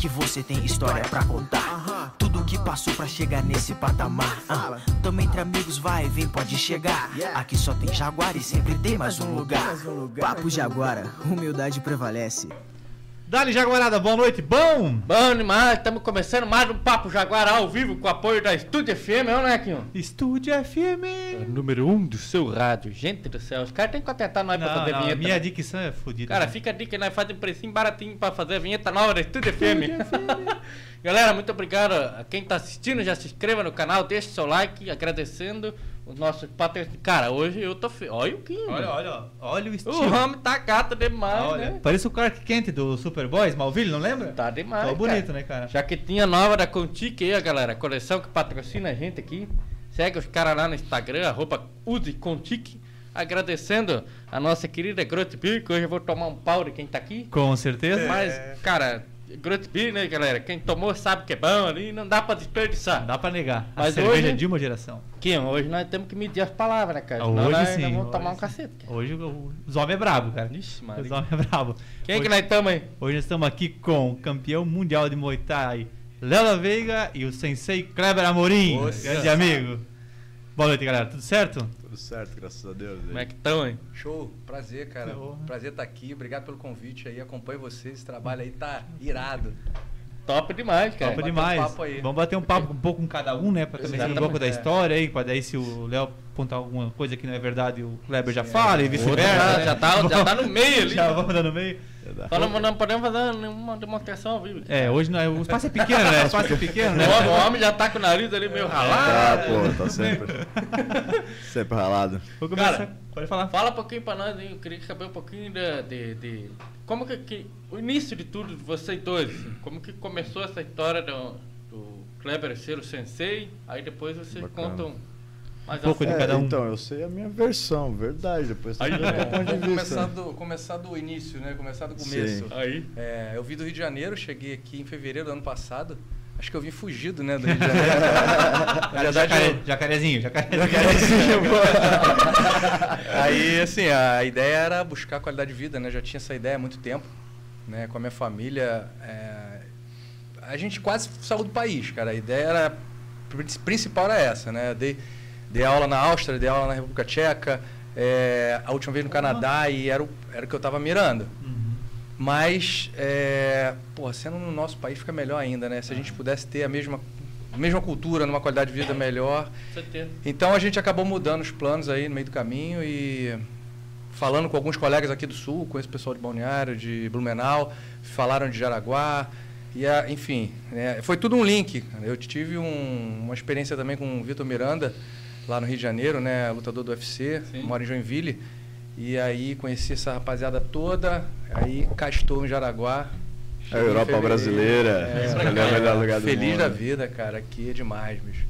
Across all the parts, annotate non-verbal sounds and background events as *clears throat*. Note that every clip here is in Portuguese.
que você tem história pra contar. Tudo que passou pra chegar nesse patamar. Ah, tamo entre amigos, vai e vem, pode chegar. Aqui só tem Jaguar e sempre tem mais um lugar. Papo Jaguara, humildade prevalece. Dali Jaguarada, boa noite, bom? Bom demais, estamos começando mais um Papo Jaguara ao vivo com o apoio da Estúdio FM, não é, Quinho? Estúdio FM. É número um do seu rádio. Gente do céu, os caras têm que contentar nós pra Não, fazer não, vinheta. minha né? dicção é fodida. Cara, fica a dica, nós fazemos um precinho baratinho pra fazer a vinheta nova da Estúdio FM. *laughs* Galera, muito obrigado a quem tá assistindo, já se inscreva no canal, deixa seu like, agradecendo os nossos patrocinadores. Cara, hoje eu tô feio. Olha o Quinho. Olha, olha, olha o estilo. O homem tá gato demais, Olha, né? parece o Clark Kent do Superboy, Smallville, não lembra? Tá demais. Tá bonito, cara. né, cara? Jaquetinha nova da Contique aí, galera. Coleção que patrocina a gente aqui. Segue os caras lá no Instagram, arroba Use Contique. Agradecendo a nossa querida Grot Beer, que hoje eu vou tomar um pau de quem tá aqui. Com certeza. Mas, cara, Grot Beer, né, galera? Quem tomou sabe que é bom ali, não dá pra desperdiçar. Não dá pra negar. A Mas cerveja hoje- é de uma geração. Kim, hoje nós temos que medir as palavras, né, cara? Senão hoje nós, sim, nós vamos hoje tomar um sim. cacete. cara. Hoje os homens é brabo, cara. Ixi, Os mano. homens é brabo. Quem hoje, que nós estamos aí? hoje nós estamos aqui com o campeão mundial de Muay Thai, Léo Veiga e o sensei Kleber Amorim, Nossa. grande amigo. Boa noite, galera. Tudo certo? Tudo certo, graças a Deus. Como é que estão, hein? Show, prazer, cara. Porra. Prazer estar aqui. Obrigado pelo convite aí. Acompanho vocês. Esse trabalho aí tá irado. Top demais, cara. Top bater um demais. papo aí. Vamos bater um papo um pouco com cada um, né? Pra também saber um pouco da É. história aí, pra daí se o Léo apontar alguma coisa que não é verdade, o Kleber já Sim, fala e é. vice-versa. Já, né? já, tá, já tá no meio *laughs* ali. Já vamos dar no meio. Só não, não podemos fazer nenhuma demonstração ao vivo. É, hoje não é, o espaço é pequeno, né? O espaço é pequeno, né? O homem, já tá com o nariz ali meio Tá, ralado. pô, tá sempre. sempre ralado. Vou começar. Cara, Pode falar. Fala um pouquinho pra nós, hein? eu queria saber um pouquinho de. de, de- como que, que- O início de tudo de vocês dois. assim, como que começou essa história do, do Kleber ser o sensei? Aí depois vocês Bacana. contam mais Um pouco a de. É, cada um. Então, eu sei a minha versão, verdade. Depois você Aí, né? Vamos começar do, começar do início, né? Começar do começo. Sim. Aí. É, eu vim do Rio de Janeiro, cheguei aqui em fevereiro do ano passado. Acho que eu vim fugido, né, do Rio de Janeiro. *laughs* Na verdade, Jacaré, eu- jacarezinho, jacarezinho. *laughs* Aí, assim, a ideia era buscar qualidade de vida, né? Já tinha essa ideia há muito tempo, né? Com a minha família. é, A gente quase saiu do país, cara. A ideia era... a principal era essa, né? Eu Dei, dei aula na Áustria, dei aula na República Tcheca, é, a última vez no Canadá e era o, era o que eu tava mirando. Uhum. Mas, é, pô, sendo no nosso país fica melhor ainda, né? Se a gente pudesse ter a mesma, a mesma cultura, numa qualidade de vida melhor, Com certeza. então a gente acabou mudando os planos aí no meio do caminho e falando com alguns colegas aqui do sul, com esse pessoal de Balneário, de Blumenau, falaram de Jaraguá. E a- enfim, né, foi tudo um link. Eu tive um- uma experiência também com o Vitor Miranda, lá no Rio de Janeiro, né, lutador do UFC, Sim. mora em Joinville. E aí conheci essa rapaziada toda, aí cá estou em Jaraguá. A Europa brasileira, É, é, o melhor lugar do Feliz mundo. da vida, cara. Aqui é demais, bicho.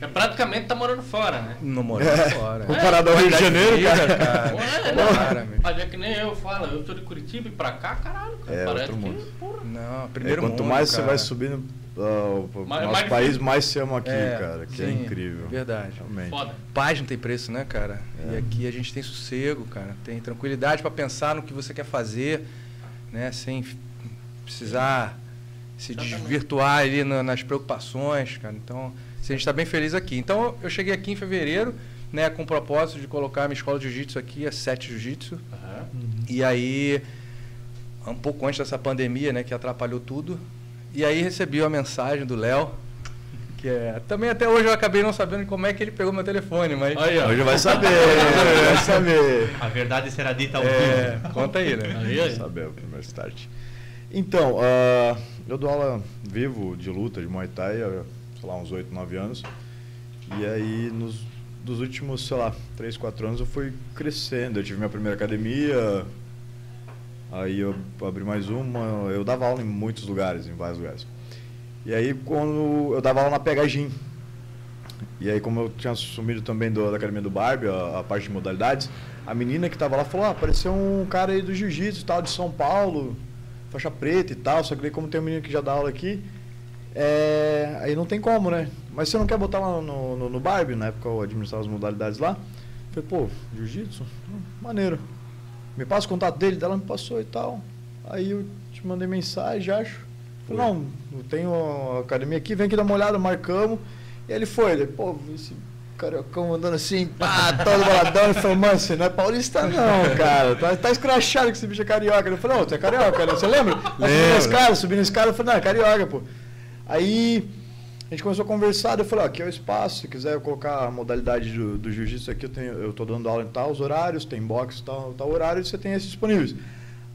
É, praticamente tá morando fora, né? Não morando fora. Comparado ao Rio de Janeiro, vida, cara. É, Cara, não. meu. Mas é que nem eu falo, eu sou de Curitiba e pra cá, caralho, cara. É, parece outro que, mundo. porra. Não, É, primeiro quanto mundo, mais você cara. vai subindo uh, pro Mais- nosso mais país, difícil. mais você ama aqui, É, cara. Que é sim, incrível. Verdade. Realmente. Foda. Paz não tem preço, né, cara? E É. aqui a gente tem sossego, cara. Tem tranquilidade para pensar no que você quer fazer, né? Sem precisar se Exatamente. desvirtuar ali na- nas preocupações, cara. Então, assim, a gente está bem feliz aqui. Então, eu cheguei aqui em fevereiro, né, com o propósito de colocar a minha escola de jiu-jitsu aqui, a Sete Jiu-Jitsu. Uhum. E aí, um pouco antes dessa pandemia, né, que atrapalhou tudo. E aí recebi uma mensagem do Léo, que é. Também até hoje eu acabei não sabendo como é que ele pegou meu telefone, mas. Aí, ó. Hoje vai saber, *laughs* vai saber. A verdade será dita ao É, vivo. conta aí, né? Aí, aí. O primeiro start. Então, ah, eu dou aula vivo de luta, de Muay Thai, há, sei lá, uns 8, 9 anos. E aí, nos dos últimos, sei lá, 3, 4 anos eu fui crescendo. Eu tive minha primeira academia, aí eu abri mais uma. Eu dava aula em muitos lugares, em vários lugares. E aí, quando eu dava aula na Pegagim. E aí, como eu tinha assumido também do- da academia do Barbie, a, a parte de modalidades, a menina que tava lá falou: Ah, apareceu um cara aí do jiu-jitsu tal, de São Paulo, faixa preta e tal. Só que daí, como tem um menino que já dá aula aqui, é, aí não tem como, né? Mas você não quer botar lá no, no, no Barbie? Na época eu administrava as modalidades lá. Falei, pô, jiu-jitsu? Hum, Maneiro. Me passa o contato dele, dela me passou e tal. Aí eu te mandei mensagem, acho. Falei, não, eu tenho a academia aqui, vem aqui dar uma olhada, marcamos. E ele foi, ele, pô, esse cariocão andando assim, pá, todo boladão. Ele falou, mano, você não é paulista não, cara. Tá, tá escrachado que esse bicho é carioca. Ele falou, não, você é carioca, né? Você lembra? Subindo a escada, subindo a escada. Eu falei, não, é carioca, pô. Aí a gente começou a conversar, eu falei, ó, aqui é o espaço, se quiser eu colocar a modalidade do, do jiu-jitsu aqui, eu, tenho, eu tô dando aula em tal os horários, tem boxe tal, tal horário, você tem esses disponíveis.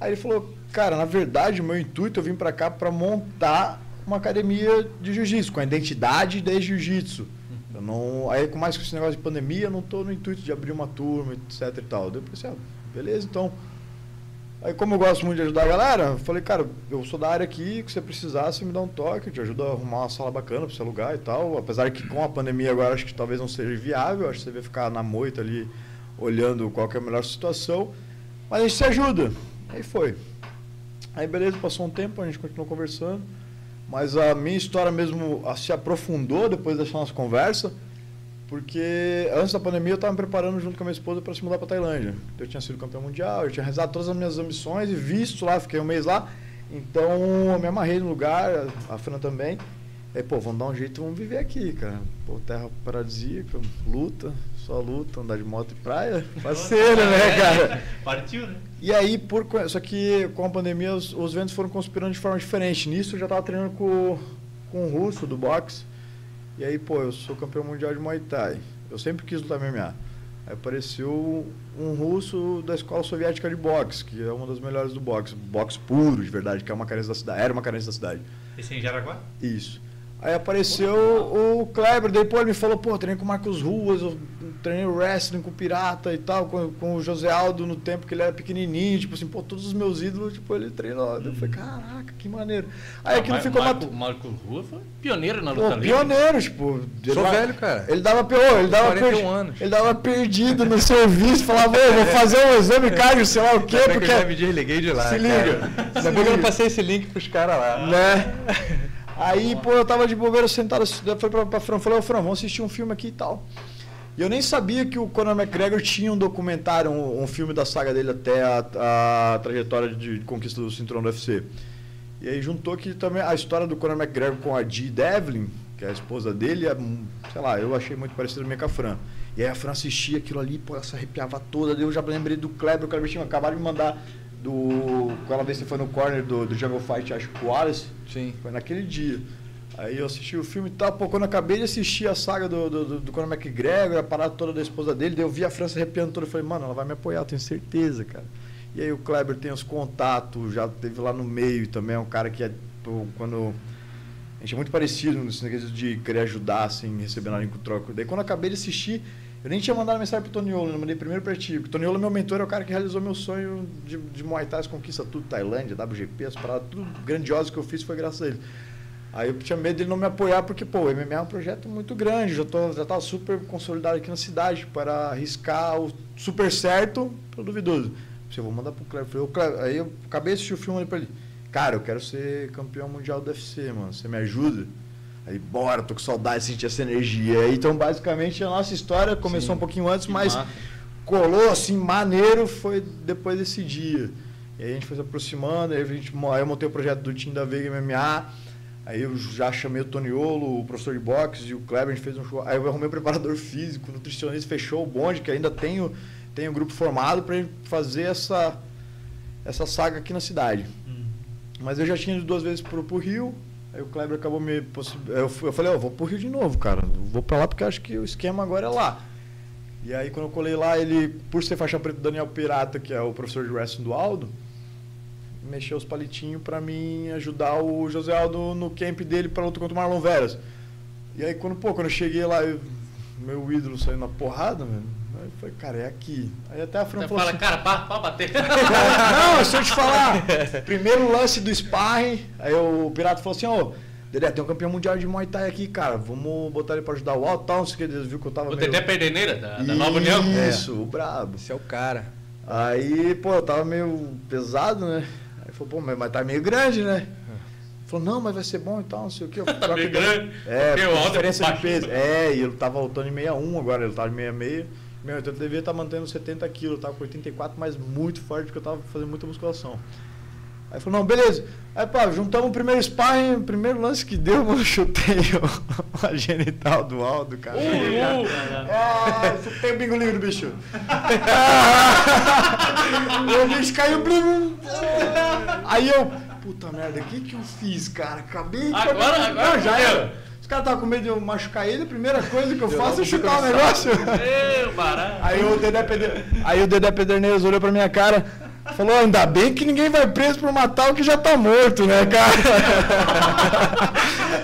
Aí ele falou, cara, na verdade, o meu intuito, eu vim para cá para montar uma academia de jiu-jitsu, com a identidade de jiu-jitsu. Eu não, aí com mais com esse negócio de pandemia, eu não tô no intuito de abrir uma turma, etc e tal. Eu pensei, ah, beleza, então Aí, como eu gosto muito de ajudar a galera, eu falei, cara, eu sou da área aqui, que você precisar, você me dá um toque, eu te ajudo a arrumar uma sala bacana para você alugar e tal. Apesar que com a pandemia agora acho que talvez não seja viável, acho que você vai ficar na moita ali, olhando qual é a melhor situação. Mas a gente se ajuda. Aí foi. Aí beleza, passou um tempo, a gente continuou conversando. Mas a minha história mesmo se aprofundou depois dessa nossa conversa. Porque antes da pandemia eu estava me preparando junto com a minha esposa para se mudar para Tailândia. Eu tinha sido campeão mundial, eu tinha realizado todas as minhas ambições e visto lá, fiquei um mês lá. Então eu me amarrei no lugar, a Fran também. Aí, pô, vamos dar um jeito, vamos viver aqui, cara. Pô, terra paradisíaca, luta, só luta, andar de moto e praia. *laughs* Parceiro, né, cara? Partiu, né? E aí, por, só que com a pandemia, os, os ventos foram conspirando de forma diferente. Nisso eu já estava treinando com, com o russo do boxe. E aí, pô, eu sou campeão mundial de Muay Thai. Eu sempre quis lutar MMA. Aí apareceu um russo da escola soviética de boxe, que é uma das melhores do boxe. Boxe puro, de verdade, que é uma carência da cidade. Era uma carência da cidade. Esse é em Jaraguá? Isso. Aí apareceu o Kleber, daí pô, ele me falou, pô, treinei com o Marcos Ruas, eu treinei wrestling com o Pirata e tal, com, com, o José Aldo no tempo que ele era pequenininho, tipo assim, pô, todos os meus ídolos, tipo, ele treinou. Uhum. Eu falei, caraca, que maneiro. Aí aquilo Mar ficou... Marco, Marcos Ruas foi pioneiro na luta pô, pioneiro, tipo... Sou velho, cara. Ele dava, pô, ele dava, per... anos. ele dava perdido no serviço, falava, vou fazer um exame *laughs* cardio, sei lá o quê, porque... Eu já me desliguei de lá, Se liga. Que eu não passei esse link pros caras lá. Né? Aí, pô, eu tava de bobeira sentado, foi pra, pra Fran, falei, ô Fran, vamos assistir um filme aqui e tal. E eu nem sabia que o Conor McGregor tinha um documentário, um, um filme da saga dele até a, a, trajetória de conquista do cinturão do UFC. E aí juntou que também a história do Conor McGregor com a Dee Devlin, que é a esposa dele, é, sei lá, eu achei muito parecido com a Fran. E aí a Fran assistia aquilo ali, pô, ela se arrepiava toda, eu já lembrei do Kleber, o Kleber tinha acabado de mandar do. Quando vez que foi no corner do, do Jungle Fight, acho que o Wallace. Sim. Foi naquele dia. Aí eu assisti o filme e tal, pô, quando eu acabei de assistir a saga do, do, do, do Conor McGregor, a parada toda da esposa dele, daí eu vi a França arrepiando toda, eu falei, mano, ela vai me apoiar, eu tenho certeza, cara. E aí o Kleber tem os contatos, já teve lá no meio também, é um cara que é, pô, quando... A gente é muito parecido nesse negócio de querer ajudar, assim, receber nada em troca. Daí quando eu acabei de assistir, eu nem tinha mandado mensagem pro Toniolo, eu mandei primeiro pra ti. O Toniolo, meu mentor, é o cara que realizou meu sonho de, de Muay Thai, conquista tudo, Tailândia, WGP, as paradas, tudo grandioso que eu fiz foi graças a ele. Aí eu tinha medo dele não me apoiar, porque, pô, o MMA é um projeto muito grande, já, tô, já tava super consolidado aqui na cidade para arriscar o super certo pro duvidoso. Eu vou mandar pro Cleber. Aí eu acabei de assistir o filme ali pra ele. Cara, eu quero ser campeão mundial do UFC, mano. Você me ajuda? Aí, bora, tô com saudade de sentir essa energia. Então, basicamente, a nossa história começou Sim, um pouquinho antes, mas massa. colou assim, maneiro, foi depois desse dia. E aí a gente foi se aproximando, aí, a gente, aí eu montei o projeto do time da Veiga MMA. Aí eu já chamei o Toniolo, o professor de boxe e o Kleber, a gente fez um show. Aí eu arrumei o preparador *laughs* físico, nutricionista, fechou o bonde, que ainda tenho, tenho um grupo formado para fazer essa, essa saga aqui na cidade. Hum. Mas eu já tinha ido duas vezes para o Rio, Aí o Kleber acabou me. Eu, eu falei, ó, oh, vou pro Rio de novo, cara. Vou pra lá porque acho que o esquema agora é lá. E aí quando eu colei lá, ele, por ser faixa preta do Daniel Pirata, que é o professor de wrestling do Aldo, mexeu os palitinhos para mim ajudar o José Aldo no camp dele para luta contra o Marlon Veras. E aí quando, pô, quando eu cheguei lá, eu, meu ídolo saiu na porrada, velho. Falei, cara, é aqui. Aí até a Fran falou fala, assim, cara, pá, pá, bater. *laughs* não, se eu te falar, primeiro lance do sparring, aí o Pirata falou assim, ô, oh, Dedé, tem um campeão mundial de Muay Thai aqui, cara, vamos botar ele pra ajudar o alto, tal, não sei o que, eles viu que eu tava O meio... Dedé Perdeneira, da, da Nova União? Isso, o brabo. Esse é o cara. Aí, pô, eu tava meio pesado, né? Aí falou, pô, mas tá meio grande, né? Falou, não, mas vai ser bom e tal, não sei o *laughs* que. Eu tá meio grande? É, diferença de peso. É, e ele tava lutando em 61 agora, ele tava em 66. Meu, então eu devia estar mantendo 70 quilos, tava com 84, mas muito forte, porque eu tava fazendo muita musculação. Aí falou, não, beleza. Aí, pá, juntamos o primeiro sparring, o primeiro lance que deu, *laughs* eu chutei o, a genital do Aldo, cara. Uh, uh. *laughs* Ah, chutei o bingolinho do bicho. *laughs* o bicho caiu, blim. Aí eu, puta merda, o que que eu fiz, cara? Acabei de... Agora- agora Não, já era. Os caras estavam com medo de eu machucar ele, a primeira coisa que eu Deu faço é chutar o negócio. Meu barato. Aí o Dedé, Peder... Aí o Dedé Pederneiras olhou pra minha cara falou, ainda bem que ninguém vai preso por matar o que já tá morto, né, cara?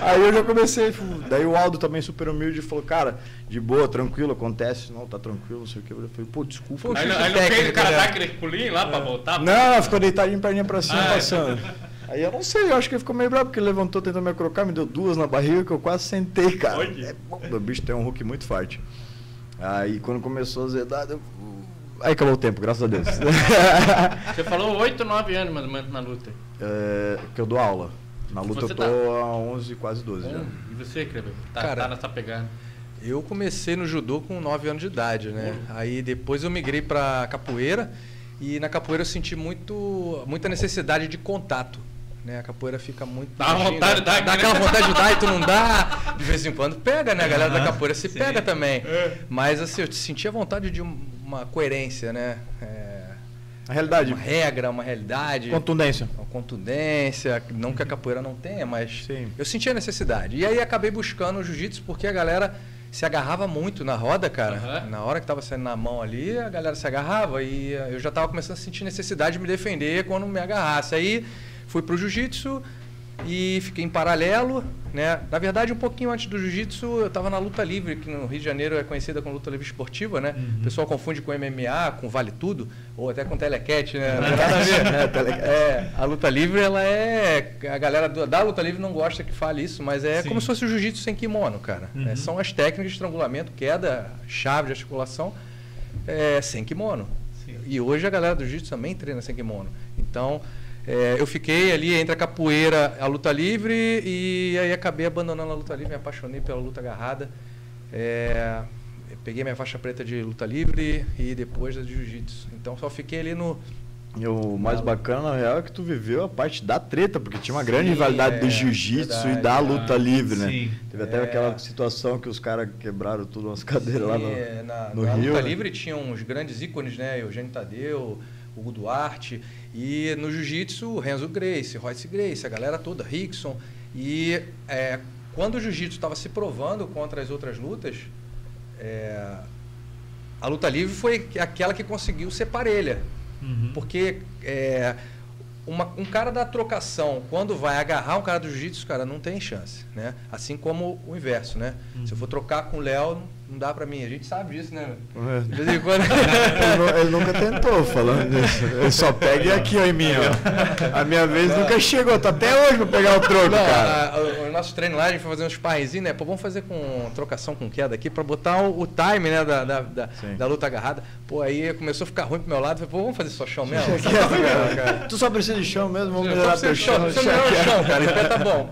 *laughs* Aí eu já comecei, daí o Aldo também super humilde falou, cara, de boa, tranquilo, acontece, não, tá tranquilo, não sei o que. Eu falei, pô, desculpa. Aí, aí não fez o cara né? dar aquele pulinho lá pra voltar? Não, não, ficou deitadinho, perninha pra cima, Ah, é. Aí eu não sei, eu acho que ele ficou meio bravo, porque ele levantou tentando me acrocar, me deu duas na barriga que eu quase sentei, cara. É, o bicho tem um hook muito forte. Aí quando começou a zedar, eu... aí acabou o tempo, graças a Deus. *laughs* Você falou 8, 9 anos mais ou menos na luta. é, que eu dou aula. Na luta Você eu tô tá- há 11, quase 12 já. E você, Kleber? Tá, Cara, tá nessa pegada. Eu comecei no judô com 9 anos de idade, né? Aí depois eu migrei pra capoeira e na capoeira eu senti muito, muita necessidade de contato. Né? A capoeira fica muito. Dá uma vontade de dar Dá aquele- aquela *laughs* vontade de dar e tu não dá. De vez em quando pega, né? A galera da capoeira se sim. pega também. É. Mas assim, eu sentia vontade de um- uma coerência, né? É, A realidade, uma regra, uma realidade. contundência. Uma contundência, não que a capoeira não tenha, mas Sim. eu sentia necessidade. E aí acabei buscando o jiu-jitsu porque a galera se agarrava muito na roda, cara. Aham. Na hora que tava saindo na mão ali, a galera se agarrava e eu já tava começando a sentir necessidade de me defender quando me agarrasse. Aí fui pro jiu-jitsu e fiquei em paralelo, né? Na verdade, um pouquinho antes do jiu-jitsu, eu tava na luta livre, que no Rio de Janeiro é conhecida como luta livre esportiva, né? O pessoal confunde com MMA, com vale tudo, ou até com telecat, né? *laughs* Não tem nada a ver. É, a luta livre, ela é. A galera da luta livre não gosta que fale isso, mas é Sim. como se fosse o jiu-jitsu sem kimono, cara. Uhum. É, são as técnicas de estrangulamento, queda, chave de articulação, é, sem kimono. Sim. E hoje a galera do jiu-jitsu também treina sem kimono. Então, é, eu fiquei ali entre a capoeira e a luta livre e aí acabei abandonando a luta livre, me apaixonei pela luta agarrada. É, peguei minha faixa preta de luta livre e depois da de jiu-jitsu. Então só fiquei ali no. E o mais bacana, na real, é que tu viveu a parte da treta, porque tinha uma grande Sim, rivalidade do é, jiu-jitsu e da luta livre, né? sim. Teve até É. aquela situação que os caras quebraram tudo umas cadeiras lá no, É, na, no na Rio. luta né? livre tinham uns grandes ícones, né? Eugênio Tadeu, Hugo Duarte. E no jiu-jitsu, Renzo Grace, Royce Grace, a galera toda, Rickson. E é, quando o jiu-jitsu estava se provando contra as outras lutas, é, a luta livre foi aquela que conseguiu ser parelha. Uhum. Porque é, uma- um cara da trocação, quando vai agarrar um cara do jiu-jitsu, cara, não tem chance, né? Assim como o inverso, né? Se eu for trocar com o Léo, não dá pra mim. A gente sabe disso, né? É. De vez em quando... *laughs* Ele, ele nunca tentou falando disso. Ele só pega aqui, ó, em mim, ó. A minha vez nunca chegou, tá até hoje pra pegar o troco, Não, cara. a- o, o nosso treino lá, a gente foi fazer uns sparringzinhos, né? Pô, vamos fazer com trocação com queda aqui pra botar o, o time, né, da, da, da, da luta agarrada. Pô, aí começou a ficar ruim pro meu lado. Falei, pô, vamos fazer só chão mesmo? Tu só precisa de chão mesmo, vamos melhorar Só teu chão. precisa melhorar o chão, cara. Então tá bom.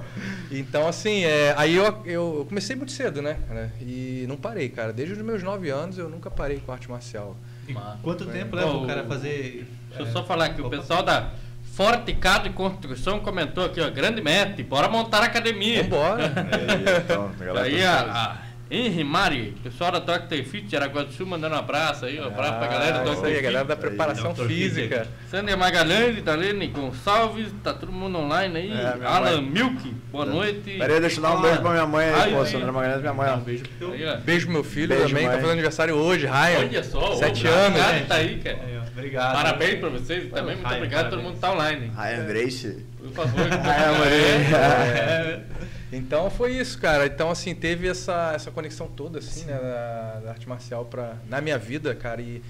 Então, assim, é, aí eu, eu eu comecei muito cedo, né? E não parei, cara. Desde os meus 9 anos eu nunca parei com arte marcial. E quanto tempo Bom, leva o o- cara fazer. Deixa eu é, só falar que o pessoal da Forte Cado e Construção comentou aqui, ó, grande mete, bora montar a academia. Vambora. *laughs* Aí, então, Aí tá- a, a Henry Mari, pessoal da Dr. Fit, Araguá do Sul, mandando um abraço aí, um abraço pra galera do Ah, aí, a Fit. galera da preparação Dr. física. Sandra Magalhães, Dalene Gonçalves, tá todo mundo online aí. É, Alan mãe. Milk, boa noite. Peraí, deixa eu dar um beijo pra minha mãe aí, Ai, pô. Sandra Magalhães, minha mãe, ó. beijo pro teu. Aí, ó. Beijo pro meu filho Beijo, também, mãe. tá fazendo aniversário hoje, Ryan. Olha só, Sete o anos. cara tá aí, cara. Aí, Obrigado. Parabéns pra vocês também, muito Ai, obrigado, todo parabéns. mundo tá online. Ryan Grace. Por favor. *laughs* Ryan Maria. *laughs* É, Então foi isso, cara. Então, assim, teve essa, essa conexão toda, assim, né, da, da arte marcial pra, na minha vida, cara. E,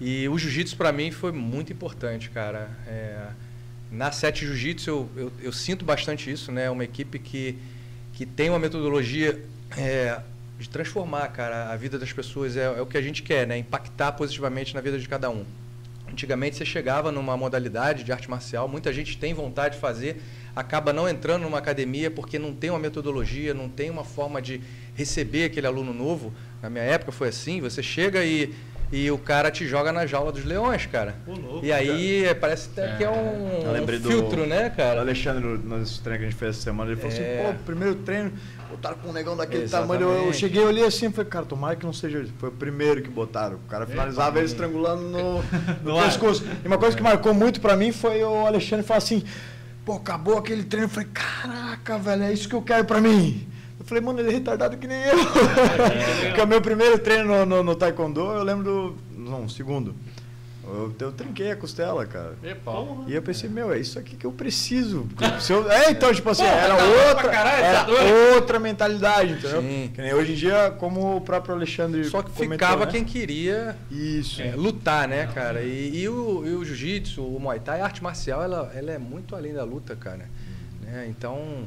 e o jiu-jitsu pra mim foi muito importante, cara. É, na Sete Jiu-Jitsu eu, eu, eu sinto bastante isso, né? Uma equipe que, que tem uma metodologia é, de transformar, cara, a vida das pessoas. É, é o que a gente quer, né? Impactar positivamente na vida de cada um. Antigamente você chegava numa modalidade de arte marcial, muita gente tem vontade de fazer, acaba não entrando numa academia porque não tem uma metodologia, não tem uma forma de receber aquele aluno novo. Na minha época foi assim, você chega e e o cara te joga na jaula dos leões, cara. Ô, louco, e aí parece até que é Eu um, do- filtro, né, O cara? Alexandre, no- nos treinos que a gente fez essa semana, ele falou É. assim, pô, primeiro treino, botaram com um negão daquele Exatamente. tamanho. Eu, eu cheguei, olhei assim e falei, cara, tomara que não seja ele. Foi o primeiro que botaram. O cara finalizava ele estrangulando no, *laughs* no No ar. pescoço. E uma coisa que marcou muito pra mim foi o Alexandre falar assim, pô, acabou aquele treino. Eu falei, caraca, velho, é isso que eu quero pra mim. Eu falei, mano, ele é retardado que nem eu. *laughs* Porque é o meu primeiro treino no, no, no Taekwondo, eu lembro do. Não, segundo. Eu, eu trinquei a costela, cara. Epa. E eu pensei, meu, é isso aqui que eu preciso. Se eu- é, então, tipo assim, Porra, era tá outra, caralho, era tá outra mentalidade, entendeu? Sim. Que nem hoje em dia, como o próprio Alexandre Só que comentou, ficava né? quem queria Isso. é, lutar, né, cara? E, e o, e o jiu-jitsu, o muay thai, a arte marcial, ela, ela é muito além da luta, cara. Né? Então,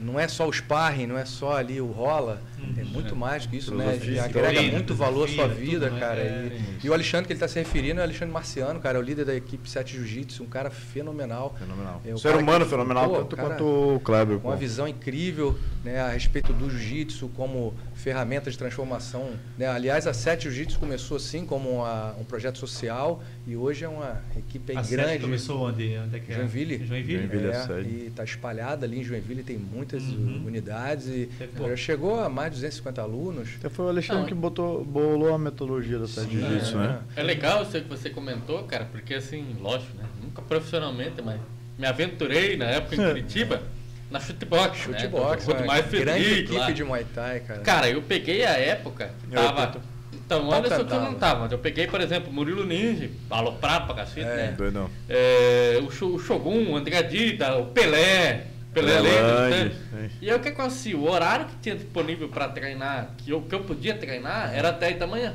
não é só o sparring, não é só ali o rola, é muito mais que isso, né? Agrega muito valor à sua vida, né? cara. É, E, e o Alexandre que ele está se referindo é o Alexandre Marciano, cara, é o líder da equipe 7 Jiu-Jitsu, um cara fenomenal. Fenomenal. É, o Ser humano que- fenomenal, pô, tanto cara, quanto o Kleber. com uma visão incrível né, a respeito do jiu-jitsu como ferramenta de transformação. Né? Aliás, a Sete Jiu-Jitsu começou assim como uma- um projeto social e hoje é uma equipe A grande. começou onde? Onde é que é? Joinville. Joinville? Joinville. É, sede. e está espalhada ali em Joinville, tem muitas Uhum. unidades e Pô. já chegou a mais de 250 alunos. Até foi o Alexandre Não, que botou, bolou a metodologia da Sede Jiu-Jitsu, né? É legal isso que você comentou, cara, porque assim, lógico, né? Nunca profissionalmente, mas me aventurei na época em Curitiba na chutebox. Chute né? box, Quanto uma mais grande feliz equipe lá. de Muay Thai, cara. Cara, eu peguei a época, tava. Então, Qual Anderson que que eu não tava? eu peguei, por exemplo, Murilo Ninja, aloprado pra cacete, É. né? Doidão. É, o, Sho- o Shogun, o André Dida, o Pelé, Pelé Lenda, Lange, né? E aí o que acontecia? O horário que tinha disponível pra treinar, que eu, que eu podia treinar, era até da manhã.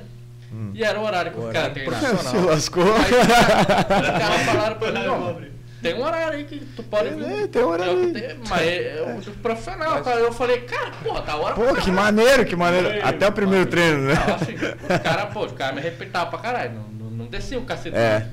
E era o horário que O treinavam. *laughs* profissional. Se lascou. Os caras *laughs* falaram pra mim, ó, tem um horário aí que tu pode vir. É, tem um horário Eu- aí. tem- Mas é, é o *laughs* profissional, cara. Eu falei, cara, porra, tá hora Pô, pra que caralho. maneiro, que maneiro. Ei, Até o primeiro mano. treino, né? Assim, os caras, pô, os caras me respeitavam pra caralho. Não, não, não desciam o cacete. É.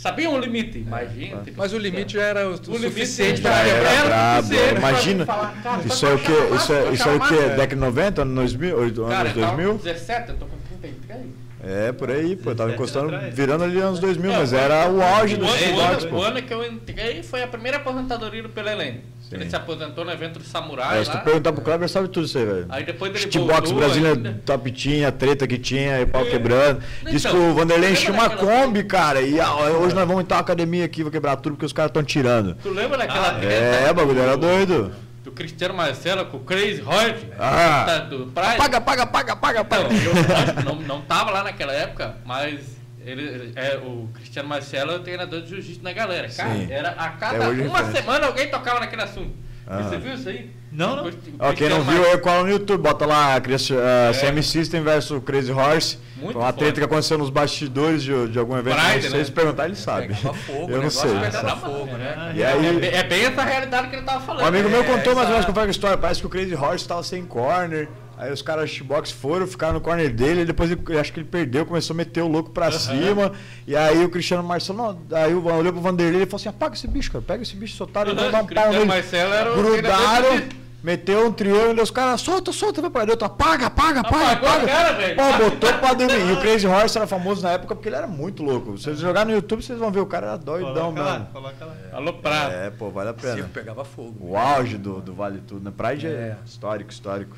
Sabiam o limite, imagina. Mas o limite já era o, o limite suficiente para era- quebrar. era brabo. suficiente pra Imagina. falar, cara, Isso só é o achar Isso é, isso é o massa. Década de 90, anos 2000, Cara, anos eu tava com 2000? 17, eu tô com 33. É, por aí, pô. Tava 17 encostando, virando ali anos 2000, É, mas era o auge do ano, o, kickbox, ano, pô. o ano que eu entrei foi a primeira aposentadoria do Pelelém. Sim. Ele se aposentou no evento do Samurai É, se tu perguntar pro Kleber, sabe tudo isso aí, velho. Aí depois dele voltou Brasília ainda. top tinha, treta que tinha, e pau É. quebrando. Diz Então, que o Vanderlei encheu uma Kombi, cara, e ah, hoje nós vamos entrar na academia aqui, vou quebrar tudo porque os caras estão tirando. Tu lembra daquela Ah, treta? É, o bagulho era do- doido. Do Cristiano Marcelo com o Crazy Rod. Ah. tá, do Pride. Paga, paga, paga, paga, Então, paga. eu lógico, não, não tava lá naquela época, mas ele, é, o Cristiano Marcelo é o treinador de jiu-jitsu na galera. Cara, Sim. era a cada É uma semana alguém tocava naquele assunto. Ah. Você viu isso aí? Não, não. Quem não viu, eu cola no YouTube, bota lá uh, CM System versus Crazy Horse. Muito uma treta foda. que aconteceu nos bastidores de, de algum evento. Pride, não sei né? se perguntar, ele sabe. Pegava fogo, *laughs* eu não sei. sabe? fogo, né? E É, aí, bem- é bem essa realidade que ele tava falando. um amigo meu É, contou mais ou menos como foi a história. Parece que o Crazy Horse estava sem corner. Aí os caras Xbox foram, ficaram no corner dele, e depois ele, eu acho que ele perdeu, começou a meter o louco pra cima. E aí o Cristiano Marcelo, não, aí o- olhou pro Vanderlei e falou assim: apaga esse bicho, cara, pega esse bicho, otário, vamos dar um pau Cristiano nele. Marcelo era o Grudaram, de- meteu um triângulo, e os caras, solta, solta, vai pra dentro, apaga, apaga, apaga, apaga. cara, velho. Pô, botou pra dormir. E o Crazy Horse era famoso na época porque ele era muito louco. Se vocês jogarem no YouTube, vocês vão ver, o cara era doidão Coloca lá, mesmo. coloca lá. Alô, Prado. É, pô, vale a Circo pena. pegava fogo. O auge do, do Vale Tudo, né? Pride é, É. histórico, histórico.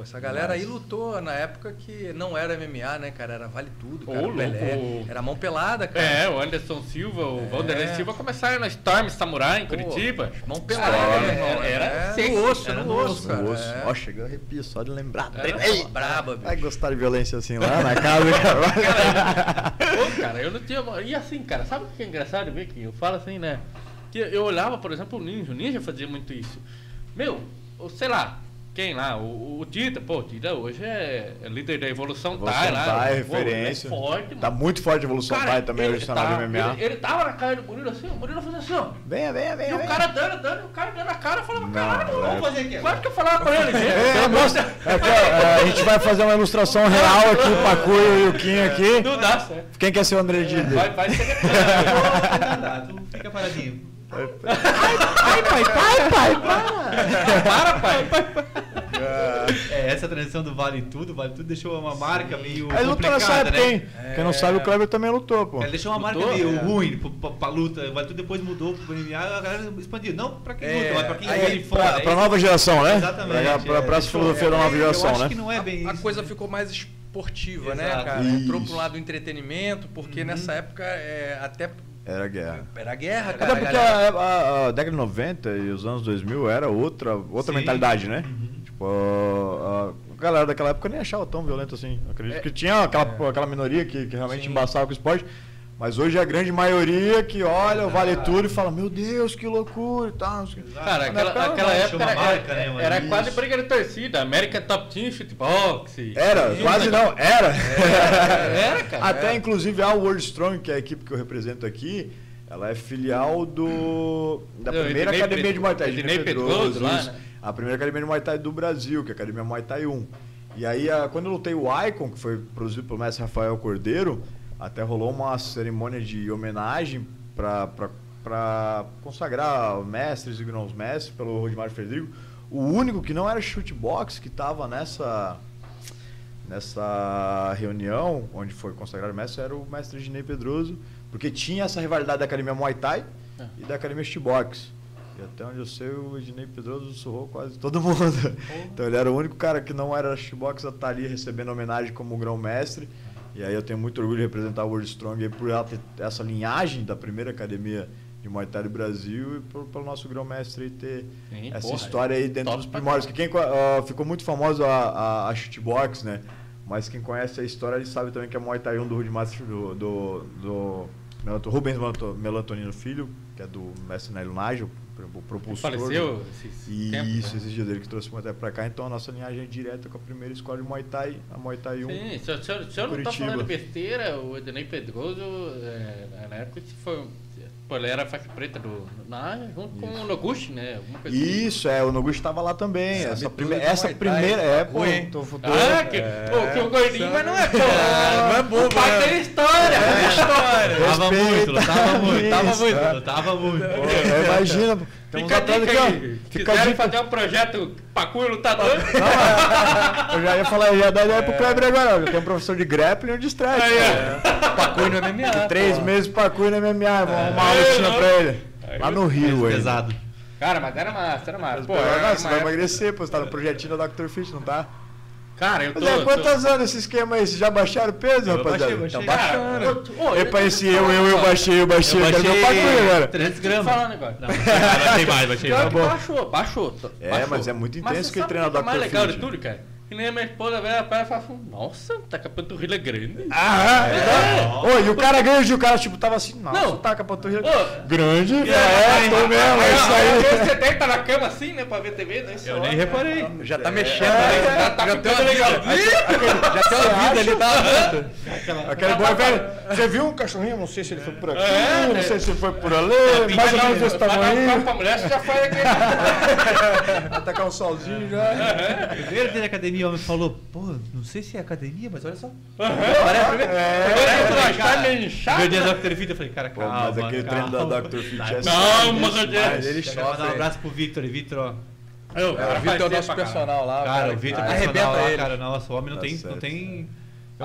Pô, essa galera aí lutou na época que não era MMA, né, cara? Era vale tudo, cara. Ô, Pelé. Era mão pelada, cara. É, o Anderson Silva, o É. Vanderlei Silva começaram na Storm Samurai em Pô, Curitiba. Mão pelada, irmão. era- era é, no osso, era no no osso, cara. O osso. é. Ó, chegou a arrepio só de lembrar. Era Ei, braba, bicho. Vai gostar de violência assim lá na casa, *laughs* cara. Pô, cara, eu não tinha. E assim, cara, sabe o que é engraçado ver que eu falo assim, né? Que eu olhava, por exemplo, o Ninja. O Ninja fazia muito isso. Meu, ou sei lá, quem lá? O, o Tita, pô, o Tita hoje é, é líder da Evolução, Evolução Thai lá. Thai, Pô, ele referência. É forte, mano. Tá muito forte a evolução Cara, pai também, hoje tá- de MMA. Ele, ele tava na cara do Murilo assim, o Murilo fazia assim, ó. Venha, venha, E venha. o venha. cara dando, dando, o cara dando a cara, eu falava, Não, caralho, velho. vamos fazer aqui. Quase que eu falava com ele. *laughs* É, mostra- é ó, a gente vai fazer uma ilustração real aqui, o Pacu e o Kim aqui. Não dá certo. Quem quer ser o André Didi? Vai, vai ser Tá, tu fica paradinho. Ai, pai, pai, pai, para! Para, pai. É, essa transição do Vale Tudo, Vale Tudo deixou uma marca meio Aí lutou nessa época, né? hein? Quem não sabe, o Kleber também lutou, pô. Ele deixou uma marca Lutou? meio É. ruim pra, pra, pra luta. Vale Tudo depois mudou pro MMA, a galera expandiu. Não pra quem É, luta, mas pra quem aí de fora. Pra, é pra nova geração, né? Exatamente. Pra, pra, é, filosofia da nova é, geração, eu acho né? que não é bem a isso. coisa ficou mais esportiva, né, Exato. cara? Entrou Isso. pro lado do entretenimento, porque nessa época é, até Era guerra. era guerra, cara. Até porque a, a- a década de 90 e os anos 2000 era outra, outra Sim. mentalidade, né? Tipo, a, a galera daquela época nem achava tão violento assim. Acredito É. que tinha aquela, aquela minoria que, que realmente Sim. embaçava com o esporte. Mas hoje é a grande maioria que olha o Vale Tudo e fala, meu Deus, que loucura e tal. não sei o quê." Cara, aquela, época, aquela época era, marca, né, mano? era quase briga de torcida. América Top Team Shootbox. Era, Sim, quase né? não, era. Era, cara. Até era. inclusive a World Strong, que é a equipe que eu represento aqui, ela é filial do da primeira Ednei academia Ped- de Muay Thai, Ednei Pedroso Pedroso, lá, né? A primeira academia de Muay Thai do Brasil, que é a Academia Muay Thai 1. E aí, a- quando eu lutei o Icon, que foi produzido pelo mestre Rafael Cordeiro, até rolou uma cerimônia de homenagem para consagrar mestres e grãos mestres pelo Rodimar Frederico. O único que não era shootbox que estava nessa nessa reunião onde foi consagrado mestre era o mestre Ginei Pedroso, porque tinha essa rivalidade da Academia Muay Thai É. e da Academia Shootbox. E até onde eu sei, o Ednei Pedroso surrou quase todo *laughs* mundo. Então ele era o único cara que não era shootbox a estar ali recebendo homenagem como grão-mestre. E aí eu tenho muito orgulho de representar o World Strong por ela ter essa linhagem da primeira academia de Muay Thai do Brasil e por- pelo nosso grão-mestre aí ter Sim, essa porra, história aí dentro dos primórdios. Que quem, ah, ficou muito famoso a, a, a shootbox, né? Mas quem conhece a história, ele sabe também que a Muay Thai 1 do Rudimastro do, do, do Rubens Melanto- Melantonino Filho, que é do mestre Nélio Nágio, o propulsor. Faleceu esses E tempos, isso, né? esses dias dele que trouxe o Muay Thai pra cá. Então a nossa linhagem é direta com a primeira escola de Muay Thai, a Muay Thai 1. Sim, se, eu- se, eu- se eu não Curitiba. falando besteira, o Edenei Pedroso, é, na época, foi, pô, ele era faixa preta do, na, junto com o Noguchi, né? Assim. Isso, é, o Noguchi estava lá também. Sabe Essa, prime essa primeira. É, pô, Oi. tô, tô, Ah, que, pô, que o gordinho, mas não é, pô. não é bobo. O pai tem história. Tem história. Tava Respeita. muito, lutava muito, tava Isso, muito, é. lutava muito. Pô, é, imagina. Tem Fica a atletas dica aqui, aí. ó. Fica fazer um projeto Pacu e Lutador? *laughs* Eu já ia falar, eu ia dar ideia pro Kleber agora. tenho um professor de grappling e um de stretch. Aí, pô. Pacu no MMA. Três pô. meses pra cu no MMA, vamos arrumar uma É, lutinha não. pra ele. Lá no Rio, aí. pesado. Cara, mas era massa, era massa. Pô, era não, você uma vai emagrecer, pô. Você tá no projetinho da Dr. Fit, não tá? Cara, eu tô... Mas é, tô- quantos anos esse esquema aí? Vocês já baixaram o peso, Eu rapaziada? baixei, baixei. Cara, baixando. ô, ô, eu- Epa, esse eu, eu, eu baixei, eu baixei. Eu Eu quero meu baixei patrulho agora. 300 Deixa eu gramas. falar um negócio. Não, *laughs* baixei mais, baixei mais. baixou, baixou. É, mas é muito intenso Mas que sabe treina o que é Dr. mais legal Fit, de né? tudo, cara? Que nem a minha esposa velha ela fala assim, nossa, tá com a panturrilha grande. Ah, É. Ô, e o cara grande, o cara, tipo, tava assim, nossa, Não. tá com a panturrilha Ô, grande. É, É, tô mesmo, é isso aí, aí. às vezes você deita na cama assim, né, pra ver TV, né? Eu nem reparei. Já tá mexendo, É, né? Já Já, tá já ficando tem uma legal. Já tem uma vida ali, tá? Aquele boi velho, você viu um cachorrinho? Não sei se ele foi por aqui, É, não né? sei se ele foi por ali, mais ou menos desse um tamanho. carro pra mulher, você já faz aquele... *laughs* Atacar um solzinho já. Primeiro dia da academia, o homem falou, pô, não sei se é academia, mas olha só. Agora tu vai estar meio inchado, Primeiro dia né? Dr. Fit, eu falei, cara, Pô, calma, mas aquele treino calma. da Dr. Fit é Calma, Rogério. Ele mandar um abraço pro Victor, e Victor, ó. Eu, É, cara, o Vitor é o nosso personal lá. Cara, o Victor arrebenta personal lá, ele. cara, nossa, o homem não Tá tem,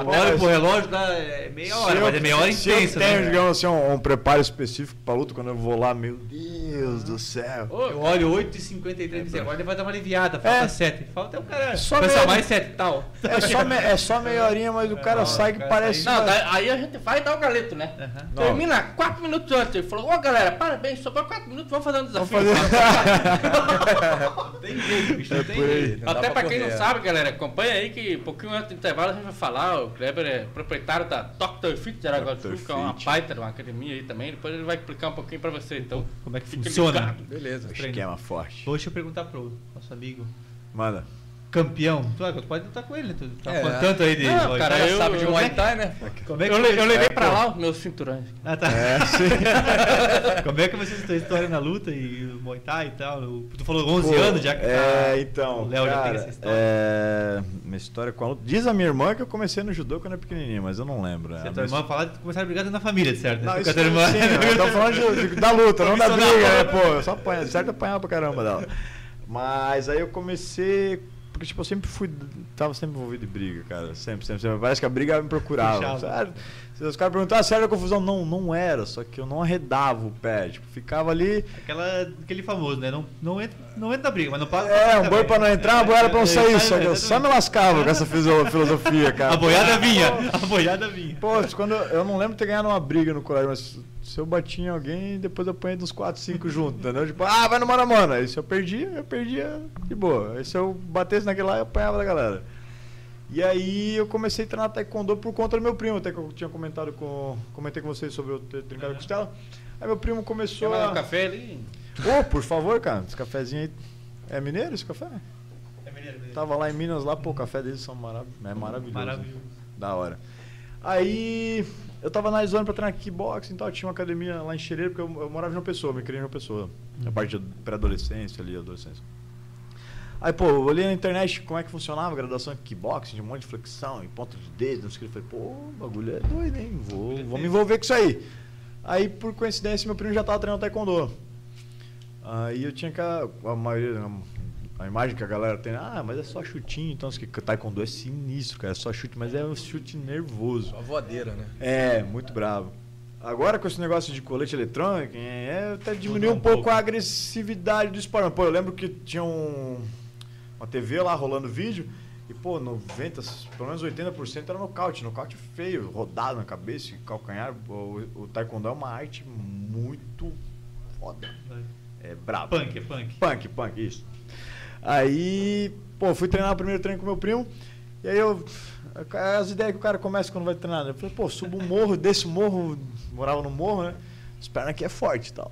não tem... Mas- pro relógio, dá é, meia hora, mas é meia hora se intensa, eu tenho, né? digamos assim, um, um preparo específico pra luta, quando eu vou lá, meu Deus do céu. Ô, Eu olho 8h53 e agora ele vai dar uma aliviada, falta É. 7. Falta o cara. Só meia- mais 7 e tal. É só, me- é só meia horinha, mas o cara não, sai que cara parece. sai- Não, daí- aí a gente vai dar o galeto, né? Não. Termina 4 minutos antes. Ele falou, ô galera, parabéns, sobrou 4 minutos, vamos fazer um Vamos desafio. fazer. Não *laughs* tem jeito, bicho, não É tem por aí. jeito. Não Até pra quem não correr. sabe, galera, acompanha aí que um pouquinho antes do intervalo a gente vai falar. O Kleber é proprietário da Dr. Fit de Araguatu, Dr. que é uma baita de uma academia aí também. Depois ele vai explicar um pouquinho pra você. Então, Como é que funciona? ligado. Beleza. Esquema forte. Deixa eu perguntar pro nosso amigo Manda. Campeão. Tu, tu pode lutar com ele, tu tá É. falando tanto aí de. Não, Muay cara, Thai. eu- sabe de Muay Thai, né? Como é que Eu, le- eu levei É, pra lá os meus cinturões. Ah, tá. É, sim. *laughs* Como é que a tua história na luta e o Muay Thai e tal? O- Tu falou 11 Pô, anos já que É, tá- então. O Léo já tem essa história. É. Minha história com a luta. Diz a minha irmã que eu comecei no judô quando era pequenininha, mas eu não lembro. né? Se a tua minha irmã falar, tu começaram a brigar dentro da família, certo? Não, Tu isso irmã. sim, eu tô falando de- de- da luta, não da briga, né, pô? Eu só apanha, certo apanhar pra caramba dela. *laughs* Mas aí eu comecei Porque, tipo, eu sempre fui. Tava sempre envolvido em briga, cara. Sempre, sempre, sempre. Parece que a briga me procurava. Puxava. Sério. Se os caras perguntavam se era confusão, não, não era. Só que eu não arredava o pé. Tipo, ficava ali. Aquela, aquele famoso, né? Não, não, entra, não entra na briga, mas não passa. É, um boi pra não entrar, uma boiada pra não sair. Só que eu É, só me lascava com essa filosofia, cara. A boiada vinha, a boiada vinha. Pô, quando eu, eu não lembro de ter ganhado uma briga no colégio, mas se eu bati em alguém, depois eu apanhei dos 4, 5 juntos, entendeu? Tipo, ah, vai no mano a mano. Aí se eu perdia, eu perdia de boa. Aí se eu batesse naquele lá, eu apanhava da galera. E aí eu comecei a treinar taekwondo por conta do meu primo, até que eu tinha comentado com. Comentei com vocês sobre eu ter trincado a costela. Aí meu primo Quer começou um a. café ali? Ô, por favor, cara, esse cafezinho aí. É mineiro esse café? Tava lá em Minas, lá, pô, o café deles são marav é maravilhoso. Maravilhoso. Da hora. Aí eu tava analisando pra treinar kickboxing e tal, tinha uma academia lá em Xereiro, porque eu, eu morava em uma pessoa, me criei em uma pessoa. A parte de pré-adolescência ali, adolescência. Aí, pô, eu olhei na internet como é que funcionava a graduação de kickboxing, de um monte de flexão e ponta de dedo, não sei o que. Eu falei, pô, o bagulho é doido, hein? Vou, vou me envolver com isso aí. Aí, por coincidência, meu primo já tava treinando taekwondo. Aí eu tinha que. A, a maioria. A imagem que a galera tem, ah, mas é só chutinho, então que taekwondo é sinistro, cara, é só chute, mas é um chute nervoso. Só voadeira, né? É, muito bravo. Agora com esse negócio de colete eletrônico, é, até diminuiu Mudou um um pouco pouco. a agressividade do esporte. Pô, eu lembro que tinha um, uma TV lá rolando vídeo e, pô, 90, pelo menos 80% era nocaute. Nocaute feio, rodado na cabeça calcanhar. O, o taekwondo é uma arte muito foda. É brabo. Punk, é punk. Punk, punk, isso. Aí, pô, fui treinar o primeiro treino com meu primo. E aí eu. As ideias que o cara começa quando vai treinar. né? Eu falei, pô, subo um morro, desse morro, morava no morro, né? As pernas aqui é forte e tal.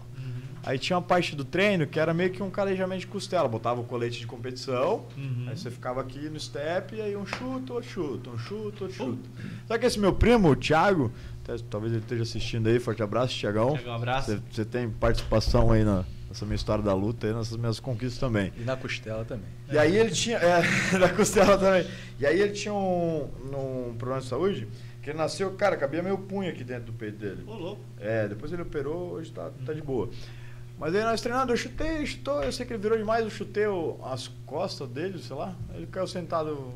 Aí tinha uma parte do treino que era meio que um calejamento de costela. Botava o colete de competição, Uhum. aí você ficava aqui no step, e aí um chute, outro chute, um chute, outro chute. Só que esse meu primo, o Thiago, até- talvez ele esteja assistindo aí, forte abraço, Thiagão. Thiago, um abraço. Você- Você tem participação aí na, nessa minha história da luta, aí, nessas minhas conquistas também. E na costela também. E aí ele tinha. É, *laughs* da costela também. E aí ele tinha um, um problema de saúde que ele nasceu, cara, cabia meio punho aqui dentro do peito dele. Ô, louco. É, depois ele operou, hoje tá, tá de boa. Mas aí nós treinando, eu chutei, chutou, eu sei que ele virou demais, eu chutei o- as costas dele, sei lá, ele caiu sentado.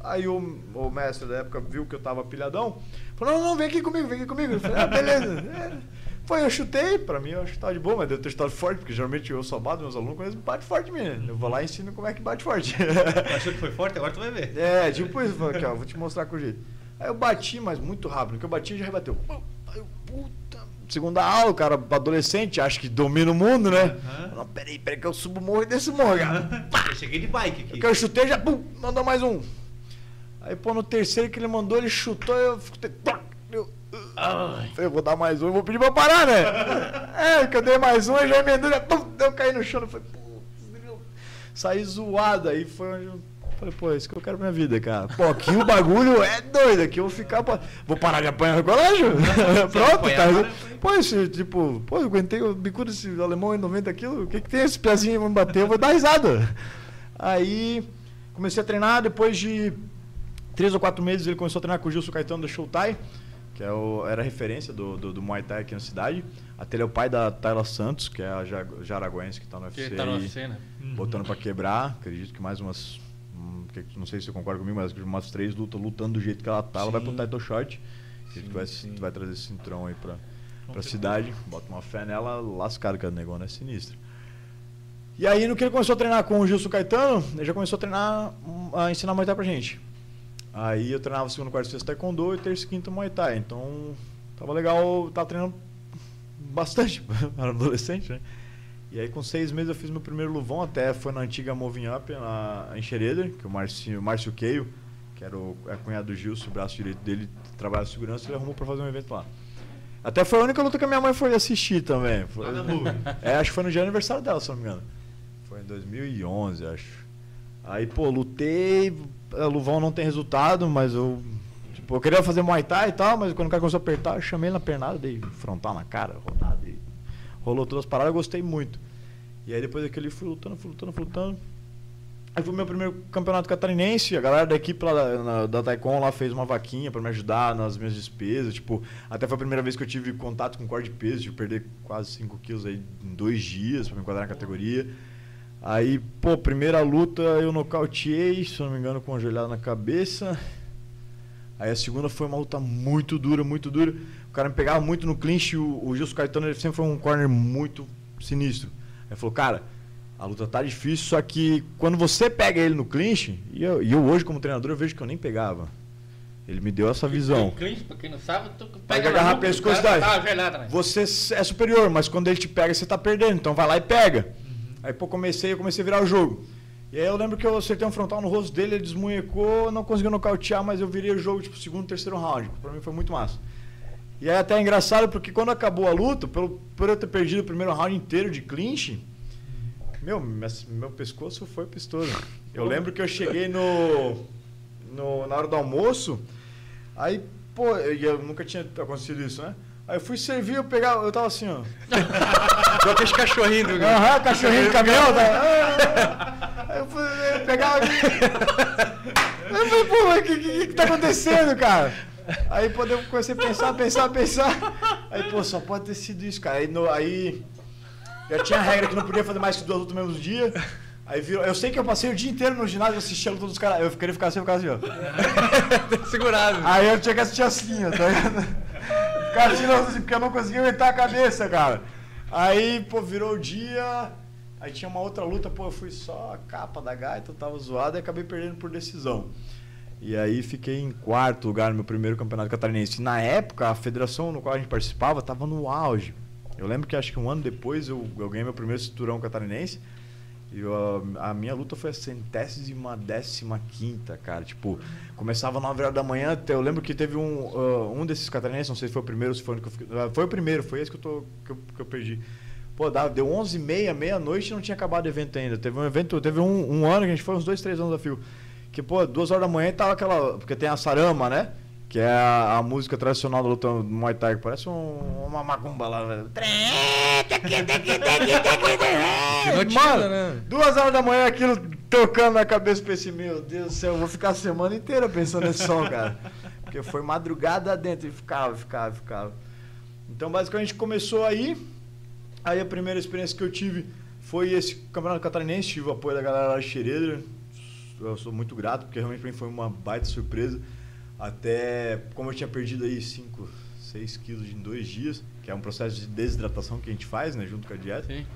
Aí o, o mestre da época viu que eu tava pilhadão, falou, não, não, vem aqui comigo, vem aqui comigo. Eu falei, ah, beleza. É. Foi, eu chutei, pra mim eu acho que tava de boa, mas deu ter chutado forte, porque geralmente eu só bato meus alunos eles batem forte em mim. né? Eu vou lá e ensino como é que bate forte. *laughs* Achou que foi forte? Agora tu vai ver. É, tipo isso, falei, aqui, ó, vou te mostrar com o jeito. Aí eu bati, mas muito rápido, porque eu bati e já rebateu. Aí eu, puta. Segunda aula, o cara adolescente, acha que domina o mundo, né? Aham. Não, peraí, peraí, que eu subo o morro e desço o morro, cara. Eu cheguei de bike aqui. Que eu chutei, já, pum, mandou mais um. Aí, pô, no terceiro que ele mandou, ele chutou, eu fiquei. pá, Eu, eu vou dar mais um, eu vou pedir pra parar, né? *laughs* é, que eu dei mais um, eu já emendou, já, pum, eu caí no chão, eu falei, pô, saí zoado, aí foi onde eu falei, pô, é isso que eu quero pra minha vida, cara. Pô, aqui o bagulho é doido, aqui eu vou ficar, pra... vou parar de apanhar no colégio? *laughs* *laughs* Pronto, tá. agora, Pô, esse, tipo, pô, eu aguentei o bico desse alemão em 90 quilos, o que que tem esse pezinho vai me bater, eu vou dar risada. Aí, comecei a treinar, depois de três ou quatro meses ele começou a treinar com o Gilson Caetano da Showtai, que é o, era a referência do, do, do Muay Thai aqui na cidade. Até ele é o pai da Tayla Santos, que é a ja- jaraguense que tá no Que UFC tá aí, na cena. botando pra quebrar. Acredito que mais umas... que- Não sei se você concorda comigo, mas umas três lutas lutando do jeito que ela tá. Ela vai pro Sim. title shot. Se Sim, tu vai, sim. tu vai trazer esse cinturão aí pra, pra cidade. Bota uma fé nela, lascado, que a negona é sinistra. E aí, no que ele começou a treinar com o Gilson Caetano, ele já começou a treinar, hum, a ensinar Muay Thai pra gente. Aí eu treinava segundo, quarto, sexto Taekwondo e terça e quinta Muay Thai. Então, tava legal, tava treinando bastante, *laughs* era adolescente, né? E aí com seis meses eu fiz meu primeiro luvão, até foi na antiga Moving Up, na, em Xereder, que o Márcio, Márcio Keio, que era o é cunhado do Gilson, o braço direito dele, trabalha em segurança, ele arrumou pra fazer um evento lá. Até foi a única luta que a minha mãe foi assistir também. Foi, *laughs* é, acho que foi no dia do aniversário dela, se não me engano. Foi em 2011, acho. Aí, pô, lutei, a Luvão não tem resultado, mas eu. Tipo, eu queria fazer Muay Thai e tal, mas quando o cara começou a apertar, eu chamei ele na pernada, dei frontal na cara, rodada e rolou todas as paradas, eu gostei muito. E aí depois daquele fui lutando, fui lutando, fui lutando. Aí foi o meu primeiro campeonato catarinense, a galera da equipe lá da, na- da Taekwondo lá fez uma vaquinha pra me ajudar nas minhas despesas, tipo, até foi a primeira vez que eu tive contato com corte de peso, tive que perder quase 5 quilos aí em dois dias pra me enquadrar na categoria. Aí, pô, primeira luta eu nocauteei, se não me engano, com na cabeça. Aí a segunda foi uma luta muito dura, muito dura. O cara me pegava muito no clinch, o, o Gilson Caetano ele sempre foi um corner muito sinistro. Ele falou, cara, a luta tá difícil, só que quando você pega ele no clinch, e eu, e eu hoje como treinador eu vejo que eu nem pegava. Ele me deu essa visão. Clinch, pra quem não sabe, tu Pega pega a na garrafa, nuca, pescoço, dá. tá né? Você é superior, mas quando ele te pega, você tá perdendo. Então vai lá e pega. Aí, pô, comecei, eu comecei a virar o jogo. E aí eu lembro que eu acertei um frontal no rosto dele, ele desmunhecou, não conseguiu nocautear, mas eu virei o jogo, tipo, segundo, terceiro round. Pra mim foi muito massa. E aí até é engraçado, porque quando acabou a luta, pelo, por eu ter perdido o primeiro round inteiro de clinch, meu, meu pescoço foi pistola. Eu lembro que eu cheguei no, no- na hora do almoço, aí, pô, eu, eu nunca tinha acontecido isso, né? Aí eu fui servir, eu pegava, eu tava assim, ó. *laughs* Igual aqueles cachorrinhos do Aham, cachorrinho de caminhão, tá? *laughs* Aí eu fui, eu pegava aqui. Eu falei, pô, o que, que, que tá acontecendo, cara? Aí pô, eu comecei a pensar, pensar, pensar. Aí, pô, só pode ter sido isso, cara. Aí, no- aí já tinha regra que não podia fazer mais que duas lutas no mesmo dia. Aí virou. Eu sei que eu passei o dia inteiro no ginásio assistindo a luta dos caras. Eu queria ficar assim, eu ficava assim, ó. *laughs* Segurado. Aí eu tinha que assistir assim, ó, tá ligado? Cara, assim, porque eu não conseguia aumentar a cabeça, cara. Aí, pô, virou o dia. Aí tinha uma outra luta, pô, eu fui só a capa da gaita, eu tava zoado e acabei perdendo por decisão. E aí fiquei em quarto lugar no meu primeiro campeonato catarinense. Na época, a federação no qual a gente participava tava no auge. Eu lembro que acho que um ano depois eu, eu ganhei meu primeiro cinturão catarinense. E eu, a minha luta foi a centésima décima quinta, cara. Tipo, começava às 9 horas da manhã. até- Eu lembro que teve um, ah, um desses catarinenses, não sei se foi o primeiro se foi o que eu fiquei, ah, Foi o primeiro, foi esse que eu, tô, que eu, que eu perdi. Pô, dava, deu 11 h 30 meia-noite e não tinha acabado o evento ainda. Teve um evento, teve um, um ano que a gente foi uns dois, três anos a fio. Que, pô, duas horas da manhã tava aquela. Porque tem a sarama, né? Que é a, a música tradicional da luta do Muay Thai, que parece um- uma macumba lá, velho. Mano, né? duas horas da manhã aquilo tocando na cabeça pra esse, meu Deus do céu, eu vou ficar a semana inteira pensando nesse som, cara. Porque foi madrugada dentro e ficava, ficava, ficava. Então, basicamente, começou aí. Aí a primeira experiência que eu tive foi esse campeonato catarinense, tive o apoio da galera lá de Xereder. Eu sou muito grato, porque realmente pra mim foi uma baita surpresa. Até como eu tinha perdido aí 5, 6 quilos em dois dias, que é um processo de desidratação que a gente faz, né, junto com a dieta. Sim.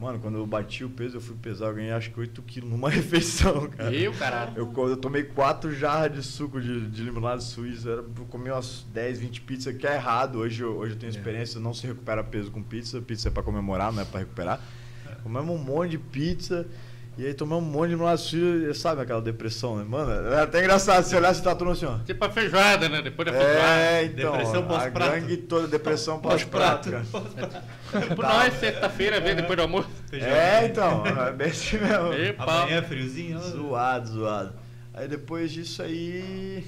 Mano, quando eu bati o peso, eu fui pesar, eu ganhei acho que 8 quilos numa *laughs* refeição, cara. Eu, caralho. Eu, eu tomei quatro jarras de suco de, de limonada suíça, eu comi umas 10, 20 pizzas, que é errado. Hoje, eu- hoje eu tenho experiência, não se recupera peso com pizza. Pizza é pra comemorar, não é pra recuperar. Comemos um monte de pizza, e aí tomamos um monte de limonada suíça, sabe aquela depressão, né? Mano, é até engraçado, se olhar, você tá todo assim, ó. Tipo a feijoada, né? Depois da feijoada. É, então, Depressão a pós-prato. gangue toda, depressão pós-prato, cara. Por nós, sexta-feira, vem depois do almoço. É, então, é bem assim mesmo. E pau. Amanhã é friozinho. ó. Zoado, zoado. Aí depois disso aí,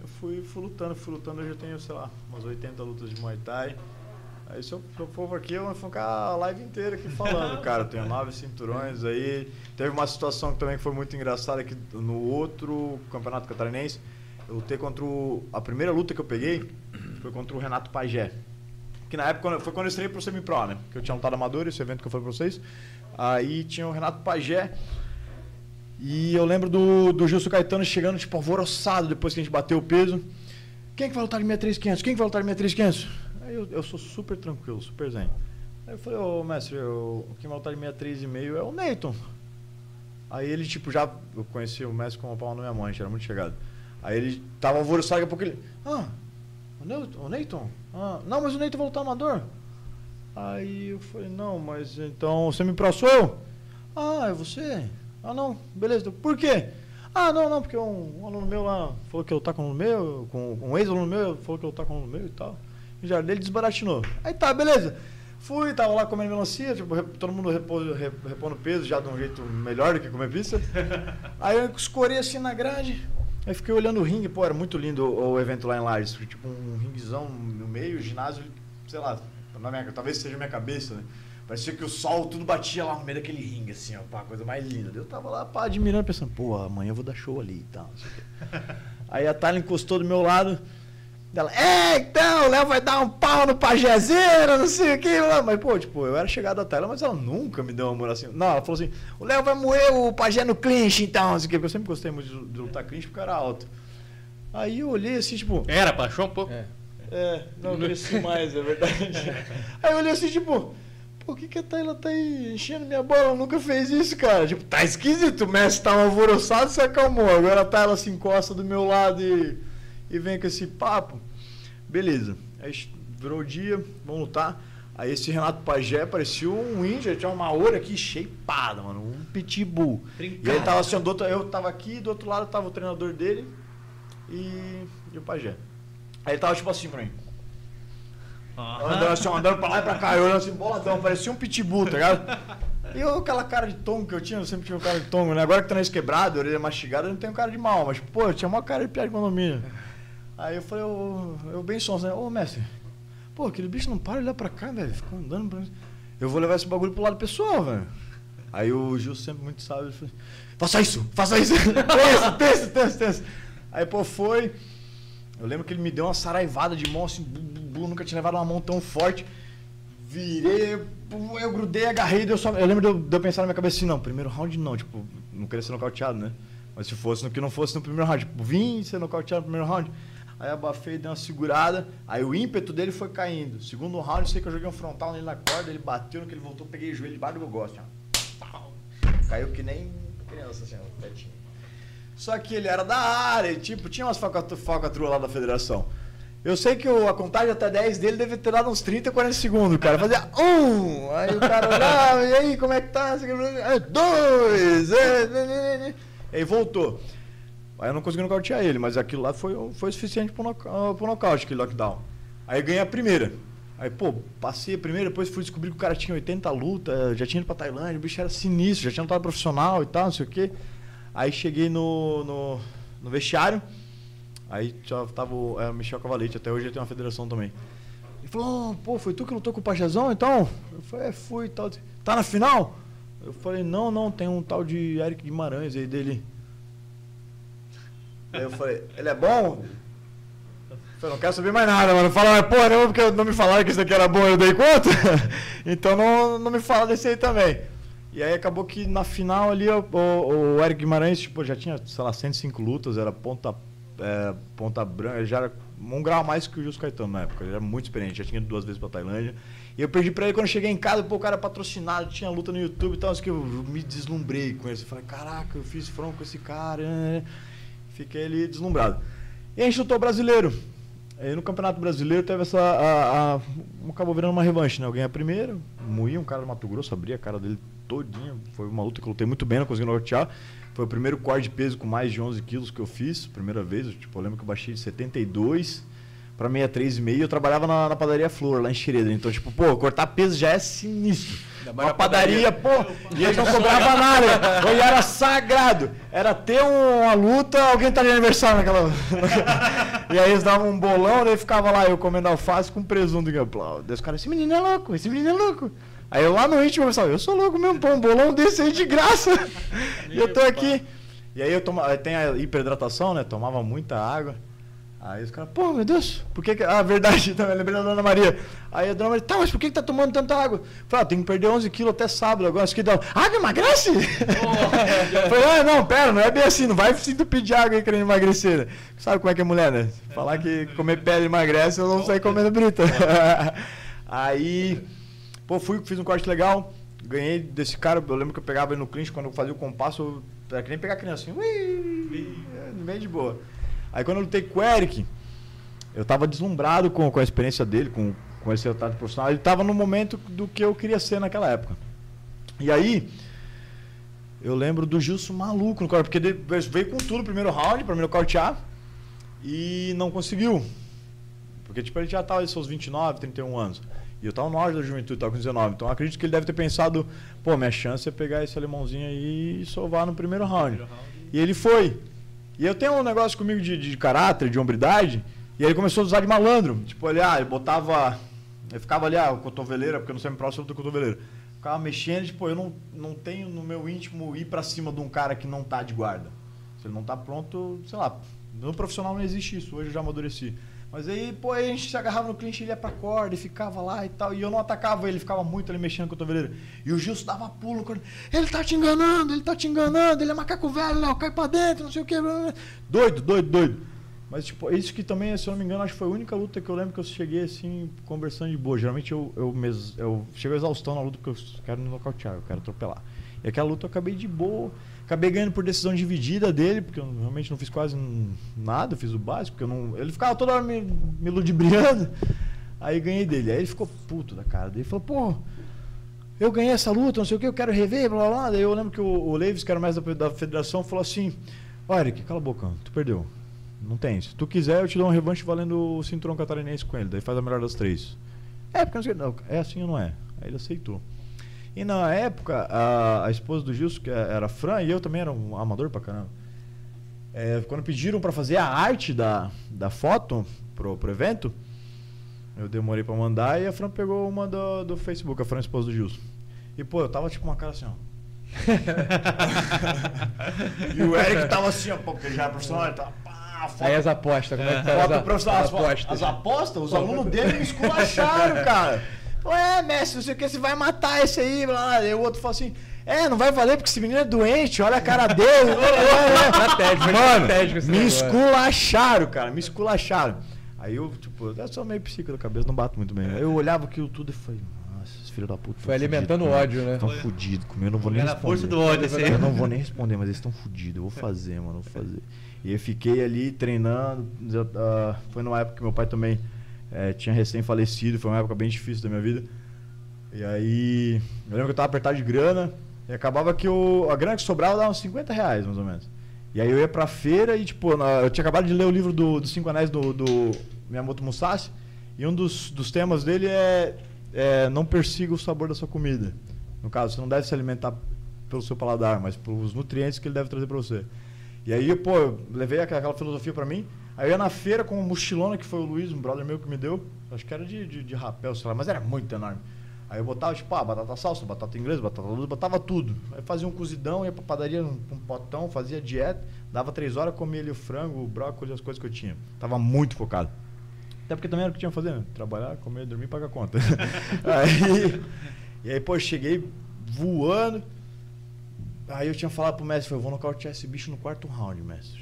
eu fui, fui lutando, fui lutando, eu já tenho, sei lá, umas 80 lutas de Muay Thai. Aí se eu, se eu for aqui, eu vou ficar a live inteira aqui falando, *laughs* cara. Eu tenho nove cinturões aí. Teve uma situação que também foi muito engraçada que no outro campeonato catarinense, eu lutei contra o. A primeira luta que eu peguei foi contra o Renato Pajé. Que na época foi quando eu estreiei pro Semi-Pro, né? Que eu tinha lutado amador, esse evento que eu falei pra vocês. Aí tinha o Renato Pajé. E eu lembro do, do Gilson Caetano chegando, tipo, alvoroçado depois que a gente bateu o peso. Quem que vai lutar de 63500? Quem que vai lutar de 63500? Eu, eu sou super tranquilo, super zen. Aí eu falei, ô mestre, eu, quem vai lutar de 63,5 é o Neyton. Aí ele, tipo, já. Eu conheci o mestre como o pau na minha mãe, a gente era muito chegado. Aí ele tava alvoroçado, daqui a pouco ele. Ah, o Neyton? O Neyton? Ah, não, mas o Neyton vai lutar amador. Aí eu falei, não, mas então você me pro sou eu? Ah, é você? Ah, não, beleza. Por quê? Ah, não, não, porque um, um aluno meu lá falou que eu tá com aluno meu, com um ex-aluno meu falou que eu tá com aluno meu e tal. E já ele desbaratinou. Aí tá, beleza. Fui, tava lá comendo melancia, tipo, todo mundo repô- re- repondo peso já de um jeito melhor do que comer pizza. *laughs* Aí eu escorei assim na grade, aí fiquei olhando o ringue, pô, era muito lindo o, o evento lá em Lages, tipo um ringuezão no meio, ginásio, sei lá, na minha, talvez seja a minha cabeça, né? Parecia que o sol tudo batia lá no meio daquele ringue, assim, ó, pá, coisa mais linda. Eu tava lá, pá, admirando, pensando, pô, amanhã eu vou dar show ali e tal, não sei o quê. *laughs* Aí a Thalia encostou do meu lado, Dela, é, então, o Léo vai dar um pau no pajézeiro, não sei o que. Mas, pô, tipo, eu era chegado a Taylor, mas ela nunca me deu amor assim. Não, ela falou assim, o Léo vai moer o pajé no clinch, então, não sei o que. Porque eu sempre gostei muito de, lutar clinch porque era alto. Aí eu olhei assim, tipo... Era, baixou um pouco. É. É, não, cresci mais, é verdade. *laughs* Aí eu olhei assim, tipo, por que, que a Tayla tá aí enchendo minha bola? Ela nunca fez isso, cara. Tipo, tá esquisito, o mestre tava alvoroçado se acalmou. Agora a Tayla se encosta do meu lado e, e vem com esse papo. Beleza. Aí virou o dia, vamos lutar. Aí esse Renato Pajé parecia um índio, tinha uma aura aqui shapeada, mano, um pitbull. E ele tava assim, do outro, eu tava aqui, do outro lado tava o treinador dele e, e o Pajé. Aí ele tava tipo assim pra mim. Andando assim, andando pra lá e pra cá, eu olhando assim, boladão, parecia um pitbull, tá ligado? E eu, aquela cara de tongo que eu tinha, eu sempre tinha um cara de tongo, né? Agora que tá nesse quebrado, orelha mastigada, eu não tenho cara de mal, mas, pô, eu tinha uma cara de piada de condomínio. Aí eu falei, eu, eu bem sonso, né? Ô, mestre, pô, aquele bicho não para de olhar pra cá, velho, ficou andando pra mim. Eu vou levar esse bagulho pro lado pessoal, velho. Aí o Gil sempre muito sábio, ele falou, faça isso, faça isso, *laughs* tensa, tensa, tensa, tensa. Aí, pô, foi. Eu lembro que ele me deu uma saraivada de mão, assim, bu, bu, bu, nunca tinha levado uma mão tão forte. Virei, eu grudei, agarrei, deu só, eu lembro de eu, de eu pensar na minha cabeça assim, não, primeiro round não, tipo, não queria ser nocauteado, né? Mas se fosse no que não fosse no primeiro round, tipo, vim ser nocauteado no primeiro round. Aí abafei, dei uma segurada, aí o ímpeto dele foi caindo. Segundo round, eu sei que eu joguei um frontal nele na corda, ele bateu, no que ele voltou, peguei o joelho debaixo do gosto. Caiu que nem criança, assim, ó, pertinho. Só que ele era da área, e, tipo, tinha umas falcatru- falcatruas lá da federação. Eu sei que a contagem até 10 dele deve ter dado uns 30, 40 segundos, cara. Fazia um, aí o cara olhava, e aí, como é que tá? Dois, é, né, né, né. aí voltou. Aí eu não consegui nocautear ele, mas aquilo lá foi, foi suficiente ah, pro nocaute, aquele lockdown. Aí eu ganhei a primeira. Aí, pô, passei a primeira, depois fui descobrir que o cara tinha 80 lutas, já tinha ido pra Tailândia, o bicho era sinistro, já tinha lutado profissional e tal, não sei o quê. Aí cheguei no, no, no vestiário, aí já tava o é, Michel Cavalete, até hoje ele tem uma federação também. Ele falou, "Oh, pô, foi tu que lutou com o Pajazão, então? Eu falei, é, fui e tal. Tá na final? Eu falei, não, não, tem um tal de Eric Guimarães aí dele. Aí eu falei, ele é bom? Eu falei, não quero saber mais nada, mano. Mas porra, não, porque não me falaram que isso aqui era bom eu dei conta. *laughs* então não, não me fala desse aí também. E aí acabou que na final ali o, o, o Eric Guimarães, tipo, já tinha, sei lá, 105 lutas, era ponta, é, ponta branca, ele já era um grau mais que o Jus Caetano na época. Ele era muito experiente, já tinha ido duas vezes pra Tailândia. E eu perdi pra ele quando cheguei em casa, pô, o cara patrocinado, tinha luta no YouTube e tal, assim que eu me deslumbrei com isso. Eu falei, caraca, eu fiz front com esse cara. né? Fiquei ali deslumbrado. E a gente lutou brasileiro. Aí no Campeonato Brasileiro teve essa. A, a, acabou virando uma revanche, né? Eu ganhei a primeira, moí um cara do Mato Grosso, abri a cara dele todinha. Foi uma luta que eu lutei muito bem, não consegui nortear. Foi o primeiro corte de peso com mais de 11 quilos que eu fiz, primeira vez. Eu, tipo, eu lembro que eu baixei de 72 para 63,5 eu trabalhava na, na padaria Flor, lá em Xereda. Então, tipo, pô, cortar peso já é sinistro. Uma padaria. padaria, pô, e eles não cobravam nada. E era sagrado. Era ter uma luta, alguém tá de aniversário naquela. *laughs* e aí eles davam um bolão, daí ficava lá eu comendo alface com presunto. E eu, daí os caras, esse menino é louco, esse menino é louco. Aí eu lá no íntimo eu pensava, eu sou louco mesmo, pô, um bolão desse aí de graça. *laughs* e eu tô aqui. E aí eu tomava, tem a hiperidratação, né? Tomava muita água. Aí os caras, pô, meu Deus, por que que... Ah, verdade, *laughs* também lembrei da Dona Maria. Aí a Dona Maria, tá, mas por que que tá tomando tanta água? Falei, ah, tem que perder 11 quilos até sábado agora. Isso que dá... Água emagrece? Eu *laughs* Falei, ah, não, pera, não é bem assim, não vai se entupir de água aí querendo emagrecer. Sabe como é que é mulher, né? Falar que comer pele emagrece, eu não saio comendo brita. *laughs* Aí, pô, fui, fiz um corte legal, ganhei desse cara, eu lembro que eu pegava ele no clinch, quando eu fazia o compasso, eu- era que nem pegar criança assim, ui, é, bem de boa. Aí quando eu lutei com o Eric, eu tava deslumbrado com, com a experiência dele, com, com esse resultado profissional. Ele tava no momento do que eu queria ser naquela época. E aí, eu lembro do Gilson maluco no corte, porque ele veio com tudo no primeiro round, pra me nocautear, e não conseguiu. Porque tipo, ele já tava em seus 29, 31 anos. E eu tava no auge da juventude, tava com 19. Então eu acredito que ele deve ter pensado, pô, minha chance é pegar esse alemãozinho aí e sovar no primeiro round. E ele foi. E eu tenho um negócio comigo de, de caráter, de hombridade, e ele começou a usar de malandro. Tipo, ele, ah, ele botava. Ele ficava ali, ah, cotoveleira, porque eu não sei me próximo do cotoveleira. Ficava mexendo, tipo, eu não, não tenho no meu íntimo ir pra cima de um cara que não tá de guarda. Se ele não tá pronto, sei lá. No profissional não existe isso, hoje eu já amadureci. Mas aí, pô, aí a gente se agarrava no clinch, ele ia pra corda e ficava lá e tal. E eu não atacava ele, ficava muito ali mexendo com a cotoveleira. E o Gilson dava pulo. Ele tá te enganando, ele tá te enganando, ele é macaco velho, Léo, cai pra dentro, não sei o que. Doido, doido, doido. Mas, tipo, isso que também, se eu não me engano, acho que foi a única luta que eu lembro que eu cheguei assim, conversando de boa. Geralmente eu, eu, mes, eu chego a exaustão na luta porque eu quero me nocautear, eu quero atropelar. E aquela luta eu acabei de boa. Acabei ganhando por decisão dividida dele, porque eu realmente não fiz quase nada, fiz o básico, porque não. Ele ficava toda hora me, me ludibriando. *laughs* Aí ganhei dele. Aí ele ficou puto da cara dele. Falou, pô, eu ganhei essa luta, não sei o que, eu quero rever, blá blá. Daí eu lembro que o, o Leves, que era mestre da, da federação, falou assim: Ó, Eric, cala a boca, tu perdeu. Não tem. Se tu quiser, eu te dou um revanche valendo o cinturão catarinense com ele. Daí faz a melhor das três. É, porque não sei, não, é assim ou não é? Aí ele aceitou. E na época, a, a esposa do Gilson, que era a Fran, e eu também era um amador pra caramba. É, quando pediram pra fazer a arte da, da foto pro, pro evento, eu demorei pra mandar e a Fran pegou uma do, do Facebook, a Fran, a esposa do Gilson. E, pô, eu tava tipo uma cara assim, ó. *laughs* e o Eric tava assim, ó, pô, porque já é profissional, ele tava. Pá, foto, Aí as apostas, como é que tá foto as, profissional, as as, apostas. as apostas, os alunos dele me esculacharam, *laughs* cara. Ué, mestre, não sei o que, você vai matar esse aí, blá, blá. E o outro falou assim. É, não vai valer porque esse menino é doente, olha a cara dele. *laughs* Estratégico, foi Mano, estratégico esse me esculacharam, cara, me esculacharam. Aí eu, tipo, eu sou meio psíquico da cabeça, não bato muito bem. Aí eu olhava aquilo tudo e falei, nossa, filhos da puta. Foi alimentando o ódio, né? Estão fudidos comigo, eu não vou nem Era responder. força do ódio, esse aí. Eu não vou nem responder, mas eles estão fudidos. Eu vou fazer, mano, eu vou fazer. E eu fiquei ali treinando. eu, ah, foi numa época que meu pai também eh, tinha recém-falecido. Foi uma época bem difícil da minha vida. E aí, eu lembro que eu tava apertado de grana. E acabava que o, a grana que sobrava dava uns 50 reais, mais ou menos. E aí eu ia pra feira e, tipo, eu tinha acabado de ler o livro do, dos Cinco Anéis do, do Miyamoto Musashi. E um dos, dos temas dele é, é não persiga o sabor da sua comida. No caso, você não deve se alimentar pelo seu paladar, mas pelos nutrientes que ele deve trazer pra você. E aí, pô, eu levei aquela, filosofia pra mim. Aí eu ia na feira com uma mochilona que foi o Luiz, um brother meu que me deu. Acho que era de, de, de rapel, sei lá, mas era muito enorme. Aí eu botava, tipo, ah, batata salsa, batata inglesa, batata doce, botava tudo. Aí fazia um cozidão, ia pra padaria num, num potão, fazia dieta, dava três horas, comia ali o frango, o brócolis, as coisas que eu tinha. Tava muito focado. Até porque também era o que tinha que fazer, né? Trabalhar, comer, dormir, pagar conta. *laughs* aí, e aí, pô, cheguei voando. Aí eu tinha falado pro mestre, falei, eu vou nocautear esse bicho no quarto round, mestre.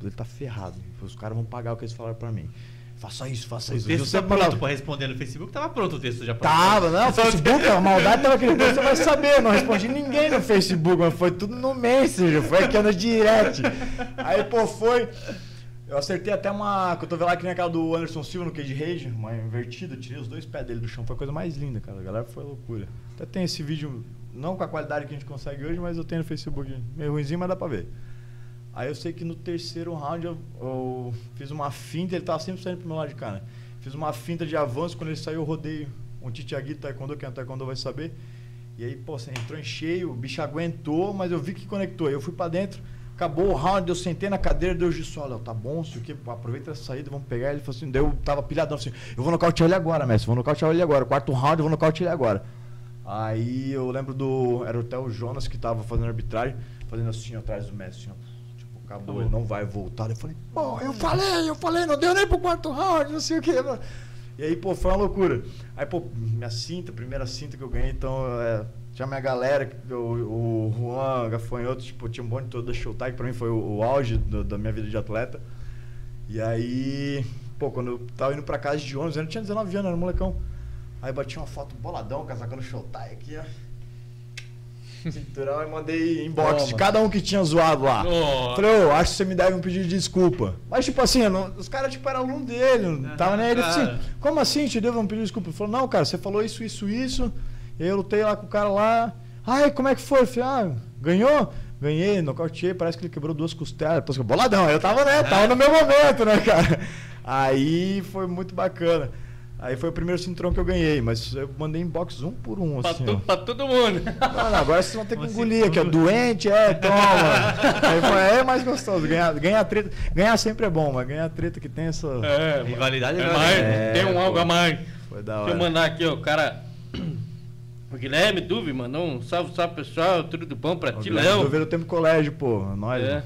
Ele tá ferrado. Os caras vão pagar o que eles falaram pra mim. Faça isso, faça O isso. texto Eu tá sempre pronto responder no Facebook, tava pronto o texto já pra Tava, não, Facebook, a maldade tava depois você vai saber, não respondi ninguém no Facebook, mas foi tudo no Messenger, foi aqui no direct. Aí, pô, foi. Eu acertei até uma cotovelada que nem aquela do Anderson Silva no Cage Rage, uma invertida, tirei os dois pés dele do chão, foi a coisa mais linda, cara. A galera foi loucura. Até tem esse vídeo, não com a qualidade que a gente consegue hoje, mas eu tenho no Facebook, meio ruimzinho, mas dá pra ver. Aí eu sei que no terceiro round eu, eu fiz uma finta, ele tava sempre saindo pro meu lado de cá, né? Fiz uma finta de avanço, quando ele saiu eu rodei um titiagui taekwondo, quem é taekwondo vai saber. E aí, pô, você entrou em cheio, o bicho aguentou, mas eu vi que conectou. Eu fui pra dentro, acabou o round, eu sentei na cadeira, deu o olha, tá bom, sei o que, aproveita essa saída, vamos pegar. Ele falou assim, daí eu tava pilhadão assim, eu vou nocautear ele agora, mestre, vou nocautear ele agora. Quarto round, eu vou nocautear ele agora. Aí eu lembro do. Era o Jonas que tava fazendo arbitragem, fazendo assim atrás do mestre, assim, ó. Tipo, acabou, ele não vai voltar. Eu falei, pô, eu falei, eu falei, não deu nem pro quarto round, não sei o que. E aí, pô, foi uma loucura. Aí, pô, minha cinta, primeira cinta que eu ganhei, então, é, tinha minha galera, o, o Juan Gafanhoto, tipo, tinha um bonde todo da Showtime, que pra mim foi o, o auge do- da minha vida de atleta. E aí, pô, quando eu tava indo pra casa de ônibus, eu não tinha 19 anos, era um molecão. Aí bati uma foto boladão, casacando Showtime aqui, ó. *laughs* Cinturão e mandei inbox Toma. de cada um que tinha zoado lá. Nossa. Falei, ô, acho que você me deve um pedido de desculpa. Mas, tipo assim, não- os caras, tipo, eram aluno dele, não tava nem. Ele assim, como assim te devo um pedido de desculpa? Ele falou, não, cara, você falou isso, isso, isso. E aí eu lutei lá com o cara lá. Ai, como é que foi? Eu falei, ah, ganhou? Ganhei, nocauteei, parece que ele quebrou duas costelas. Tô boladão, aí eu tava, né? Tava no meu momento, né, cara? Aí foi muito bacana. Aí foi o primeiro cinturão que eu ganhei, mas eu mandei inbox um por um, Pra, assim, tu- pra todo mundo. Mano, agora vocês vão ter que *laughs* Você engolir, que é tudo. doente, é, toma. Aí foi, é mais gostoso. Ganhar, ganhar treta. Ganhar sempre é bom, mas ganhar treta que tem essa. É, Rivalidade é é mais, É, tem um algo pô. a mais. Foi da Deixa hora. eu mandar aqui, ó, o cara. *clears throat* O Guilherme Duve mandou um salve, salve pessoal, tudo de bom pra O ti, Léo. do Ver o tempo colégio, pô. Nós. É.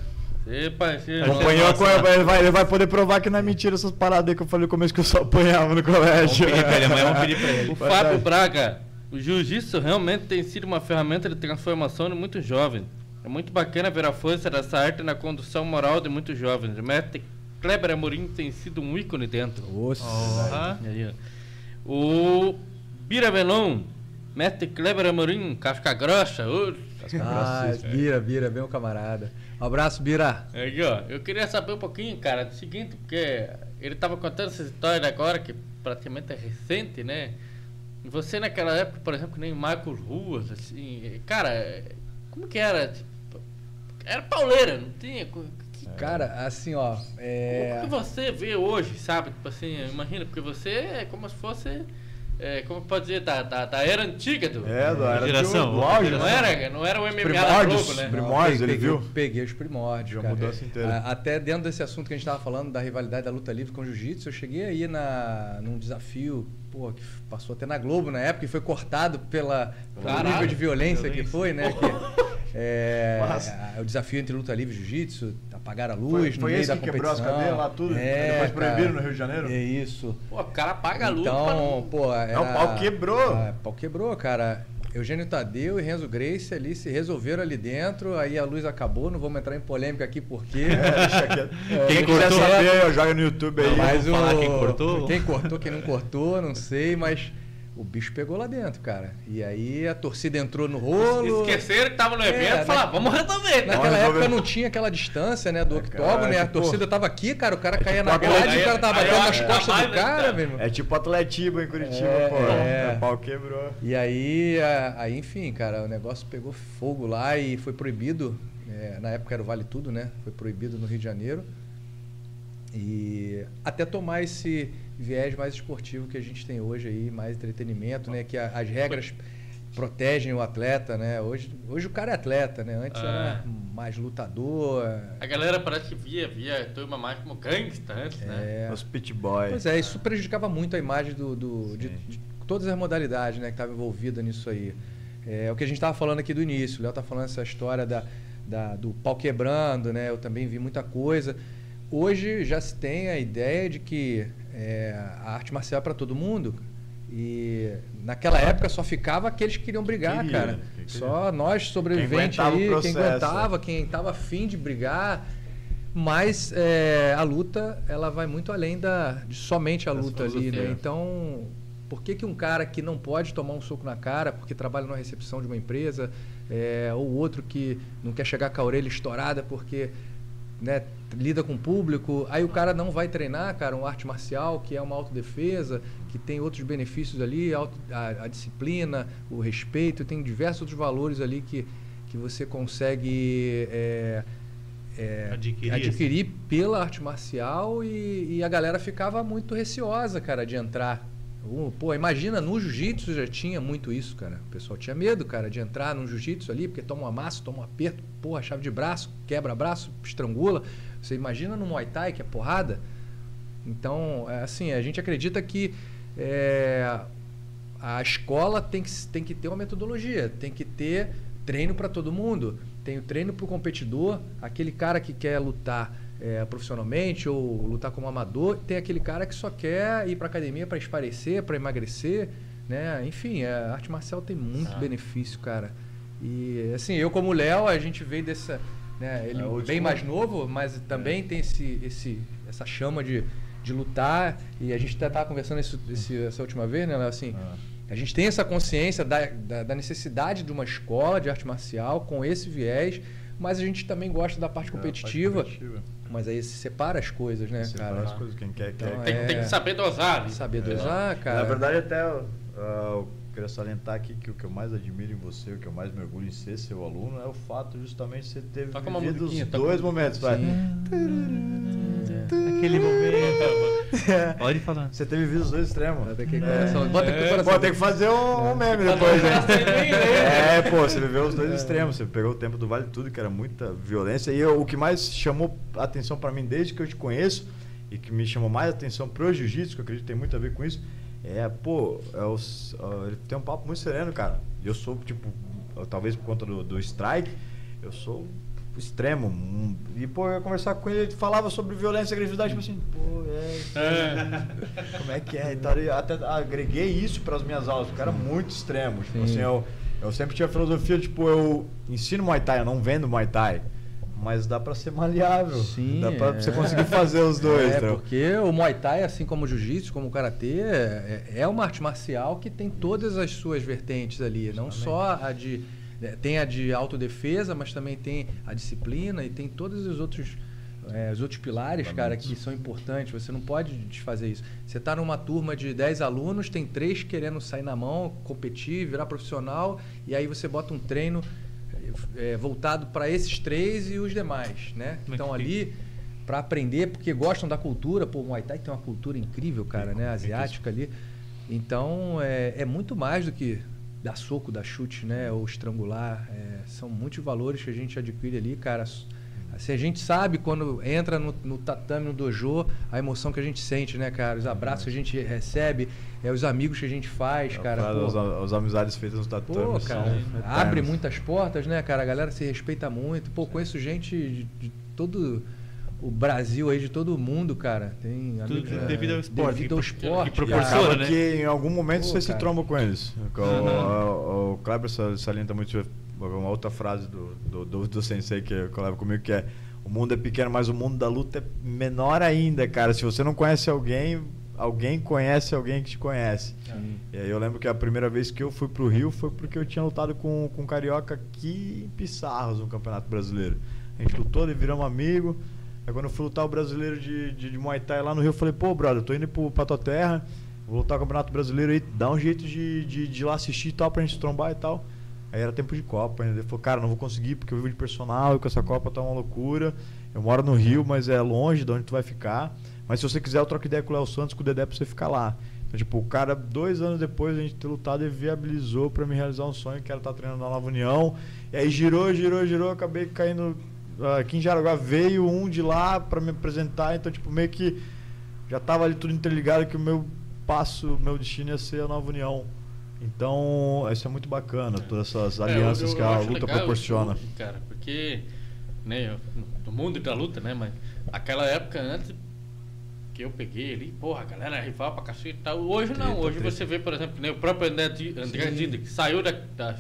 Parecia. Acompanhou, acompanhou, ele, vai, ele vai poder provar que não é mentira essas paradas aí que eu falei no começo que eu só apanhava no colégio. Vamos pedir pra ele, amanhã vamos pedir pra ele. O Fábio Braga, o jiu-jitsu realmente tem sido uma ferramenta de transformação de muitos jovens. É muito bacana ver a força dessa arte na condução moral de muitos jovens. O mestre Kleber Amorim tem sido um ícone dentro. Nossa. Aí. O Bira Velon, mestre Kleber Amorim, casca grossa. ô. Ah, Bira, Bira, bem o camarada. Um abraço, Bira. Aí, ó, eu queria saber um pouquinho, cara, do seguinte, porque ele tava contando essa história agora, que praticamente é recente, né? E você naquela época, por exemplo, que nem Marcos Ruas, assim, cara, como que era? Tipo, era pauleira, não tinha? que- Cara, assim, ó. É... Como que você vê hoje, sabe? Tipo assim, imagina, porque você é como se fosse, é, como pode dizer, da, da, da era antiga do... É, do, era Geração, do, do auge, Não né? era, não era o MMA da Primórdios, Globo, né? prim- primórdios, Não, ele peguei, viu? Peguei os primórdios. Já cara. inteira. A- Até dentro desse assunto que a gente estava falando da rivalidade da luta livre com o jiu-jitsu, eu cheguei aí na, num desafio, pô, que passou até na Globo na época e foi cortado pela, pelo Caralho. nível de violência, que Violência. foi, né? *laughs* Que, é, a- o desafio entre luta livre e jiu-jitsu, apagar a Foi, luz, foi no meio esse da que quebrou as cadeias lá, tudo? É, Depois proibiram no Rio de Janeiro? É isso. Pô, o cara paga a luz Então, pô, era... Não, o pau quebrou. Ah, pau quebrou, cara. Eugênio Tadeu e Renzo Grace ali se resolveram ali dentro, aí a luz acabou, não vamos entrar em polêmica aqui porque. *laughs* É, deixa quieto. *laughs* É, Quem quiser quieto. saber, joga no YouTube aí. Mas Vamos falar o- quem cortou? Quem cortou, quem não cortou, não sei, mas o bicho pegou lá dentro, cara. E aí a torcida entrou no rolo. Esqueceram que tava no evento É, e falaram, na- vamos resolver. Naquela resolver. época não tinha aquela distância, né, do É, octógono, cara, né? A tipo, torcida tava aqui, cara, o cara caía na tipo, grade e aí- o cara tava aí batendo nas que costas do né, cara, cara? meu irmão. É tipo Atletiba em Curitiba, É, pô. é. O pau quebrou. E aí, a- aí, enfim, cara, o negócio pegou fogo lá e foi proibido. é, na época era o Vale Tudo, né? Foi proibido no Rio de Janeiro. E até tomar esse viés mais esportivo que a gente tem hoje aí, mais entretenimento, né? Que a- as regras protegem o atleta, né? Hoje, hoje o cara é atleta, né? Antes É. era mais lutador. A galera parece que via, via a turma mais como gangsta antes, né? É, Os pit boy. Pois é, isso prejudicava muito a imagem do, do- de, de todas as modalidades né, que estavam envolvidas nisso aí. É o que a gente estava falando aqui do início. O Léo está falando essa história da, da- do pau quebrando, né? Eu também vi muita coisa. Hoje já se tem a ideia de que é, a arte marcial é para todo mundo. E naquela época só ficava aqueles que queriam brigar, Queria, cara. quem queria. Só nós sobreviventes o aí, quem aguentava, quem estava afim de brigar. Mas é, a luta, ela vai muito além da, de somente a luta ali, né? Então, por que, que um cara que não pode tomar um soco na cara porque trabalha numa recepção de uma empresa, é, ou outro que não quer chegar com a orelha estourada porque né, lida com o público, aí o cara não vai treinar, cara, uma arte marcial que é uma autodefesa, que tem outros benefícios ali, a, a- a disciplina, o respeito, tem diversos outros valores ali que, que você consegue é, é, Adquirir, adquirir pela arte marcial e, e a galera ficava muito receosa, cara, de entrar. Pô, imagina, no jiu-jitsu já tinha muito isso, cara. O pessoal tinha medo, cara, de entrar no jiu-jitsu ali, porque toma um amasso, toma um aperto, porra, chave de braço, quebra braço, estrangula. Você imagina no Muay Thai, que é porrada? Então, é assim, a gente acredita que é, a escola tem que, tem que ter uma metodologia, tem que ter treino para todo mundo. Tem o treino para o competidor, aquele cara que quer lutar é, profissionalmente ou lutar como amador, tem aquele cara que só quer ir para academia para esparecer, para emagrecer, né? Enfim, a arte marcial tem muito Ah. benefício, cara. E assim, eu como Léo, a gente veio dessa, né, ele É, bem mais novo, mas também tem esse, esse, essa chama de, de lutar. E a gente até estava conversando isso, esse- essa última vez, né, Léo? Assim, Ah. a gente tem essa consciência da, da, da necessidade de uma escola de arte marcial com esse viés, mas a gente também gosta da parte competitiva. Mas aí se separa as coisas, né, Separa cara? as coisas, quem quer, Então, quer. Tem, É. tem que saber dosar. né? Saber dosar, cara. Na verdade, até uh, queria salientar aqui que o que eu mais admiro em você, o que eu mais me orgulho em ser seu aluno, é o fato justamente de você ter uma vivido os toca dois uma- momentos. vai. Aquele momento. Pode falar. Você ter vivido os dois extremos. Bota aqui, coração. Bota aqui o É. coração. Pô, tem que fazer um, um meme depois, hein? É, pô, você viveu os dois extremos. Você pegou o tempo do Vale Tudo, que era muita violência. E eu- o que mais chamou a atenção pra mim desde que eu te conheço, e que me chamou mais atenção pro jiu-jitsu, que eu acredito que tem muito a ver com isso, é, pô, é o s- ó, ele tem um papo muito sereno, cara. Eu sou, tipo, ó, talvez por conta do, do strike, eu sou extremo. um- e, pô, eu ia conversar com ele, ele falava sobre violência e agressividade, tipo assim, pô, é. *laughs* Como é que é? Então, eu até agreguei isso para as minhas aulas, porque era muito extremo. Tipo Sim. assim, eu, eu sempre tinha a filosofia, tipo, eu ensino Muay Thai, eu não vendo Muay Thai. Mas dá pra ser maleável. Sim, dá pra é. você conseguir fazer os dois. É, entendeu? porque o Muay Thai, assim como o Jiu-Jitsu, como o Karatê, é, é uma arte marcial que tem todas as suas vertentes ali. Não só a de... é, Tem a de autodefesa, mas também tem a disciplina e tem todos os outros... é, os outros pilares, cara, que são importantes. Você não pode desfazer isso. Você está numa turma de 10 alunos, tem três querendo sair na mão, competir, virar profissional, e aí você bota um treino é, voltado para esses três e os demais, né? Mas Então que- ali para aprender, porque gostam da cultura, pô, o Muay Thai tem uma cultura incrível, cara, né? Asiática ali. Então é, é muito mais do que dar soco, dar chute, né? Ou estrangular. É, são muitos valores que a gente adquire ali, cara. Assim, a gente sabe quando entra no, no tatame, no dojo, a emoção que a gente sente, né, cara? Os abraços que a gente recebe, é, os amigos que a gente faz, cara. Cara, pô. as, as amizades feitas no tatame Pô, são cara, eternas. abre muitas portas, né, cara? A galera se respeita muito. Pô, conheço gente de, de todo o Brasil aí, de todo o mundo, cara. Tem amigos, né, devido ao esporte, Devido ao esporte. que proporciona, né? que em algum momento Pô, você se cara. tromba com eles. *laughs* O, Aham. o, o Kleber sal- salienta muito uma outra frase do, do, do, do sensei que eu leva comigo que é o mundo é pequeno, mas o mundo da luta é menor ainda, cara. Se você não conhece alguém, alguém conhece alguém que te conhece. E aí eu lembro que a primeira vez que eu fui pro Rio foi porque eu tinha lutado com, com um carioca aqui em Pissarros no Campeonato Brasileiro. A gente lutou, ele viramos amigo. Aí quando eu fui lutar o brasileiro de, de, de Muay Thai lá no Rio, eu falei, pô, brother, eu tô indo pro, pra tua terra, vou lutar o Campeonato Brasileiro aí, dá um jeito de, de, de ir lá assistir e tal, pra gente trombar e tal. Aí era tempo de Copa ainda. Ele falou, cara, não vou conseguir porque eu vivo de personal e com essa Copa tá uma loucura. Eu moro no Rio, mas é longe de onde tu vai ficar. Mas se você quiser, eu troco ideia com o Léo Santos, com o Dedé pra você ficar lá. Então, tipo, o cara, dois anos depois de a gente ter lutado, ele viabilizou pra me realizar um sonho, que era estar treinando na Nova União. E aí girou, girou, girou, acabei caindo. ah, Aqui em Jaraguá veio um de lá pra me apresentar, então, tipo, meio que já tava ali tudo interligado que o meu passo, meu destino ia ser a Nova União. Então, isso é muito bacana, todas essas É, alianças eu- que eu a acho luta proporciona. isso, Cara, porque, né, no mundo da luta, né, mas aquela época antes que eu peguei ali, porra, a galera rival pra cacete e tal. Hoje não, Treta, hoje treta. você vê, por exemplo, né, o próprio André, André. Dida, que saiu da, da,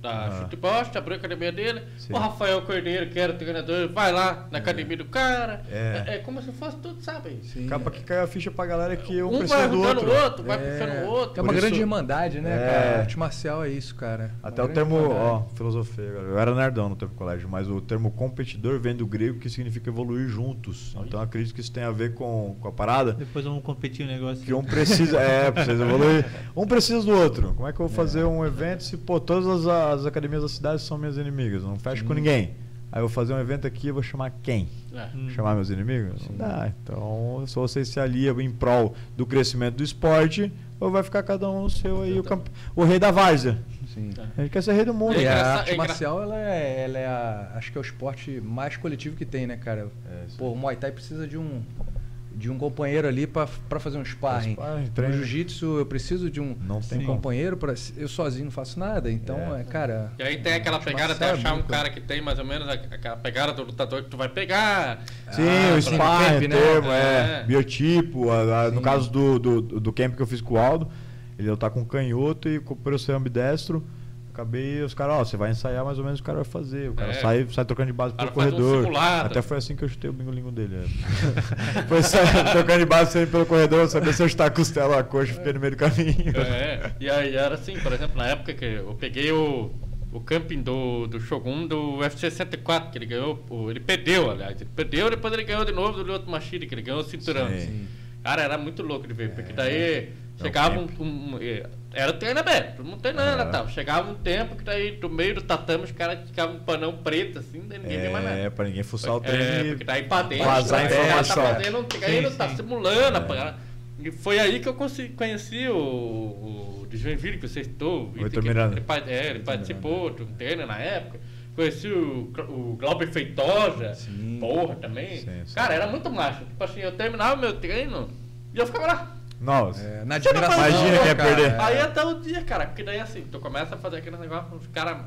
da Ah. chute poste, abriu a academia dele, Sim. o Rafael Cordeiro, que era o treinador, vai lá na academia do cara. É. É, é como se fosse tudo, sabe? Sim. Acaba que cai a ficha pra galera que um, um precisa vai do outro. o outro, vai É, puxando o outro. É uma Por grande isso- irmandade, né, É. cara? A arte marcial é isso, cara. Até Uma o termo, irmandade. ó, filosofia, galera. eu era nerdão no tempo do colégio, mas o termo competidor vem do grego que significa evoluir juntos. Então acredito que isso tem a ver com, com a parada. Depois vamos competir o negócio. Que um precisa, é, precisa evoluir. *laughs* Um precisa do outro. Como é que eu vou fazer um evento se, pô, todas as, as academias da cidade são minhas inimigas? Não fecho com ninguém. Aí eu vou fazer um evento aqui, eu vou chamar quem? É. Hum. Chamar meus inimigos? Não dá. Então, se você se alia em prol do crescimento do esporte, ou vai ficar cada um no seu aí, o, camp... o rei da várzea. Sim. A gente quer ser rei do mundo. E É a arte é marcial, ela é, ela é a, acho que é o esporte mais coletivo que tem, né, cara? É, isso Pô, o Muay Thai precisa de um de um companheiro ali pra pra fazer um sparring. sparring, No jiu-jitsu eu preciso de um, Não tem um companheiro para eu sozinho não faço nada. Então, É. é, cara, E aí tem aquela pegada de marcial é achar um cara que tem mais ou menos a- aquela pegada do lutador que tu vai pegar. Sim, Ah, o sparring, camp, né? termo, é, É. biotipo. a- a- no caso do, do, do camp que eu fiz com o Aldo, ele tá com canhoto e com- por eu ser ambidestro, acabei, os caras, ó, você vai ensaiar mais ou menos o que o cara vai fazer. O cara É. sai, sai trocando de base pelo um corredor. simulado. Até foi assim que eu chutei o bingolingo dele. É. *laughs* foi sair, trocando de base saindo pelo corredor, saber se eu chutar a costela ou a coxa, fiquei no meio do caminho. É, e aí era assim, por exemplo, na época que eu peguei o, o camping do, do Shogun do UFC 64, que ele ganhou, ele perdeu, aliás, ele perdeu, depois ele ganhou de novo do Lyoto Machida, que ele ganhou o cinturão. Sim. Cara, era muito louco de ver, porque daí chegava um, tempo. um- eh, Era treino aberto, todo mundo treinando Ah. e tal. Chegava um tempo que daí, do meio do tatame, os caras ficavam um panão preto, assim, daí ninguém via mais nada. É, pra ninguém fuçar o treino É, e porque daí pra dentro, vazar a é, informação. Tá fazendo, aí não tá sim. simulando a parada. E foi aí que eu consegui, conheci o, o de Joinville, que você citou. O que- Miranda. Ele, é, ele participou de um treino na época. Conheci o, o Glauber Feitosa, Sim. porra, também. Sim, sim. Cara, era muito macho. Tipo assim, eu terminava meu treino e eu ficava lá. Nossa. é, na Você não admiração. Imagina né, quem ia cara? perder. É. Aí até o dia, cara, porque daí assim, tu começa a fazer aquele negócio, os caras.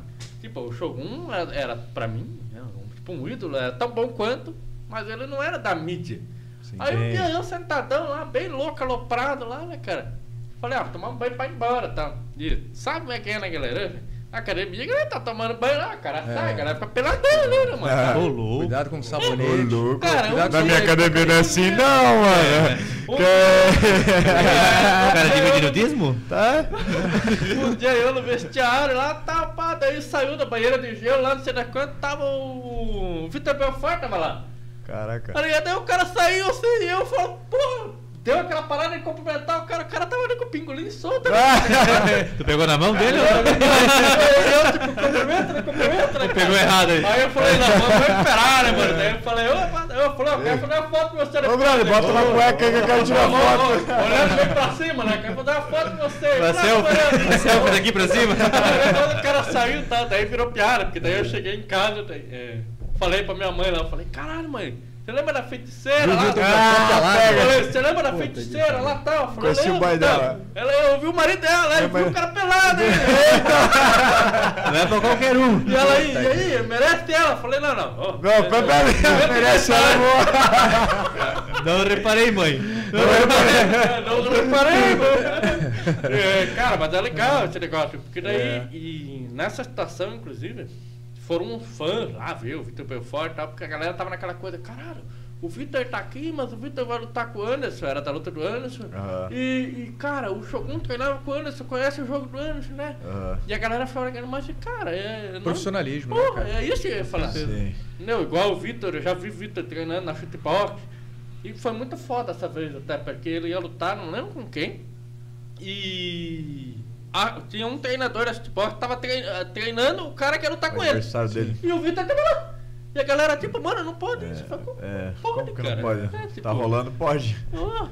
Tipo, o Shogun era, era pra mim, né, tipo um ídolo, era tão bom quanto, mas ele não era da mídia. Sim. Aí um dia eu sentadão lá, bem louco, aloprado lá, né, cara? Falei, ah, tomar um banho pra ir embora, tá? E sabe como é que é na galera? Academia, a galera tá tomando banho lá, cara, sai, a galera fica peladão ali, né, mano? Ô, louco. Cuidado com o sabonete. louco. Cara, Cuidado um Na minha academia não é assim, não, mano. *laughs* Um Cara, divide nudismo? Tá? Um dia eu no vestiário lá, tá, pá, daí saiu da banheira de gelo lá, não sei das quantas, tava o Vitor Belfort, tava lá. Caraca. Tá? Aí o cara saiu assim e eu falo, pô, deu aquela parada de cumprimentar o cara, o cara tava ali com o pingolim solto. né? *laughs* *laughs* Tu pegou na mão dele? ou- eu, tipo, cumprimenta, né? Cumprimenta, né? Pegou errado aí. Aí eu falei, não, vamos esperar, né, mano? Daí eu falei, opa, eu falei, eu quero fazer uma foto com você. né? Ô, brother, bota uma cueca aí que eu quero tirar foto. Olhando bem pra cima, né? Quero fazer uma foto com você. Olhando. selfie daqui pra cima. Aí *laughs* quando o cara saiu, tá, daí virou piada, porque daí eu cheguei em casa, daí, é, falei pra minha mãe lá, eu falei, caralho, mãe, você lembra da feiticeira lá? Ah, falei, você lembra da feiticeira lá tal? Eu falei, Conheci o pai dela. Ela, eu vi o marido dela, aí É, viu o cara pelado, hein? *laughs* Não é pra qualquer um. E ela, e, e aí, merece ela? Falei, não, não. ó, Não, pera merece ela. *laughs* Não reparei, mãe. É, *laughs* não, não reparei, mano. É, cara, mas é legal esse negócio, porque daí, É. e nessa situação, inclusive, foram uns fãs lá ver o Vitor Belfort e tal, porque a galera tava naquela coisa, caralho, o Vitor tá aqui, mas o Vitor vai lutar com o Anderson, era da luta do Anderson. Aham. E, e, cara, o Shogun treinava com o Anderson, conhece o jogo do Anderson, né? Aham. E a galera falava, mas, cara, é. não- Profissionalismo, né, Porra, cara? é isso que eu ia falar. Sim. Não, igual o Vitor, eu já vi o Vitor treinando na shootbox. E foi muito foda essa vez até, porque ele ia lutar, não lembro com quem. E. ah, tinha um treinador da shootbox que tava trein- ah, treinando o cara que lutar com ele. Dele. E o Vitor tava lá. E a galera, tipo, mano, não pode isso. Falei, É, pode, como que cara. não pode? É, tipo, Tá rolando, pode.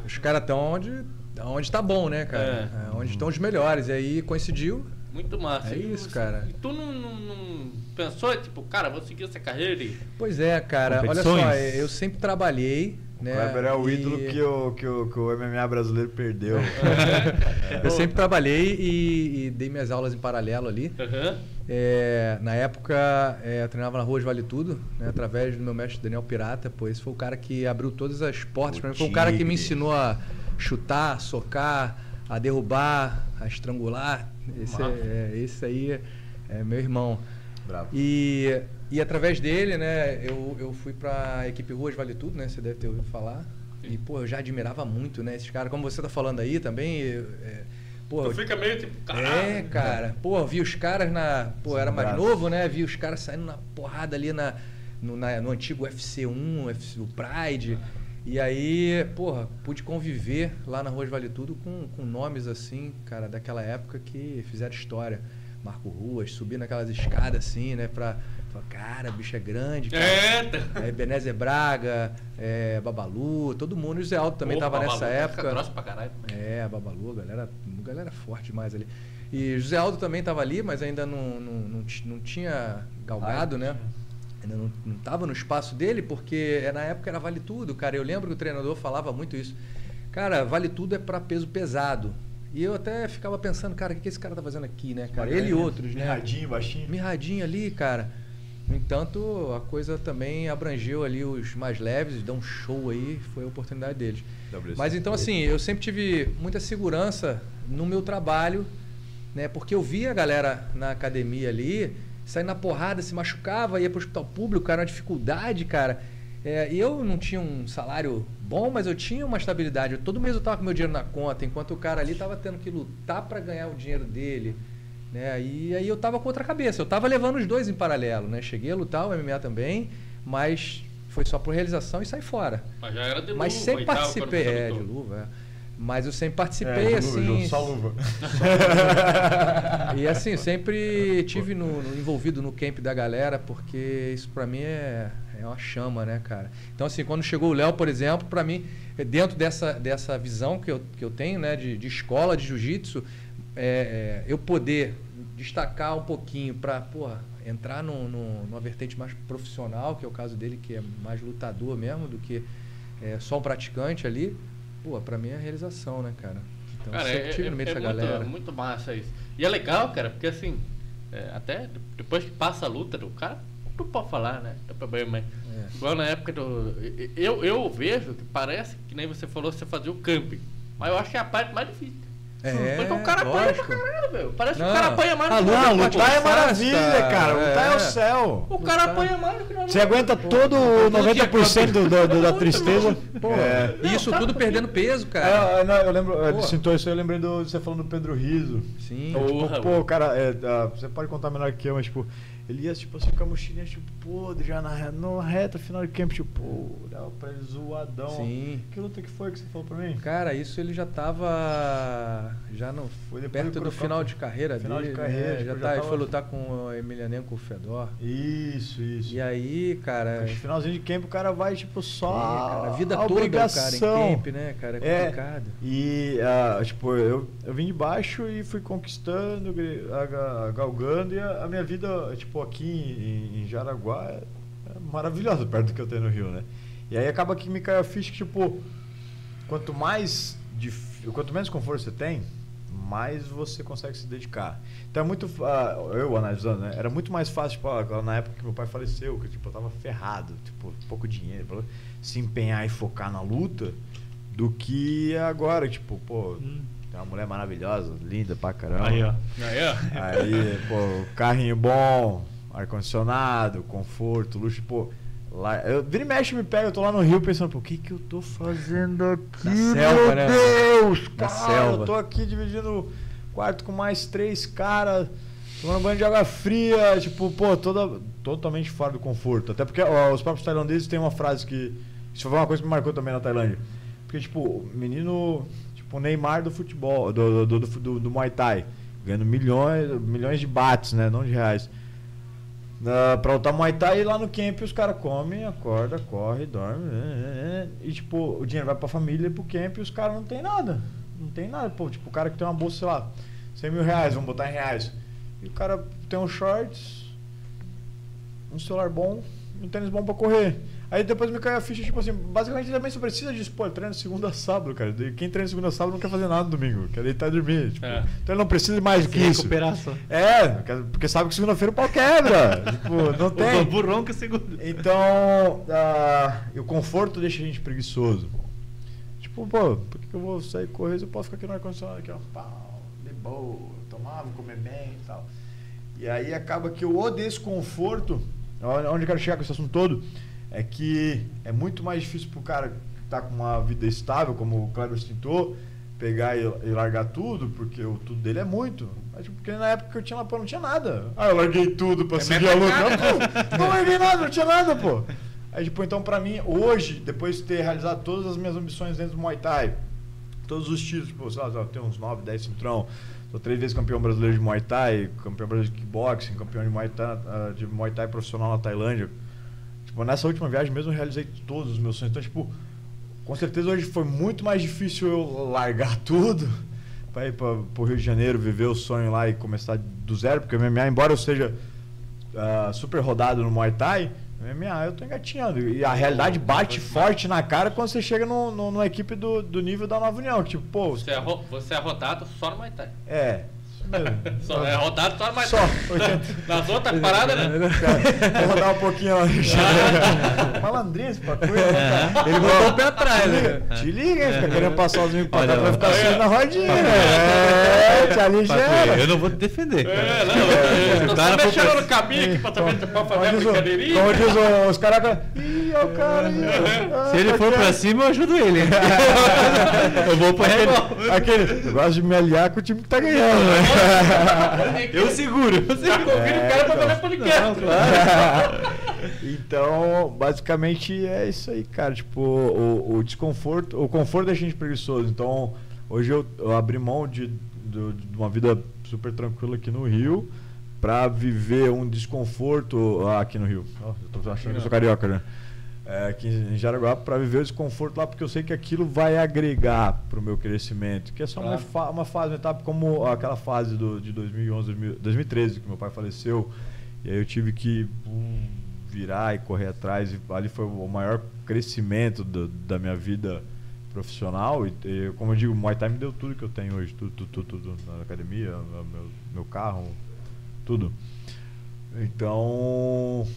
Os caras estão onde, onde tá bom, né, cara? É, onde estão os melhores. E aí coincidiu. muito massa. É isso, você- cara. E tu não, não- não pensou, tipo, cara, vou seguir essa carreira e. Pois é, cara. Olha só, eu sempre trabalhei. O Né, Kleber é o e- ídolo que o, que, o, que o MMA brasileiro perdeu. *laughs* Eu sempre trabalhei e, e dei minhas aulas em paralelo ali. Aham. É, na época, é, eu treinava na Rua de Vale Tudo, né, através do meu mestre Daniel Pirata. Pô, esse foi o cara que abriu todas as portas para mim. Foi o cara que me ensinou a chutar, socar, a derrubar, a estrangular. Esse, Massa. é, esse aí é, é meu irmão. Bravo. E, e através dele, né, eu, eu fui pra equipe Ruas Vale Tudo, né? Você deve ter ouvido falar. E, pô, eu já admirava muito, né, esses caras. Como você tá falando aí também, eu- é, pô, Tu fica meio tipo, caralho. é, cara. Pô, vi os caras na. Pô, era mais Braço. novo, né? Vi os caras saindo na porrada ali na, no, na- no antigo UFC1, UFC, o Pride. E aí, porra, pude conviver lá na Rua de Vale Tudo com, com nomes assim, cara, daquela época que fizeram história. Marco Ruas, subir naquelas escadas assim, né? Pra. Falar, cara, o bicho é grande, cara. É. É, Braga, é, Babalu, todo mundo. E o Zé Aldo também Porra, tava nessa Babalu, fica época. grosso pra caralho. É, Babalu, galera, galera forte demais ali. E José Aldo também estava ali, mas ainda não, não, não, não tinha galgado, né? Ainda não, não tava no espaço dele, porque na época era vale tudo, cara. Eu lembro que o treinador falava muito isso. Cara, vale tudo é para peso pesado. E eu até ficava pensando, cara, o que esse cara tá fazendo aqui, né, cara? Ele e outros, né? Mirradinho, baixinho. mirradinho ali, cara. No entanto, a coisa também abrangeu ali os mais leves, deu um show aí, foi a oportunidade deles. Mas então, assim, eu sempre tive muita segurança no meu trabalho, né? Porque eu via a galera na academia ali, sair na porrada, se machucava, ia para o hospital público, cara, uma dificuldade, cara. É, eu não tinha um salário bom, mas eu tinha uma estabilidade. Todo mês eu tava com meu dinheiro na conta, enquanto o cara ali tava tendo que lutar para ganhar o dinheiro dele. Né? E aí eu tava com outra cabeça. Eu tava levando os dois em paralelo, né? Cheguei a lutar o MMA também, mas foi só por realização e saí fora. Mas já era de Mas luva sempre e tal, participei. É, de luva, é. Mas eu sempre participei, É, assim. Só luva. *laughs* E assim, sempre tive no, no- envolvido no camp da galera, porque isso pra mim é, é uma chama, né, cara? Então, assim, quando chegou o Léo, por exemplo, pra mim, é dentro dessa, dessa visão que eu, que eu tenho, né, de, de escola de jiu-jitsu, é, é, eu poder destacar um pouquinho pra, porra, entrar num, num- numa vertente mais profissional, que é o caso dele, que é mais lutador mesmo do que é, só um praticante ali, pô, pra mim é realização, né, cara? Então, Cara, sempre é, tive é, no meio é dessa muito, galera. muito massa isso. E é legal, cara, porque assim, é, até depois que passa a luta do cara, tu pode falar, né? Não problema. É. Igual na época do. Eu, eu vejo que parece que nem você falou, você fazia o camping. Mas eu acho que é a parte mais difícil. É, Porque o cara apanha pra caralho, velho. Parece que Não, o cara apanha mais do que luta- nós. a luta Lutar é maravilha, cara. Lutar é É. o céu. O cara apanha mais do que nós. Você aguenta todo o 90% do, do- do- da tristeza. É. e isso tudo perdendo peso, cara. É, não, eu lembro, Pô. citou isso, eu lembrei do, você falando do Pedro Riso. Sim. Porra, Tipo, pô, cara, é, ah, você pode contar melhor que eu, mas tipo, ele ia tipo assim com a mochilinha, tipo, podre, já na, na reta final de camp, tipo, pô, olhava pra ele zoadão. Sim. Que luta que foi que você falou pra mim? Cara, isso ele já tava já no Foi depois perto do final de carreira Final de dele, carreira, né? tipo, já já tá, ele tava- foi lutar com o Emelianenko Fedor. Isso, isso. E aí, cara, No finalzinho de camp o cara vai, tipo, é, só. cara, a vida a toda, obrigação. cara, em camp, né, cara, é É. complicado. E, ah, tipo, eu, eu vim de baixo e fui conquistando, galgando, e a, a minha vida, tipo, aqui em, em Jaraguá é, é maravilhosa perto do que eu tenho no Rio, né? E aí acaba que me cai a ficha que, tipo, quanto mais, dif- quanto menos conforto você tem, mais você consegue se dedicar. Então é muito, ah, eu analisando, né? Era muito mais fácil, tipo, ah, na época que meu pai faleceu, que tipo, eu tava ferrado, tipo, pouco dinheiro, pra se empenhar e focar na luta, do que agora, tipo, pô, tem uma mulher maravilhosa, linda pra caramba. Aí, ó. Aí, ó. Aí, pô, carrinho bom, ar-condicionado, conforto, luxo, pô. Lá, eu, vira e mexe me pega, eu tô lá no Rio pensando, pô, o que que eu tô fazendo aqui, Na selva, meu né? Deus, Na cara, selva. eu tô aqui dividindo quarto com mais três caras, tomando banho de água fria, tipo, pô, toda, totalmente fora do conforto. Até porque ó, os próprios tailandeses têm uma frase que, isso foi uma coisa que me marcou também na Tailândia, porque, tipo, menino, tipo, Neymar do futebol, do, do, do, do, do Muay Thai, ganhando milhões, milhões de bates, né, não de reais. Pra lutar Muay Thai e lá no camp os caras comem, acorda, corre, dorme. é, é, é, E tipo, o dinheiro vai pra família e pro camp e os caras não tem nada. Não tem nada. Pô, tipo, o cara que tem uma bolsa, sei lá, 100 mil reais, vamos botar em reais. E o cara tem um shorts, um celular bom, um tênis bom pra correr. Aí depois me cai a ficha, tipo assim, basicamente também só precisa disso. Pô, ele treina segunda a sábado, cara. Quem treina segunda a sábado não quer fazer nada no domingo, quer deitar e dormir. Tipo, É. Então ele não precisa de mais do que isso. Recuperação. É, porque sabe que segunda-feira o pau quebra. *laughs* tipo, não O tem. burrão que segura. Então, ah, e o conforto deixa a gente preguiçoso. Tipo, pô, por que eu vou sair correr se eu posso ficar aqui no ar-condicionado aqui, ó, pau, de boa, tomar, vou comer bem e tal. E aí acaba que o desconforto, onde onde eu quero chegar com esse assunto todo, é que é muito mais difícil pro cara que tá com uma vida estável, como o Kleber citou, pegar e, e largar tudo, porque o tudo dele é muito. Mas, tipo, porque na época que eu tinha lá, pô, não tinha nada. Ah, eu larguei tudo pra É seguir a luta. Não, não larguei nada, não tinha nada, pô. Aí, tipo, então pra mim, hoje, depois de ter realizado todas as minhas ambições dentro do Muay Thai, todos os títulos, tipo, sei lá, eu tenho uns 9, 10 cinturão, sou três vezes campeão brasileiro de Muay Thai, campeão brasileiro de kickboxing, campeão de Muay Thai, ah, de Muay Thai profissional na Tailândia. Tipo, nessa última viagem mesmo eu realizei todos os meus sonhos. Então, tipo, com certeza hoje foi muito mais difícil eu largar *laughs* tudo para ir para o Rio de Janeiro, viver o sonho lá e começar do zero, porque o MMA, embora eu seja ah, super rodado no Muay Thai, MMA eu tô engatinhando. E a realidade bate forte na cara quando você chega no, no- numa equipe do, do nível da Nova União. Tipo, pô, Você é, você é rodado só no Muay Thai. é. *laughs* Só, é rodado só Muay Só, Thai. *laughs* 80. Nas outras paradas, né? *laughs* Vou rodar um pouquinho lá. Malandrinho esse pacote, né, cara? Ele botou o pé atrás, né? Te liga, hein? Fica querendo passar os pra cá, vai ficar assim na rodinha. É, te aligera. eu não vou te defender. É, não, eu tô O cara só foi mexendo no caminho aqui pra saber pra fazer a brincadeirinha. como diz os caras. Ó o cara aí. ó. *laughs* Se ele for tá pra cima, eu ajudo ele. *laughs* eu vou pra Aquele, ele. aquele, eu gosto de me aliar com o time que tá ganhando, né? *laughs* Eu seguro. Já seguro. convido o cara pra então. fazer podcast. Não, claro. Então, basicamente é isso aí, cara. Tipo, o, o desconforto, o conforto deixa a gente preguiçoso. Então, hoje eu, eu abri mão de, do- de uma vida super tranquila aqui no Rio pra viver um desconforto ah, aqui no Rio. Ó, eu tô achando que eu sou carioca, né? É, aqui em Jaraguá pra viver o desconforto lá, porque eu sei que aquilo vai agregar pro meu crescimento. Que é só uma, Claro. fa- uma fase, uma etapa como aquela fase do, de 2011, 2000 2013, que meu pai faleceu. E aí eu tive que hum, virar e correr atrás. E ali foi o maior crescimento do- da minha vida profissional. E, e, como eu digo, o Muay Thai me deu tudo que eu tenho hoje. Tudo, tudo, tudo, tudo na academia, meu, meu carro, tudo. Então,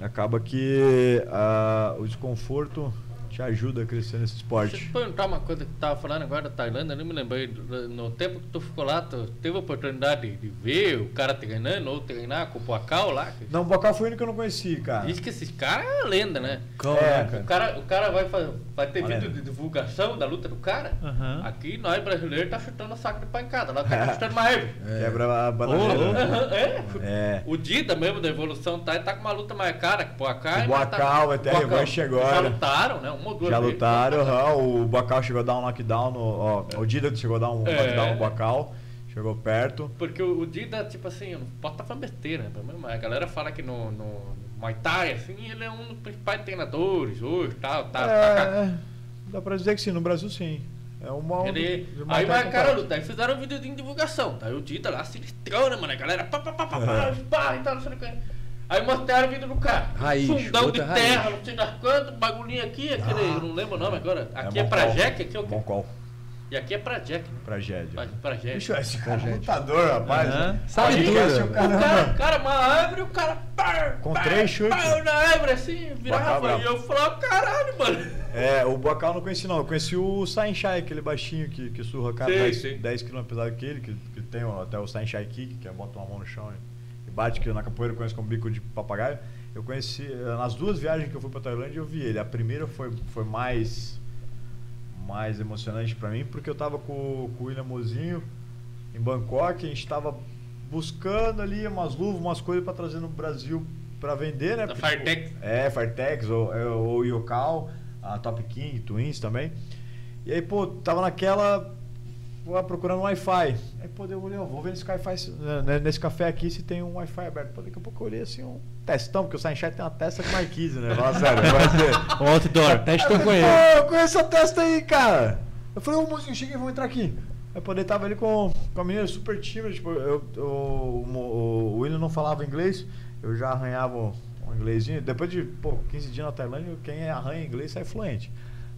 acaba que ah, o desconforto te ajuda a crescer nesse Deixa esporte. eu te perguntar uma coisa que tu tava falando agora da Tailândia, eu nem me lembrei. No tempo que tu ficou lá, tu teve a oportunidade de ver o cara treinando ou treinar com o Pacau lá? Não, o Bocal foi o único que eu não conheci, cara. Diz que esses caras é lenda, né? Cão, É, O cara? cara, o cara vai, vai ter vídeo de divulgação da luta do cara. Aham. Aqui nós brasileiros tá chutando saco de pancada. Lá cara tá chutando uma heavy. *laughs* Quebra a bananeira. Aham, é. É. O Dida mesmo da evolução tá, tá com uma luta mais cara que o Boacá. O Boacá vai ter a revanche agora. Já lutaram, né? Uma ou duas Já vezes. lutaram, aham, o Bacal chegou a dar um knockdown no. Ó, o Dida chegou a dar um É. knockdown no Bacal, chegou perto. Porque o, o Dida, tipo assim, não posso estar falando besteira, né? A galera fala que no, no Muay Thai, assim, ele é um dos principais treinadores hoje, tal, tá, tá, é, dá pra dizer que sim, no Brasil sim. É uma. Ele, aí vai a cara completo. luta, aí fizeram um videozinho de divulgação, tá? Aí o Dida lá, sinistrão, né, mano? A galera pá, pá, pá, pá, pá, pá, e tal, não sei o que. Aí mostraram o vídeo do cara. Raiz, Fundão de raiz. terra, não sei das quantas, bagulhinho aqui, aquele, eu não lembro o nome agora. Aqui é, bom pra. Jack, aqui é o quê? call. E aqui é pra Jack, né? Tragédia. Jack. Bicho, esse cara é lutador, rapaz. Né? Sabe Aí, tudo. esse o O caramba. cara, cara, uma árvore, o cara. Pá, Com pá, três chutes. pá, na árvore assim, virava. E eu falava, caralho, mano. É, o Bocal eu não conheci não. Eu conheci o Sainchai, aquele baixinho que, que surra cara Sim, 10, sim. 10 kg pesado que ele, que, que tem ó, até o Sainchai Kick, que é bota uma mão no chão e bate, que na capoeira eu conheço como bico de papagaio. Eu conheci, eh, nas duas viagens que eu fui pra Tailândia, eu vi ele. A primeira foi, foi mais mais emocionante pra mim, porque eu tava com, com o William Mozinho em Bangkok, a gente tava buscando ali umas luvas, umas coisas pra trazer no Brasil pra vender, né? Da Porque, Fartex. tipo, é, Fartex ou, é, ou Yocal, a Top King, Twins também. E aí, pô, tava naquela. Pô, procurando um Wi-Fi. Aí, pô, eu olhei, vou ver nesse, Wi-Fi, se- né, nesse café aqui se tem um Wi-Fi aberto. Pô, daqui a pouco eu olhei assim, um testão, porque o Sunshine tem uma testa com marquise, né? Fala sério, *laughs* vai ser. Outdoor. Com eu ele. falei, Pô, eu conheço a testa aí, cara. Eu falei, ô mozinho, cheguei, vamos entrar aqui. Aí poder tava ali com, com a menina super tímida, tipo, eu, eu- o, o, o William não falava inglês, eu já arranhava um, inglesinho. Depois de, pô, 15 dias na Tailândia, quem arranha inglês sai fluente.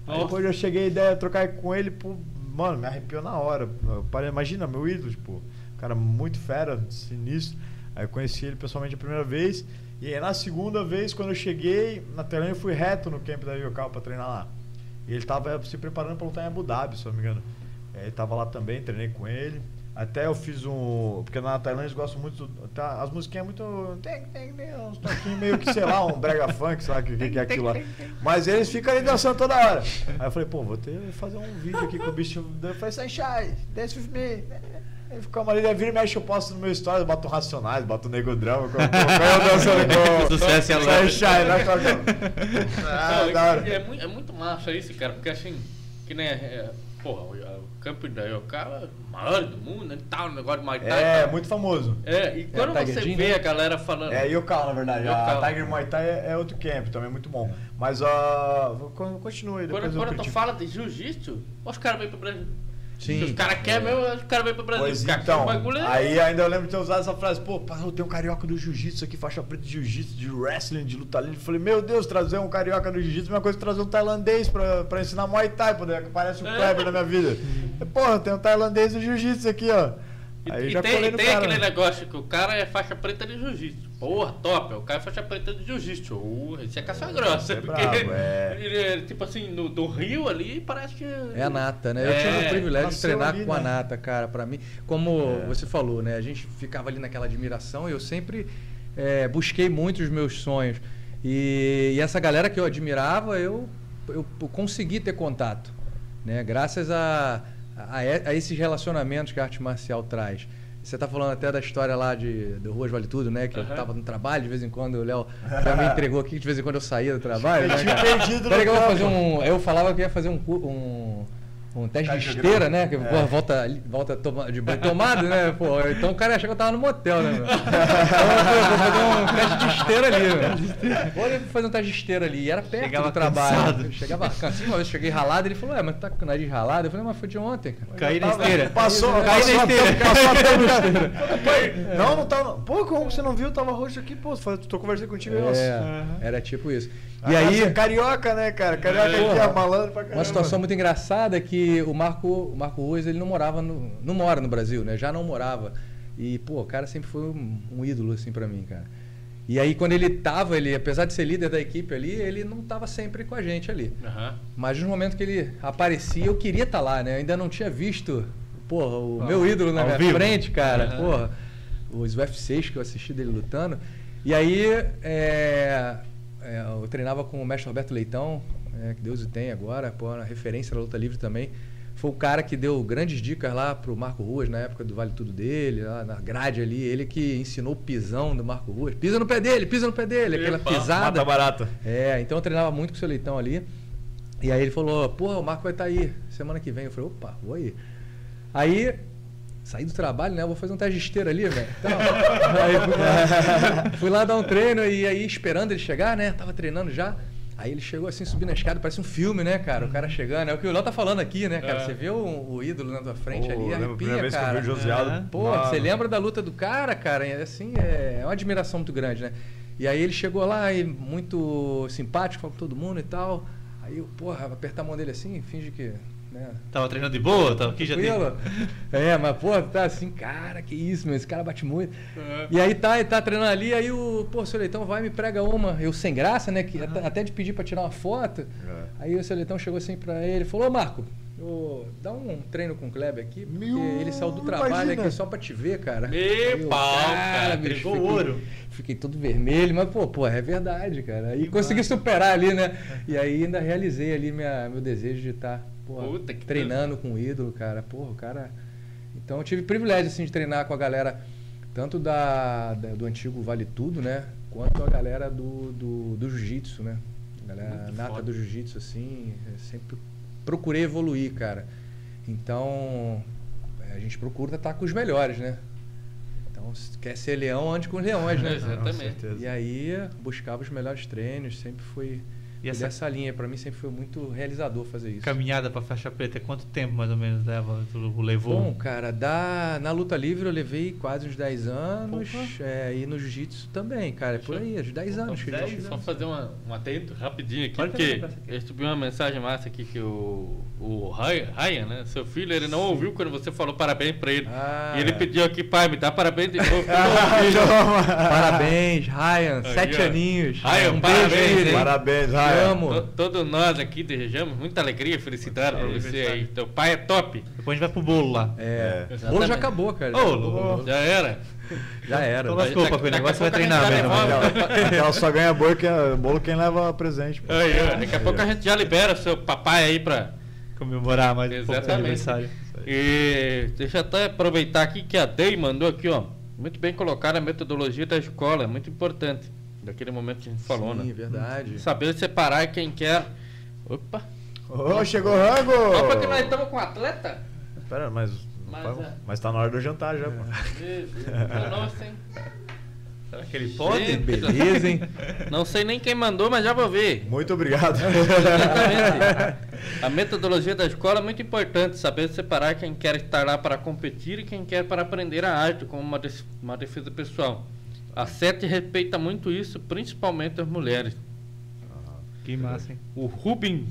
Aí depois eu cheguei a ideia de trocar com ele, pô, mano, me arrepiou na hora. Parei- imagina, meu ídolo, tipo, cara muito fera, sinistro. Aí eu conheci ele pessoalmente a primeira vez. E aí na segunda vez, quando eu cheguei na Tailândia, eu fui reto no camp da Yocal pra treinar lá. E ele tava se preparando pra lutar em Abu Dhabi, se não me engano. Aí ele tava lá também, treinei com ele. Até eu fiz um. Porque na Tailândia eles gostam muito. Tá, as musiquinhas muito. Tem, tem, tem uns toquinhos meio que, sei lá, um brega funk, lá o que, que, que é aquilo lá. Mas eles ficam ali dançando toda hora. Aí eu falei, pô, vou ter que fazer um vídeo aqui com o bicho. Eu falei, Sunshine, dance with me. Aí ficou ali, vira e mexe, eu posto no meu stories, boto Racionais, boto Nego Drama, com, com, com eu dançando com Sucesso e alegre. Sunshine, né? *laughs* Ah, Não, da hora. é, é muito, é muito massa isso, cara, porque assim, que nem. É, porra, o, campo da Yokawa é o maior do mundo, né? Tal, o negócio Thai. É, tal. muito famoso. É, e quando Tiger você vê né? a galera falando. É Yocal, na verdade. Yokkal. A Tiger Muay Thai é, é outro camp, também é muito bom. Mas, ó, con- continue aí, depois Quando, quando tu fala de jiu-jitsu, os caras vêm pro Brasil. Sim. Se os caras querem mesmo, os caras vêm pro Brasil. Pois aqui então, o bagulho é- aí ainda eu lembro de ter usado essa frase, pô, eu tenho um carioca do jiu-jitsu aqui, faixa preta de jiu-jitsu, de wrestling, de luta livre. Falei, meu Deus, trazer um carioca do jiu-jitsu é uma coisa que trazer um tailandês pra, pra ensinar Muay Thai, pô, parece o É. Kleber na minha vida. Pô, tem um tailandês do jiu-jitsu aqui, ó. E, Aí e já tem, tem cara. aquele né? negócio que o cara é faixa preta de jiu-jitsu. Porra, top. O cara é faixa preta de jiu-jitsu. Uh, esse é caça grossa. é porque brabo, é. *laughs* ele é, tipo assim, no, do Rio ali, parece que. É a nata, né? Eu É, tive o privilégio de nasceu treinar ali, com a né? nata, cara. Pra mim, como É. você falou, né? A gente ficava ali naquela admiração e eu sempre é, busquei muito os meus sonhos. E, e essa galera que eu admirava, eu, eu consegui ter contato, né? Graças a, a, a esses relacionamentos que a arte marcial traz. Você tá falando até da história lá de, do Ruas Vale Tudo, né? Que eu Aham. tava no trabalho, de vez em quando o Léo já me entregou aqui, de vez em quando eu saía do trabalho. Eu né, tinha cara? perdido Peraí que eu fazer um. Eu falava que ia fazer um, um, um teste de esteira, né? Que É. porra, volta, volta toma, de banho tomado, né? Pô, então o cara ia achar que eu tava no motel, né? Meu? Então eu vou fazer um teste de esteira ali, meu. Vou fazer um teste de esteira ali. E era perto Chegava do trabalho. cansado. Eu Chegava cansado. Uma vez eu cheguei ralado, ele falou, é, mas tá com o nariz ralado? Eu falei, mas foi de ontem, cara. Caí na Tava- esteira. Passou, Caí na esteira. passou *laughs* a tampa. Não, não tá. Pô, como você não viu? Tava roxo aqui, pô. Tô conversando contigo aí, nossa. É, era tipo isso. E aí, casa é carioca, né, cara? Carioca aqui Porra. é malandro pra caramba. Uma situação muito engraçada é que o Marco, o Marco Ruiz, ele não morava no, não mora no Brasil, né? Já não morava. E, pô, o cara sempre foi um, um ídolo, assim, pra mim, cara. E aí, quando ele tava, ele, apesar de ser líder da equipe ali, ele não tava sempre com a gente ali. Aham. Mas no momento que ele aparecia, eu queria estar lá, né? Eu ainda não tinha visto, porra, o meu ídolo na minha vivo. frente, cara. Aham. Porra, os UFCs que eu assisti dele lutando. E aí, é, é, eu treinava com o mestre Roberto Leitão, é, que Deus o tem agora, pô, na referência da luta livre também. Foi o cara que deu grandes dicas lá pro Marco Ruas na época do Vale Tudo dele, lá na grade ali. Ele que ensinou o pisão do Marco Ruas. Pisa no pé dele, pisa no pé dele, aquela Epa, pisada. Mata barata. É, então eu treinava muito com o seu leitão ali. E aí ele falou, porra, o Marco vai estar aí semana que vem. Eu falei, opa, vou aí. Aí, saí do trabalho, né? Eu vou fazer um teste de esteira ali, velho. Então, *laughs* aí fui lá, fui lá dar um treino e aí esperando ele chegar, né? Tava treinando já. Aí ele chegou assim, subindo a escada, parece um filme, né, cara? O cara chegando. É o que o Léo tá falando aqui, né, cara? É. Você vê o, o ídolo na tua frente Pô, ali, a arrepia, primeira vez que eu cara. vi o Josiado. É. Pô, Mano. você lembra da luta do cara, cara? É assim, é, é uma admiração muito grande, né? E aí ele chegou lá e muito simpático falou com todo mundo e tal. Aí eu, porra, apertar a mão dele assim, finge que. Né, Tava treinando de boa, tava aqui já tem. É, mas, pô, tá assim, cara, que isso, meu, esse cara bate muito. E aí tá, ele tá treinando ali, aí o, pô, seu Leitão vai e me prega uma. Eu sem graça, né? Que, até, até de pedir pra tirar uma foto. É. Aí o seu Leitão chegou assim pra ele e falou, ô Marco, ô, dá um treino com o Kleber aqui, porque Meu, ele saiu do trabalho imagina. aqui só pra te ver, cara. Meu pau, cara, bicho, entregou fiquei- ouro. Fiquei todo vermelho, mas, pô, pô, é verdade, cara. E consegui superar ali, né? E aí ainda realizei ali minha, meu desejo de estar Puta que treinando com o ídolo, cara. Porra, o cara. Então eu tive o privilégio assim, de treinar com a galera, tanto da, da- do antigo Vale Tudo, né? Quanto a galera do, do, do Jiu-Jitsu, né? A galera Muito nata foda. do Jiu-Jitsu, assim, sempre procurei evoluir, cara. Então, a gente procura estar com os melhores, né? Então, se quer ser leão, ande com os leões, né? *laughs* Exatamente. certeza. E aí, buscava os melhores treinos, sempre foi E essa dessa linha. Pra mim, sempre foi muito realizador fazer isso. caminhada pra faixa preta, quanto tempo mais ou menos leva, tu levou? Bom, cara, da, na luta livre eu levei quase uns 10 anos. É, e no jiu-jitsu também, cara. É por aí, uns 10 anos que gente. Só fazer uma, um atento rapidinho aqui, Pode porque aqui. eu recebi uma mensagem massa aqui que o, o Ryan, né? Seu filho, ele não ouviu quando você falou parabéns pra ele. Ah, e ele é. pediu aqui, pai, me dá parabéns de novo. *laughs* Ouvi. *laughs* Parabéns, Ryan. Aí, sete ó. aninhos. Ryan, um parabéns, beijo? Parabéns, Ryan. Amo. To- Todos nós aqui desejamos muita alegria e felicidade pra você aí. Teu pai é top. Depois a gente vai pro bolo lá. É. É. O bolo já acabou, cara. Ô, Já louco. acabou. Já era. Já era. Então Daqui- papai, o negócio vai treinar mesmo. aquela *laughs* só ganha bolo, que é, bolo quem leva presente. pô. Aí, daqui a pouco a gente já libera o seu papai aí pra. Comemorar mais um pouco Exatamente. aniversário. E deixa eu até aproveitar aqui que a Dei mandou aqui, ó. Muito bem colocada a metodologia da escola, é muito importante. Daquele momento que a gente falou, Sim, né? verdade. Saber separar quem quer. Opa! Ô, chegou o rango! Opa, que nós estamos com um atleta? Pera, mas, Mas, mas, é. mas tá na hora do jantar já, pô. Meu Deus, Nossa, hein? Será que ele pode? Gente. Beleza, hein? *laughs* Não sei nem quem mandou, mas já vou ver. Muito obrigado. Exatamente. A metodologia da escola é muito importante, saber separar quem quer estar lá para competir e quem quer para aprender a arte como uma, uma defesa pessoal. A SET respeita muito isso, principalmente as mulheres. Que massa, hein? O Rubens,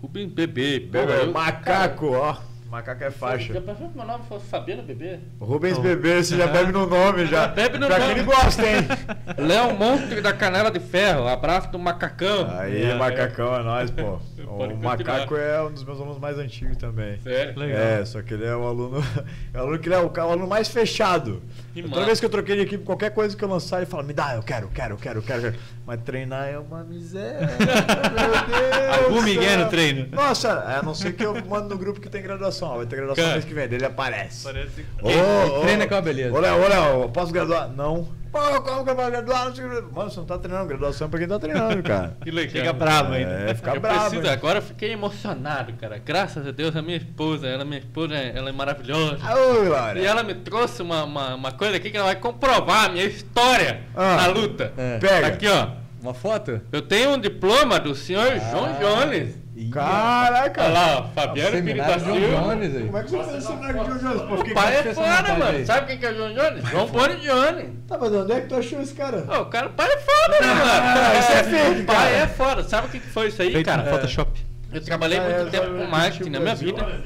Rubens Bebê. Bebê, eu- macaco, ó. Macaco é Já faixa. pensou que meu nome fosse Fabiana Bebê? Rubens Não. Bebê, você já bebe no nome já. Já bebe no pra nome. quem ele gosta, hein? *laughs* Léo Monstro da Canela de Ferro, abraço do macacão. Aí, É, macacão é nóis, pô. O macaco é um dos meus alunos mais antigos também. Sério? Legal. É, só que ele é o aluno. *laughs* É o aluno que ele é o aluno mais fechado. Que Toda massa. vez que eu troquei de equipe, qualquer coisa que eu lançar, ele fala, me dá, eu quero, quero, quero, quero, quero. Mas treinar é uma miséria. *laughs* meu Deus. Algum céu. no treino. Nossa, a não ser que eu mando no grupo que tem graduação. Vai ter graduação Cara. mês que vem, dele aparece. Parece. Ô, Ele ô, treina com a beleza. Ô, Léo, ô, Léo, posso graduar? Não. Pô, como que eu vou graduar? Mano, você não tá treinando. Graduação é pra quem tá treinando, cara. Que legal. Chega bravo ainda. É, fica eu bravo. preciso, hein? agora eu fiquei emocionado, cara. Graças a Deus, a minha esposa, ela, minha esposa, ela é maravilhosa. Ô, Glória. E ela me trouxe uma, uma, uma coisa aqui que ela vai comprovar a minha história Ah. na luta. É. Pega. Aqui, ó. Uma foto? Eu tenho um diploma do senhor João Jones. Caraca. Olha lá, Fabiano Filho da Seminário Silva. Como é que você fez esse cenário de João Jones? Pô, O pai é foda, mano. aí? Sabe quem que é o João Jones? João Boni Jones. Tá, mas onde é que tu achou esse cara? Ô, o cara, o pai é foda, né, mano? Ah, isso é fake, O pai é foda. Sabe o que que foi isso aí, Feito cara? Photoshop. Eu trabalhei Ah, muito é, tempo só com marketing na o minha vida.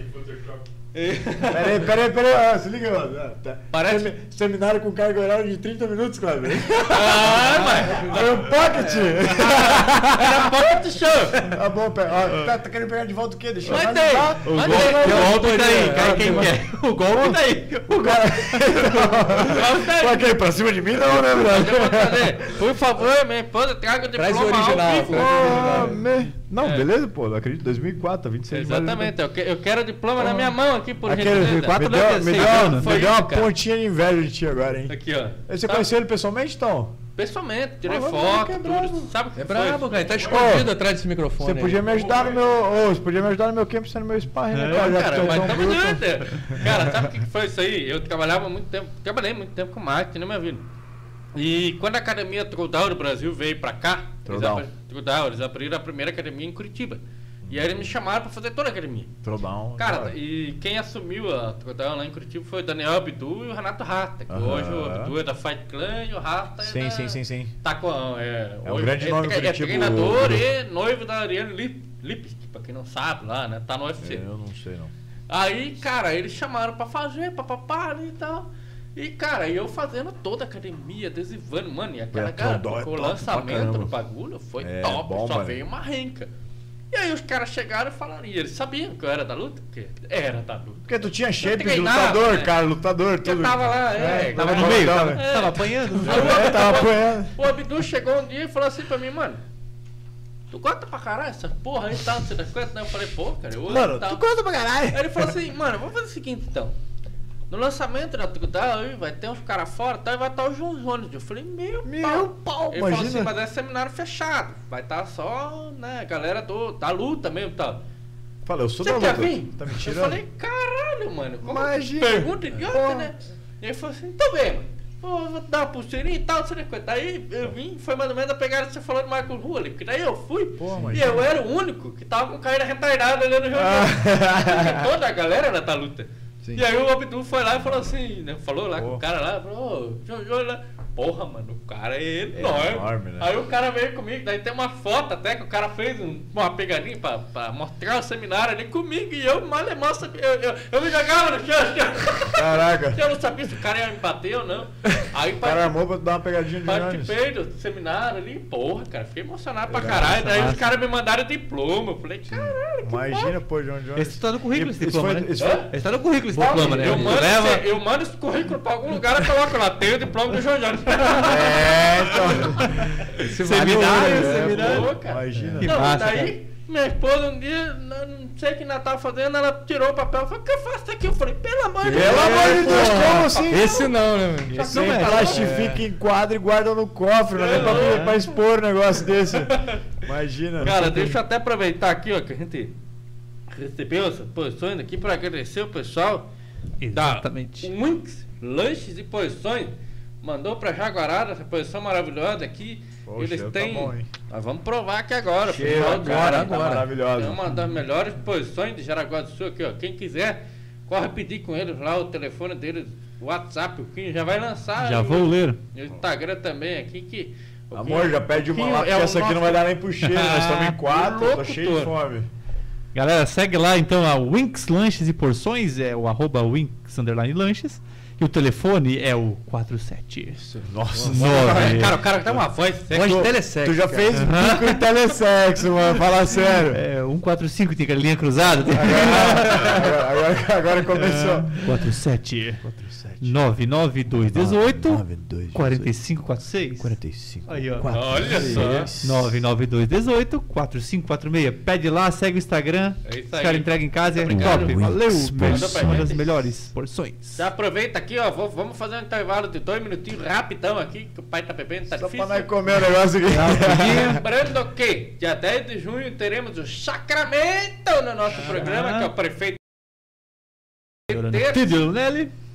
Peraí, peraí, peraí. ó, se liga, mano. Ah, tá. Parece- Semi- Seminário com carga horária de 30 minutos, Cleber. Ah, mas. Foi um pocket. *laughs* Era pocket show! Tá bom, pera. Ó, tá, tá querendo pegar de volta o quê? Deixa eu tem, mas analisar. O golpe daí, cai quem quer. O golpe daí. O cara. Mas tem. Pra? Pra cima de mim não, né, brother? Por favor, minha esposa, traga o Traz diploma o original, ao vivo. Ah, Não, É. beleza, pô. Eu acredito. 2004, 26 de maio de Exatamente, eu, que- eu quero o diploma na minha mão aqui, por Aquele, gentileza. me quatro deu, me deu. Foi me deu uma cara. pontinha de inveja de ti agora, hein? Aqui, ó. Você Tá? conheceu ele pessoalmente, então? Pessoalmente, tirei Ah, foto, é brabo. tudo. Sabe o que É foi? brabo, cara. Ele tá escondido atrás desse microfone. Você aí. podia me ajudar no meu. ô, você podia me ajudar no meu camp sendo meu sparring, né, É, cara? Já Cara, é mas tamo bruto. junto. *laughs* Cara, sabe o que foi isso aí? Eu trabalhava muito tempo, trabalhei muito tempo com marketing na minha vida. E quando a academia Trudal do Brasil veio pra cá, eles, Trudal. abri- Trudal, eles abriram a primeira academia em Curitiba. E aí eles me chamaram pra fazer toda a academia. Throwdown. Cara, e quem assumiu a Trudal lá em Curitiba foi o Daniel Abdu e o Renato Rata. Que Aham. hoje o Abdu é da Fight Clan e o Rata é Sim, da... sim, sim, sim. Tá com, é, É um grande nome em é, é Curitiba, treinador o- e noivo da Ariane Lip, Lipski, pra quem não sabe lá, né? Tá no UFC. Eu não sei, não. Aí, cara, eles chamaram pra fazer, papapá ali e tal. E, cara, eu fazendo toda a academia, adesivando, mano, e aquela É, cara, é o lançamento do bagulho foi É, top, bom, só mano. veio uma renca. E aí os caras chegaram e falaram, e eles sabiam que eu era da luta? Porque era da luta. Porque tu tinha shape de lutador, né? cara, lutador, tudo. eu tava lá, é, Tava né? no meio, Tava- tava, É. tava apanhando. O É, tava apanhando. O Abdu chegou um dia e falou assim pra mim, mano, tu gosta pra caralho essa porra aí e tal, não sei das coisas? Né? Eu falei, pô, cara, eu Mano, tu conta pra caralho. Aí ele falou assim, mano, vamos fazer o seguinte então. No lançamento da Trudal aí, vai ter uns caras fora tal, e vai estar o João Jones. Eu falei, meu, Meu pau, Ele falou assim, imagina. mas é seminário fechado. Vai estar só, né, a galera do, da luta mesmo e tal. Fala, eu sou Você da luta. vir? Tá me eu tirando? falei, caralho, mano. Como Imagina. Pergunta idiota, Porra. né? E ele falou assim, tá bem, mano. Vou, vou dar uma pulseirinha e tal, não sei o. Daí eu vim, foi mais ou menos a pegada que você falou do Michael Rua ali. Porque daí eu fui. Porra, e imagina. eu era o único que tava com caída retardada ali no jogo. Ah. Toda a galera era da luta. Sim. E aí o Abdul foi lá e falou assim, né? Falou lá com Porra. o cara lá, falou, ô, Jojo lá. Porra, mano, o cara é enorme. enorme, né? Aí o cara veio comigo, daí tem uma foto até que o cara fez um- uma pegadinha pra, pra mostrar o seminário ali comigo e eu mal mal sabia. Eu, eu, eu me jogava no chão, assim, Caraca. eu não sabia se o cara ia me bater ou não. Aí *laughs* O cara armou pra dar uma pegadinha de participei do seminário ali, porra, cara, fiquei emocionado pra caralho. Daí massa. os caras me mandaram diploma. Eu falei, caralho, que Imagina, pô, João Jones. Esse tá no currículo, esse diploma, foi- né? foi-? Esse tá no currículo, esse diploma, né? eu, mando Leva. eu mando esse currículo pra algum lugar e coloco lá, tem o diploma do João Jones. É, então. Esse Seminário, valeu, né? seminário. Pô, cara. Imagina. Que Não, massa, daí minha esposa um dia, não não sei o que ela tava fazendo, ela tirou o papel e falou, o que eu faço isso aqui? Eu falei, pelo amor de Deus. Pelo amor de Deus, como assim? Esse não, né, mano? Esse não é. plastifica, enquadra e guarda no cofre, não é pra, É. pra expor um negócio desse. Imagina. Cara, deixa eu até aproveitar aqui, ó, que a gente recebeu essas posições aqui para agradecer o pessoal Exatamente. da Winx Lanches e Posições. Mandou pra Jaguarada essa posição maravilhosa aqui. Poxa, Eles tá tem. bom, hein? Nós vamos provar aqui agora. Cheio final agora, ano. tá maravilhosa. É uma das melhores posições de Jaraguá do Sul aqui, ó. Quem quiser, corre pedir com eles lá o telefone deles, o WhatsApp, o Kim já vai lançar. Já vou ler. o Instagram também aqui que. Amor, já pede uma lá, é porque o essa aqui não vai nosso- dar nem pro cheiro. Nós estamos em *laughs* quatro, tô cheio de fome. Galera, segue lá então a Winx Lanches e Porções, é o arroba Winx Lanches. E o telefone é o 47. Nossa, Nove. Cara, o cara tem uma voz. Voz de Tu- telesexo. Tu já cara. fez bico em telesexo, mano. Fala sério. É, 145 tem aquela linha cruzada. Agora, agora, agora começou. 47 47. 99218 92, 4546. 45. Aí, ó. Olha só. 99218 4546. Pede lá, segue o Instagram. É isso Os aí. caras entregam em casa e é top. Valeu. Manda Uma das melhores porções. Já aproveita aqui, ó. vou- vamos fazer um intervalo de dois minutinhos rapidão aqui, que o pai tá bebendo, tá Só difícil. pra nós comer o negócio aqui. Lembrando que dia 10 de junho teremos o Sacramento no nosso programa, que é o prefeito.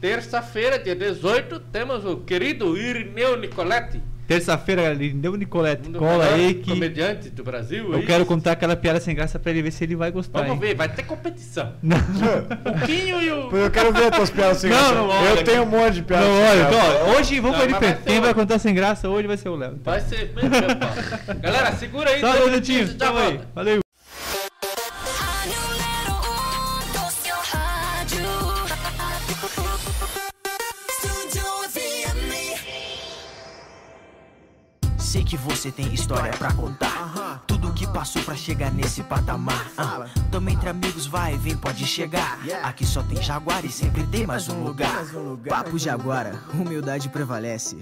Terça-feira, dia 18, temos o querido Irineu Nicoletti. Terça-feira, Lindeu Nicolette. um Cola aí que comediantes do Brasil. eu aí. quero contar aquela piada sem graça pra ele ver se ele vai gostar. Vamos hein? ver, vai ter competição. *laughs* Não, O Quinho e o. Eu quero ver as tuas piadas sem Não, graça. não olha. Eu tenho um monte de piadas não sem olha, graça. então, hoje vamos Não, diferente. ser Quem vai contar sem graça hoje vai ser o Léo. então. Vai ser. Galera, segura aí, Só um minutinho. Valeu. Sei que você tem história pra contar. Tudo que passou pra chegar nesse patamar. Ah, tamo entre amigos, vai, vem, pode chegar. Aqui só tem Jaguar e sempre tem mais um lugar. Papo Jaguara, humildade prevalece.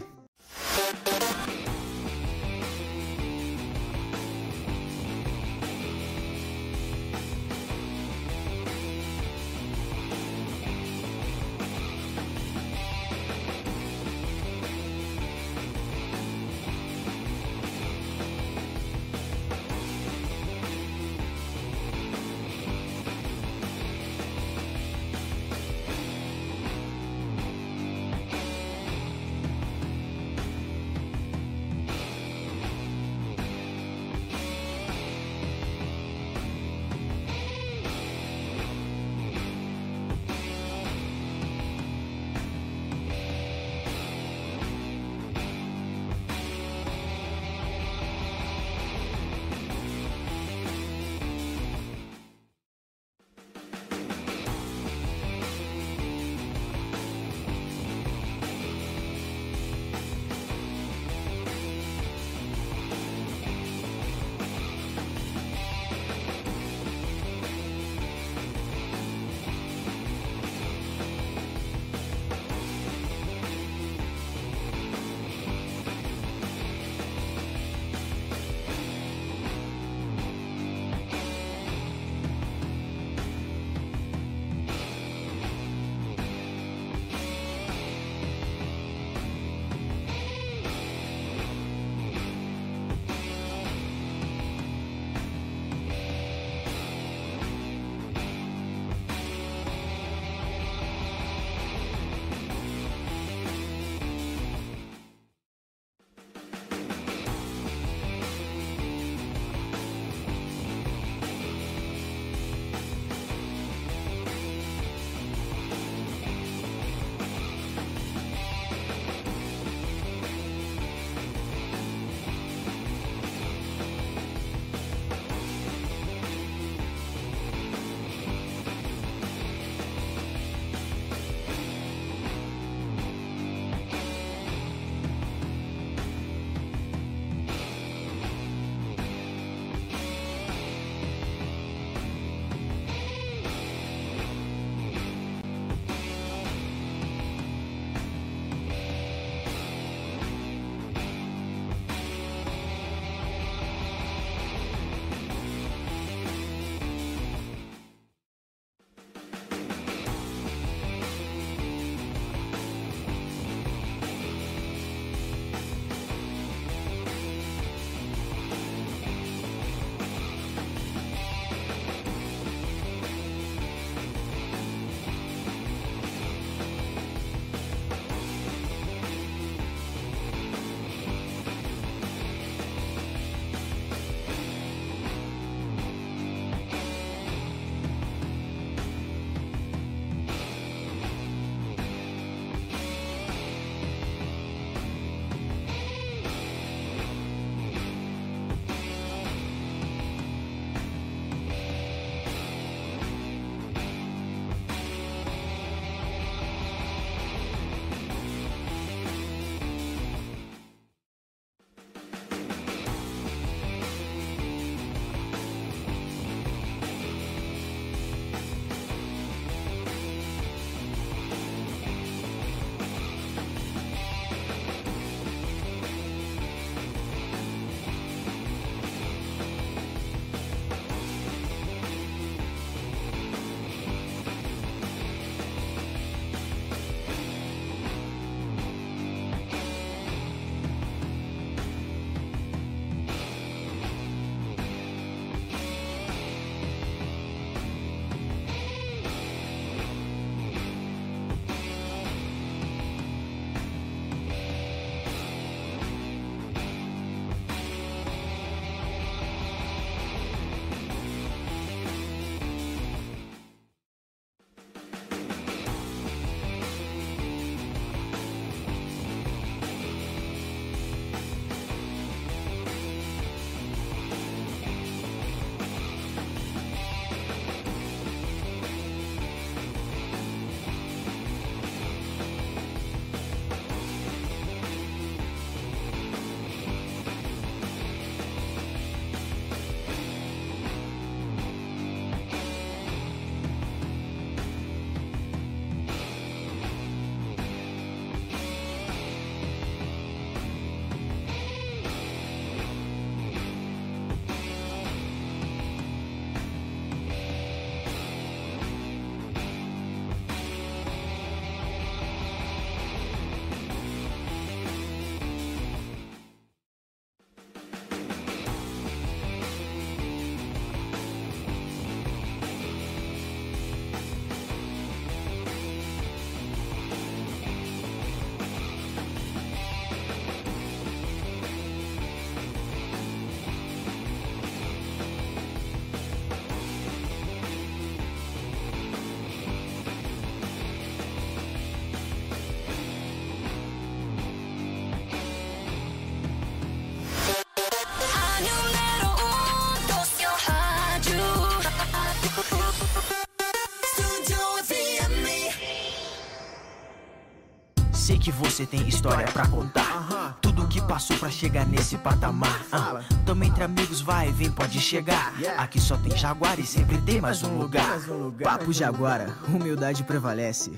Você tem história pra contar. Tudo que passou pra chegar nesse patamar. Ah, tamo entre amigos, vai e vem, pode chegar. Aqui só tem Jaguar e sempre tem mais um lugar. Papo Jaguara, humildade prevalece.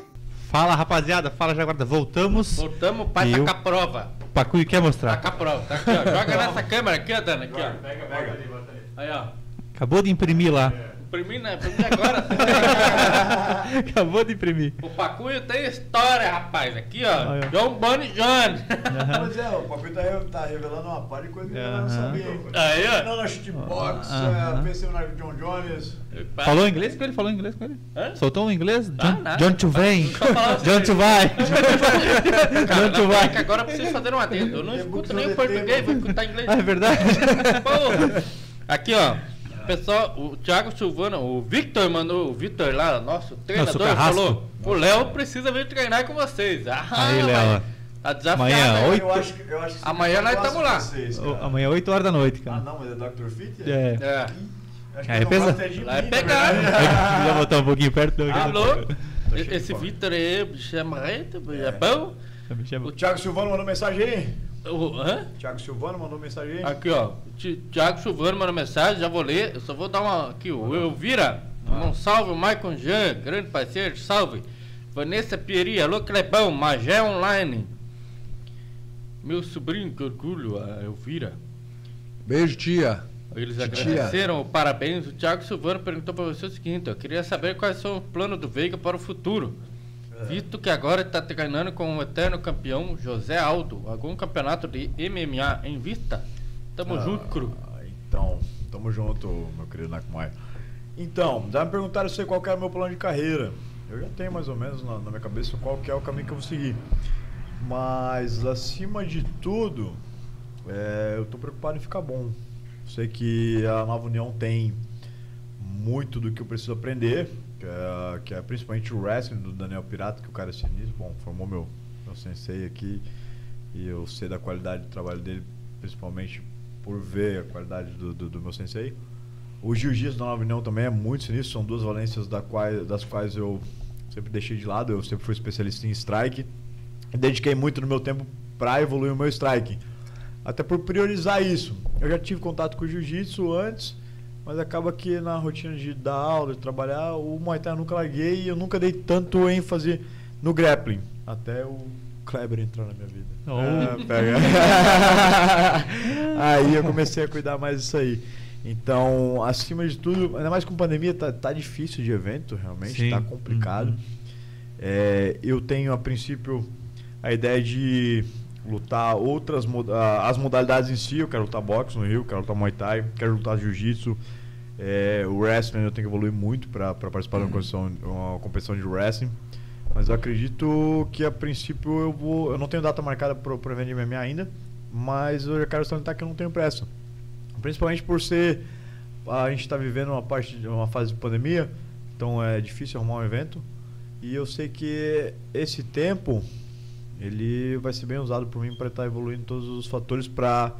Fala rapaziada, fala Jaguarda. Voltamos. Voltamos pra Eu- tacar a prova. Pacuí quer mostrar. Tacar a prova. Tá aqui, ó. Joga nessa câmera aqui, ó, Dana. Aqui, ó. Pega, pega. Aí, ó. Acabou de imprimir lá. Imprimi, né? Imprimi agora. *laughs* Acabou de imprimir. o Pacuio tem história, rapaz. Aqui, ó. John Bonnie John. Pois é, o Papi tá, tá revelando uma par de coisa que eu não sabia. Aí, ó. Não, na shootbox, Aham. é, pensei no John Jones. Falou inglês com ele? Falou inglês com ele? Hã? Soltou um inglês? Ah, John, nada. John tu vem. *laughs* Assim. John tu vai. *laughs* Cara, John tu não, é que vai. agora preciso fazer um adendo. Eu não escuto nem o português, vou escutar inglês. Ah, é verdade? Porra. Aqui, ó. Pessoal, o Thiago Silvano, o Victor mandou, o Victor lá, nosso treinador, falou: o Léo precisa vir treinar com vocês. Ah, Aí, Léo. Tá desafiado. Amanhã, né? oito- Eu acho, que- eu acho Amanhã nós tamo lá. vocês. Amanhã, 8 horas da noite, Ah, cara. não, mas é Dr. Fit? É. É. Acho que Aí não pesa- gosta é de Lá é pegado. verdade. *laughs* Já botar um pouquinho perto do. Alô? Esse. Victor aí, bicho é marrento, é bom? Me chama. O Thiago Silvano mandou mensagem aí. O- hã? Thiago Silvano mandou mensagem aí. Aqui, ó. Ti- Thiago Silvano mandou mensagem, já vou ler. Eu só vou dar uma. Aqui, o Elvira. Um salve, o Michael Jean, grande parceiro, salve. Vanessa Pieri, alô Clebão, Magé Online. Meu sobrinho, que orgulho, a Elvira. Beijo, tia. Eles Titia. agradeceram o parabéns. O Thiago Silvano perguntou para você o seguinte: eu queria saber quais são os planos do Veiga para o futuro. Visto que agora está treinando com o eterno campeão José Aldo. Algum campeonato de MMA em vista? Tamo junto, cru. Ah, Então, tamo junto, meu querido Nakumai. Então, já me perguntaram se qual era o meu plano de carreira. Eu já tenho mais ou menos na, na minha cabeça qual que é o caminho que eu vou seguir. Mas, acima de tudo, é, eu tô preocupado em ficar bom. Sei que a Nova União tem muito do que eu preciso aprender, que é, que é principalmente o wrestling do Daniel Pirata, que o cara é sinistro. Bom, formou meu, meu sensei aqui e eu sei da qualidade do trabalho dele, principalmente por ver a qualidade do, do, do meu sensei. O jiu-jitsu da Nova União também é muito sinistro, são duas valências da das quais eu sempre deixei de lado, eu sempre fui especialista em strike. E dediquei muito do meu tempo para evoluir o meu strike. Até por priorizar isso. Eu já tive contato com o jiu-jitsu antes, mas acaba que na rotina de dar aula, de trabalhar, o Muay Thai eu nunca larguei e eu nunca dei tanto ênfase no grappling. Até o Kleber entrar na minha vida. Oh. *laughs* Ah, aí eu comecei a cuidar mais disso aí. Então, acima de tudo, ainda mais com pandemia, tá, tá difícil de evento, realmente, Sim. tá complicado. Uhum. É, eu tenho, a princípio, a ideia de lutar outras ah, as modalidades em si. Eu quero lutar boxe no Rio, quero lutar Muay Thai, quero lutar Jiu-Jitsu. É, o wrestling eu tenho que evoluir muito para participar de uma competição, uma competição de wrestling. Mas eu acredito que a princípio eu vou. Eu não tenho data marcada para o evento de MMA ainda, mas eu já quero salientar que eu não tenho pressa. Principalmente por ser. A gente está vivendo uma parte de uma fase de pandemia, então é difícil arrumar um evento. E eu sei que esse tempo ele vai ser bem usado por mim para estar evoluindo todos os fatores para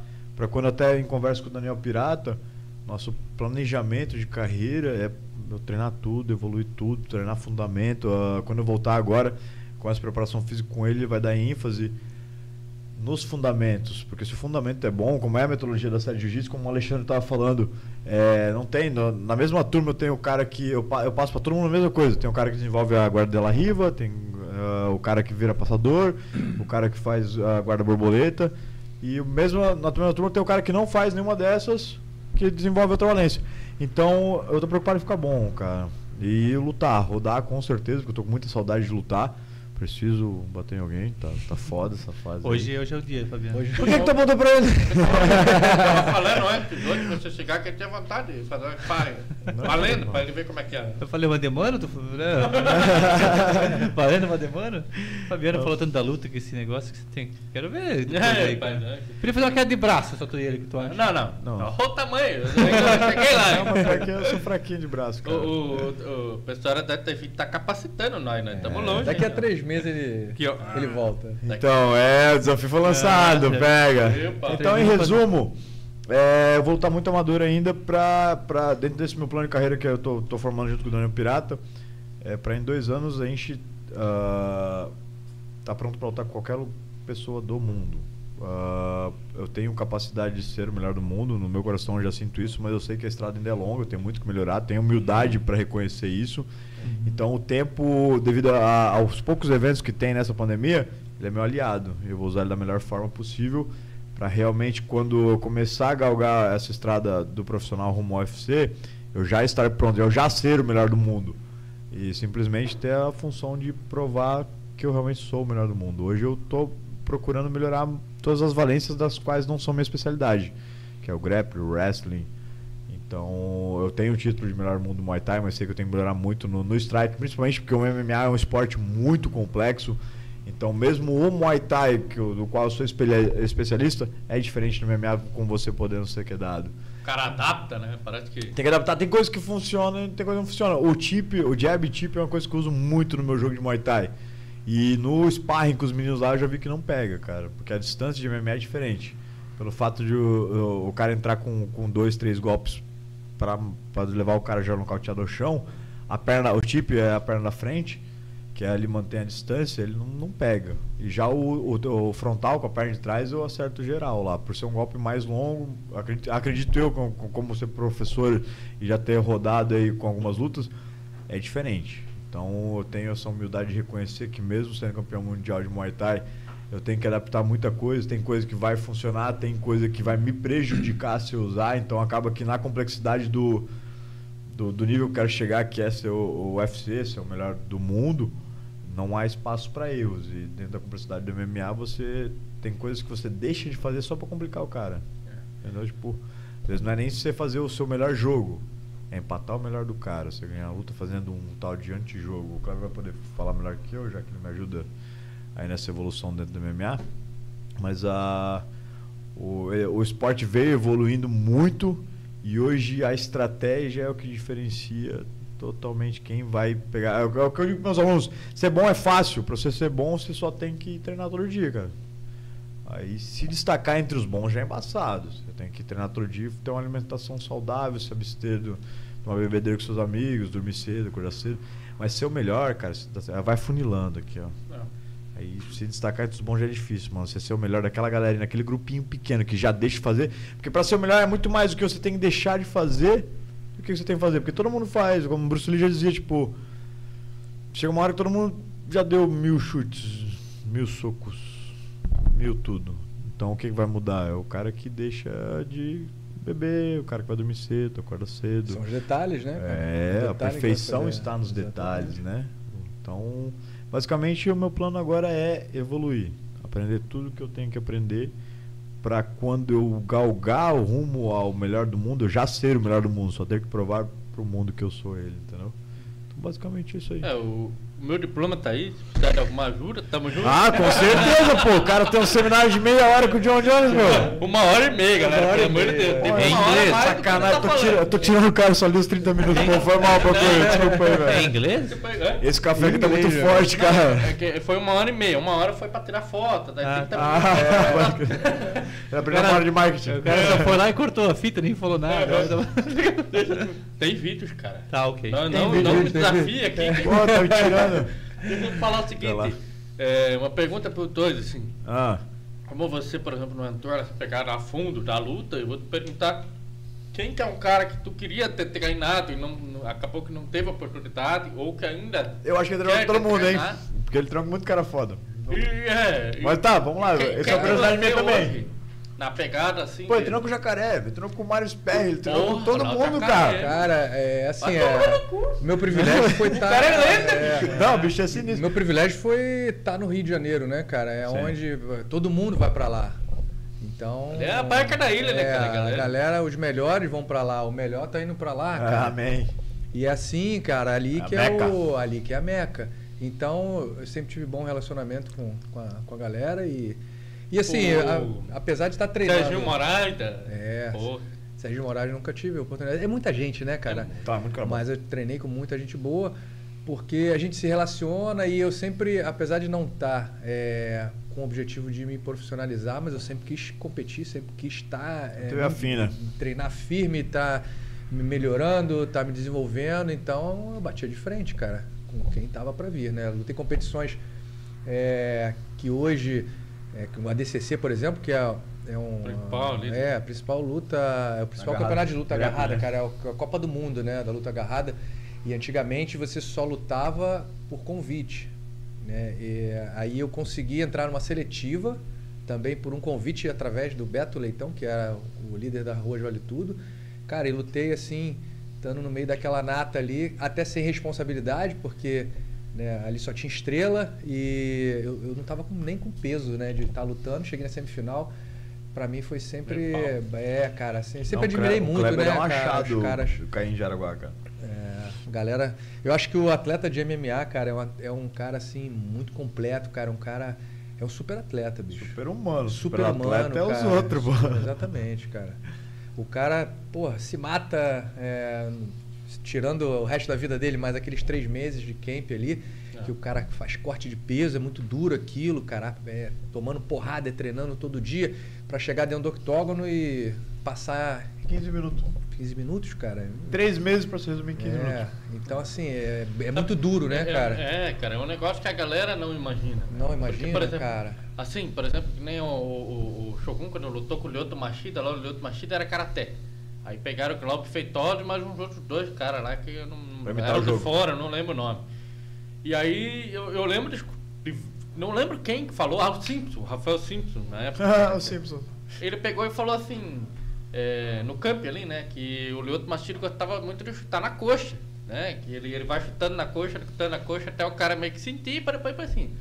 quando até em conversa com o Daniel Pirata, nosso planejamento de carreira é eu treinar tudo, evoluir tudo, treinar fundamento. ah, quando eu voltar agora com essa preparação física com ele, ele vai dar ênfase nos fundamentos, porque se o fundamento é bom, como é a metodologia da série de jiu-jitsu, como o Alexandre estava falando, é, não tem, no- na mesma turma eu tenho o cara que, eu, eu passo para todo mundo a mesma coisa, tem o cara que desenvolve a guarda della riva, tem ah, o cara que vira passador, *clears throat* o cara que faz a guarda borboleta, e mesmo, na mesma turma tem o cara que não faz nenhuma dessas, que desenvolve outra valência. Então, eu tô preocupado em ficar bom, cara. E lutar, rodar com certeza, porque eu tô com muita saudade de lutar. Preciso bater em alguém, tá, tá foda essa fase. aí. Hoje, hoje é o dia, Fabiano. Hoje- Por que, que tá botando pra ele? Eu tava falando antes, hoje você chegar que ele tinha vontade de fazer uma. Não, Valendo, não. pra ele ver como é que é. Eu falei Vandemano? Tu... né? *laughs* Valendo Vandemano? Fabiano falou tanto da luta que esse negócio que você tem. Quero ver. É, aí, cara. né? Queria fazer uma queda de braço, só tu e ele que tu acha. Não, não. Não. Olha o tamanho. Eu cheguei lá. Não, mas eu sou fraquinho de braço, O, cara. o, o, o pessoal da TV tá capacitando nós, né? Tamo É, longe. Daqui a ainda. três meses ele, Aqui, ó. ele volta. Então, é, o desafio foi lançado, Ah, pega. Epa. Então, em resumo, é, eu vou lutar muito amador ainda pra, pra, dentro desse meu plano de carreira que eu tô, tô formando junto com o Daniel Pirata, é, pra em dois anos a gente ah, tá pronto para lutar com qualquer pessoa do mundo. Uh, eu tenho capacidade de ser o melhor do mundo, no meu coração eu já sinto isso, mas eu sei que a estrada ainda é longa, eu tenho muito que melhorar, tenho humildade para reconhecer isso. Uhum. Então o tempo, devido a, aos poucos eventos que tem nessa pandemia, ele é meu aliado. Eu vou usar ele da melhor forma possível para realmente quando eu começar a galgar essa estrada do profissional rumo ao UFC, eu já estar pronto, eu já ser o melhor do mundo. E simplesmente ter a função de provar que eu realmente sou o melhor do mundo. Hoje eu estou procurando melhorar todas as valências das quais não são minha especialidade, que é o grappling, o wrestling. Então, eu tenho o título de melhor mundo do Muay Thai, mas sei que eu tenho que melhorar muito no, no strike, principalmente porque o MMA é um esporte muito complexo. Então, mesmo o Muay Thai, que do qual eu sou especialista, é diferente do MMA com você podendo ser quedado. O cara adapta, né? Parece que. Tem que adaptar. Tem coisas que funcionam tem coisas que não funcionam. O chip, o jab chip é uma coisa que eu uso muito no meu jogo de Muay Thai. E no sparring com os meninos lá eu já vi que não pega, cara. Porque a distância de MMA é diferente. Pelo fato de o, o, cara entrar com, com dois, três golpes para levar o cara já nocauteado ao chão, a perna, o chip é a perna da frente, que é ele mantém a distância, ele não, não pega. E já o, o, o, frontal com a perna de trás eu acerto geral lá. Por ser um golpe mais longo, acredito, acredito eu, como, como ser professor e já ter rodado aí com algumas lutas, é diferente. Então eu tenho essa humildade de reconhecer que mesmo sendo campeão mundial de Muay Thai, eu tenho que adaptar muita coisa, tem coisa que vai funcionar, tem coisa que vai me prejudicar se eu usar, então acaba que na complexidade do, do, do nível que eu quero chegar, que é ser o, o UFC, ser o melhor do mundo, não há espaço para erros. E dentro da complexidade do MMA, você tem coisas que você deixa de fazer só para complicar o cara. Entendeu? Tipo, às vezes não é nem você fazer o seu melhor jogo, é empatar o melhor do cara. Você ganhar a luta fazendo um tal de antijogo. O cara vai poder falar melhor que eu, já que ele me ajuda aí nessa evolução dentro do MMA. Mas a, o, o esporte veio evoluindo muito e hoje a estratégia é o que diferencia totalmente quem vai pegar. É o que eu digo para meus alunos: ser bom é fácil. Para você ser bom, você só tem que treinar todo dia, cara. Aí se destacar entre os bons já é embaçado. Você tem que treinar todo dia, ter uma alimentação saudável, se abster do, uma bebedeira com seus amigos, dormir cedo, acordar cedo. Mas ser o melhor, cara, tá, vai funilando aqui, ó. É. Aí se destacar entre os bons já é difícil, mano. Você ser o melhor daquela galera, naquele grupinho pequeno que já deixa de fazer. Porque para ser o melhor é muito mais do que você tem que deixar de fazer do que você tem que fazer. Porque todo mundo faz, como o Bruce Lee já dizia, tipo. Chega uma hora que todo mundo já deu mil chutes, mil socos, mil tudo. Então o que vai mudar? É o cara que deixa de beber, o cara que vai dormir cedo, acorda cedo. São os detalhes, né? É, a perfeição está nos Exatamente. detalhes, né? Então, basicamente, o meu plano agora é evoluir, aprender tudo que eu tenho que aprender para quando eu galgar o rumo ao melhor do mundo, eu já ser o melhor do mundo, só ter que provar para o mundo que eu sou ele, entendeu? Então, basicamente isso aí. É, o meu diploma tá aí, se precisar de alguma ajuda, tamo junto. Ah, com certeza, pô. O cara tem um seminário de meia hora com o John Jones, meu. Uma hora e meia, galera. Uma hora Pelo amor de Deus. É inglês. Sacanagem, tô, tira, tô tirando o cara só ali os 30 minutos. Pô, foi mal pra. Desculpa aí, velho. É inglês? Esse café aqui tá muito forte, cara. É foi uma hora e meia. Uma hora foi pra tirar foto, daí ah, 30 ah, minutos. Ah, é a primeira hora de marketing. O cara só foi lá e cortou a fita, nem falou nada. *laughs* Tem vídeos, cara. Tá, ok. Não, não, não me desafia aqui. Pô, tá me tirando. Deixa eu falar o seguinte. É, uma pergunta para os dois, assim. Ah. Como você, por exemplo, não entrou nessa pegada a fundo da luta, eu vou te perguntar quem que é um cara que tu queria ter treinado e não, não acabou que não teve oportunidade, ou que ainda. Eu acho que ele treinou todo mundo, hein? Porque ele treinou muito cara foda. E, é, Mas tá, vamos lá. Esse é o curiosidade minha também. Hoje? Na pegada assim. Pô, ele treinou com o Jacaré, ele treinou com o Mário Sperry, ele treinou com todo mundo, cara. Cara, é assim, é, meu privilégio foi *laughs* estar. Tá, é, é, Não, bicho é sinistro. Meu privilégio foi estar tá no Rio de Janeiro, né, cara? É Sim. onde todo mundo vai pra lá. Então. É a barca da ilha, né, é, né, cara? A galera. galera, os melhores vão pra lá. O melhor tá indo pra lá, cara. amém. E é assim, cara, ali a que Meca. é o. Ali que é a Meca. Então, eu sempre tive bom relacionamento com, com, a, com a galera e e assim, a, apesar de estar treinando. Sérgio Moraes. É. Pô. Sérgio Moraes nunca tive a oportunidade. É muita gente, né, cara? É, tá, muito Mas eu treinei com muita gente boa, porque a gente se relaciona e eu sempre, apesar de não estar é, com o objetivo de me profissionalizar, mas eu sempre quis competir, sempre quis estar. É, afina. Treinar firme, estar tá me melhorando, estar tá me desenvolvendo. Então eu batia de frente, cara, com quem estava para vir, né? Lutei competições é, que hoje, é, que o ADCC, por exemplo, que é, é um... Principal ali, né? É, a principal luta, é o principal Agarrada. campeonato de luta Direto, agarrada, né? cara, é o- a Copa do Mundo, né, da luta agarrada. E antigamente você só lutava por convite, né? E aí eu consegui entrar numa seletiva, também por um convite através do Beto Leitão, que era o líder da Rua Vale Tudo. Cara, e lutei assim, estando no meio daquela nata ali, até sem responsabilidade, porque né, ali só tinha estrela e eu, eu não tava com- nem com peso, né, de estar lutando. Cheguei na semifinal. Pra mim foi sempre. É, cara, assim, sempre Não, admirei muito, Kleber né? é um cara, achado, os caras. o Caim de Araguá, cara. É, galera, eu acho que o atleta de MMA, cara, é, uma- é um cara assim muito completo, cara, um cara é um super atleta, bicho. Super humano, super, Super humano, atleta é os cara. outros, pô. Exatamente, cara. O cara, porra, se mata é, tirando o resto da vida dele, mais aqueles três meses de camp ali, É. que o cara faz corte de peso, é muito duro aquilo, cara, é, tomando porrada, é, treinando todo dia pra chegar dentro do octógono e passar 15 minutos. 15 minutos, cara. Três meses pra se resumir em 15 É, minutos. então assim, é, é muito duro, né, É, cara? É, cara, é um negócio que a galera não imagina. Não Porque, imagina, por exemplo, cara. Assim, por exemplo, que nem o, o, o Shogun, quando lutou com o Lyoto Machida, lá o Lyoto Machida era karaté. Aí pegaram o Glauber Feitosa e mais uns outros dois caras lá que eu não. Eram o de fora, não lembro o nome. E aí eu, eu lembro de, de- Não lembro quem que falou, ah, o Simpson, o Rafael Simpson, na época. Ah, *laughs* o Simpson. Ele pegou e falou assim, é, no camp ali, né, que o Lyoto Machida gostava muito de chutar na coxa, né, que ele, ele vai chutando na coxa, chutando na coxa, até o cara meio que sentir, para depois para assim.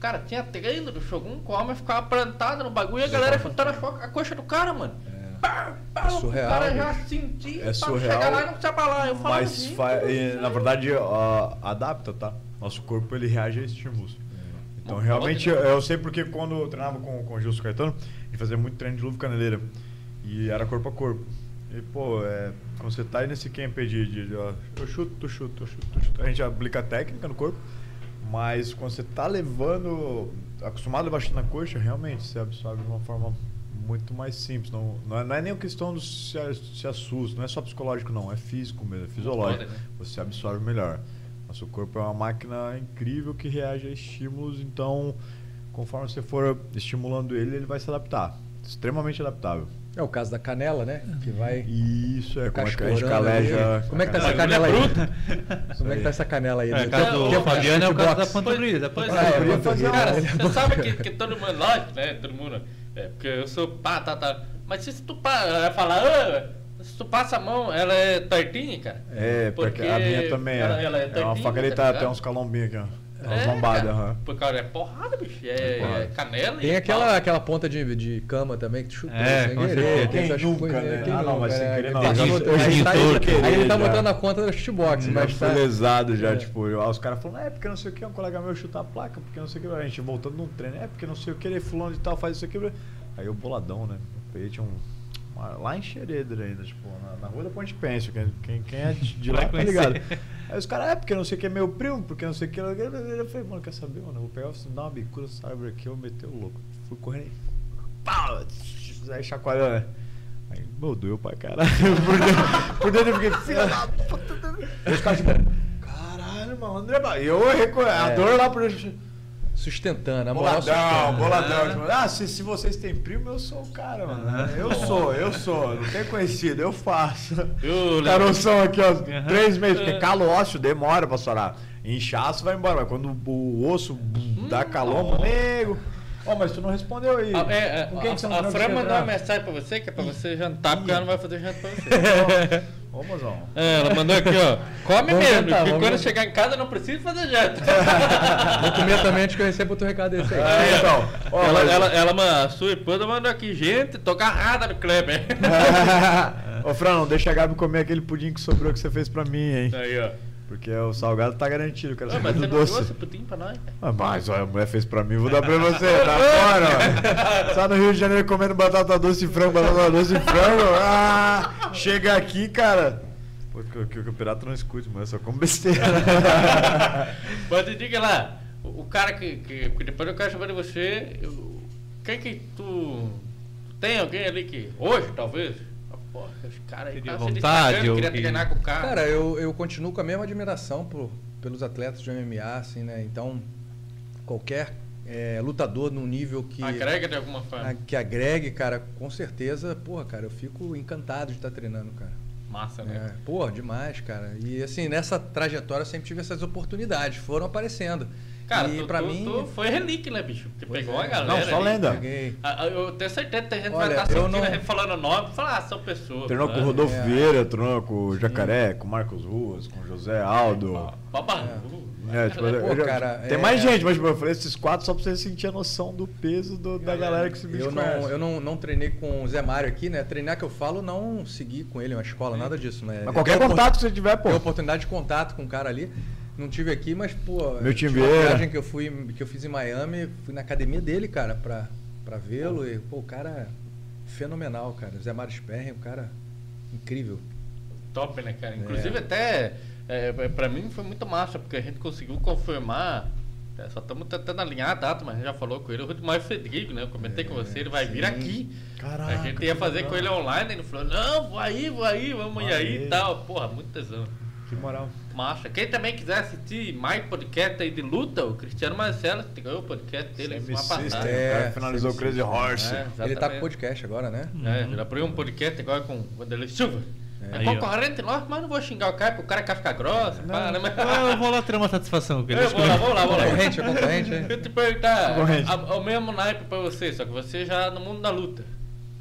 Cara, tinha treino do Shogun, o homem ficava plantado no bagulho e a galera chutando a, coxa do cara, mano. Pá, pá, É surreal, O cara já sentia, É pra surreal, chegar lá e não precisa falar. Eu falo Mas, assim, fa- na verdade, ó, adapta, tá? Nosso corpo, ele reage a estímulos. Então, Não realmente, eu, eu sei porque quando eu treinava com, com o Gilson Caetano, a gente fazia muito treino de luva caneleira. E era corpo a corpo. E, pô, é, quando você tá aí nesse camp de, de, de, ó, eu chuto, tu chuto, tu chuto, tu chuto. A gente aplica a técnica no corpo, mas quando você tá levando, acostumado a levar chute na coxa, realmente você absorve de uma forma muito mais simples. Não, não, é, não é nem a questão do se, se assusta, não é só psicológico, não, é físico mesmo, é fisiológico. Pode, né? Você absorve melhor. Nosso corpo é uma máquina incrível que reage a estímulos, então, conforme você for estimulando ele, ele vai se adaptar. Extremamente adaptável. É o caso da canela, né? Que vai. Isso, é como é que a gente cascorando ali. caleja. Como é que tá essa canela aí? Como é que tá essa canela aí? É, o caso do Fabiano é o caso da panturrilha. Da Pois panturrilha. É, é, cara, você sabe *laughs* que, que todo mundo, lógico, né? Todo mundo. É, porque eu sou pá, tá, tá. Mas se tu pá, ela "Ah, se tu passa a mão, ela é tortinha, cara. É, porque, a minha também é. ela- ela é é uma tortinha, faca ali, tá tá, tem uns calombinhos aqui, ó. É umas É, lombadas, cara, aham. Cara, é porrada, bicho. É, porrada. canela Tem e aquela, pau. aquela ponta de, de cama também que tu chutou É, sem com querer. Quem essas nunca, né? quem Ah, não, mas sem né? querer não. Ele tá aí tá- ele tá Já. botando a conta do shootbox, Já mas foi tá... lesado já, É. tipo, aí os caras falam, é porque não sei o que, um colega meu chuta a placa, porque não sei o que, a gente voltando num treino, é porque não sei o que, ele fulano de tal faz isso aqui. Aí eu boladão, né? Peguei, tinha um. uma- lá em Xereder ainda, tipo, na, na rua da Ponte Pêncio, quem, quem, quem é de, lá tá ligado. *laughs* Aí os caras, é porque não sei o que é meu primo, porque não sei o que. Eu falei, mano, quer saber, mano? Eu vou pegar, dar uma bicuda, sabe aqui, eu meter o louco. Fui correndo e. Pau! Aí chacoalhando, né? Aí, meu, doeu pra caralho. *laughs* Por dentro, por dentro eu fiquei, filha da puta. Aí os caras, tipo, caralho, mano, André, Ba-" e eu reconheço, a É. dor lá por dentro. Sustentando, a Boladão, boladão. Tipo, ah, se, se vocês têm primo, eu sou o cara, mano. Eu sou, eu sou. Não tem conhecido, eu faço. Caroção aqui, ó. Três meses, porque calo ósseo demora pra sorar. Inchaço vai embora, mas quando o osso Hum, dá calombo, nego. Ó, mas tu não respondeu aí. A, é, é, Com quem que você a, não a vai Fran mandou uma mensagem pra você, que é pra você jantar, porque ela não vai fazer janta pra você. *laughs* Ô, mozão. É, ela mandou aqui, ó. Come Vamos mesmo, jantar, que vamos quando jantar. chegar em casa não precisa fazer janta. *laughs* Vou comer também antes que eu receba outro recado desse aí. É, então. Ó, ela, mas- ela, ela, a sua esposa mandou aqui, gente, tô agarrada no Kleber. *laughs* Ô, Fran, não deixa a Gabi comer aquele pudim que sobrou que você fez pra mim, hein? Aí, ó. Porque o salgado tá garantido, quero Ah, saber mas do você não doce. trouxe pudim pra nós? cara? Ah, mas ó, a mulher fez pra mim, vou dar pra você, tá *laughs* fora, ó. Só no Rio de Janeiro comendo batata doce e frango, batata doce e frango. Ah, chega aqui, cara. Pô, que, que, que o pirata não escute, mas eu só como besteira. *laughs* Mas diga lá, o, o cara que, que, que Depois eu quero saber de você. eu- quem que tu. Tem alguém ali que. Hoje, talvez? Esse cara aí se vontade, ou queria que- treinar com o cara. Cara, eu, eu continuo com a mesma admiração por, pelos atletas de MMA, assim, né? Então, qualquer é, lutador num nível que. Agrega de alguma forma. que agregue, cara, com certeza, porra, cara, eu fico encantado de estar treinando, cara. Massa, né? É, porra, demais, cara. E assim, nessa trajetória eu sempre tive essas oportunidades, foram aparecendo. Cara, e tu, pra tu- mim. tu foi relíquia, né, bicho? Porque Pois pegou é. a galera. Não, só ali. lenda. Peguei. Ah, Eu tenho certeza que tem gente que Olha, vai estar eu assistindo não- falando nome e falar, ah, são pessoas. Treinou com o? Rodolfo É. Vieira, treinou com o Jacaré, com o Marcos Ruas, com o José Aldo. Babalu. É, tipo, Pô, já- cara, tem é- mais gente, mas tipo, eu falei esses quatro só pra você sentir a noção do peso do- da galera que esse bicho Eu não, eu não, não treinei com o Zé Mário aqui, né? Treinar que eu falo, não segui com ele uma escola, nada disso, né? Mas qualquer contato que você tiver, pô. A oportunidade de contato com o cara ali. Não tive aqui, mas, pô. Meu time uma viagem que eu, fui, que eu fiz em Miami, fui na academia dele, cara, pra, pra vê-lo. E, pô, o cara é fenomenal, cara. Zé Mário Sperry, um cara incrível. Top, né, cara? Inclusive, até é, pra mim foi muito massa, porque a gente conseguiu confirmar. é, só estamos tentando alinhar a data, mas a gente já falou com ele. O Rudimar Federico, né? Eu comentei com você, ele vai vir sim. aqui. Caraca, a gente ia fazer com ele online, ele falou: Não, vou aí, vou aí, vamos ir aí e tal. Porra, muito tesão. Que moral. Massa. Quem também quiser assistir mais podcast aí de luta, o Cristiano Marcelo, que ganhou o podcast dele semana passada. o cara É, finalizou o Crazy Horse. É, Ele tá com podcast agora, né? É, ele abriu um podcast agora com o Vanderlei Silva. É, Aí, concorrente nosso, mas não vou xingar o cara, porque o cara quer ficar grossa. pá, né? Mas... Ah, eu vou lá tirar uma satisfação com ele. Eu vou lá, vou lá, vou lá. Concorrente, é concorrente, é? Eu te perguntar, a- o mesmo naipe pra você, só que você já no mundo da luta.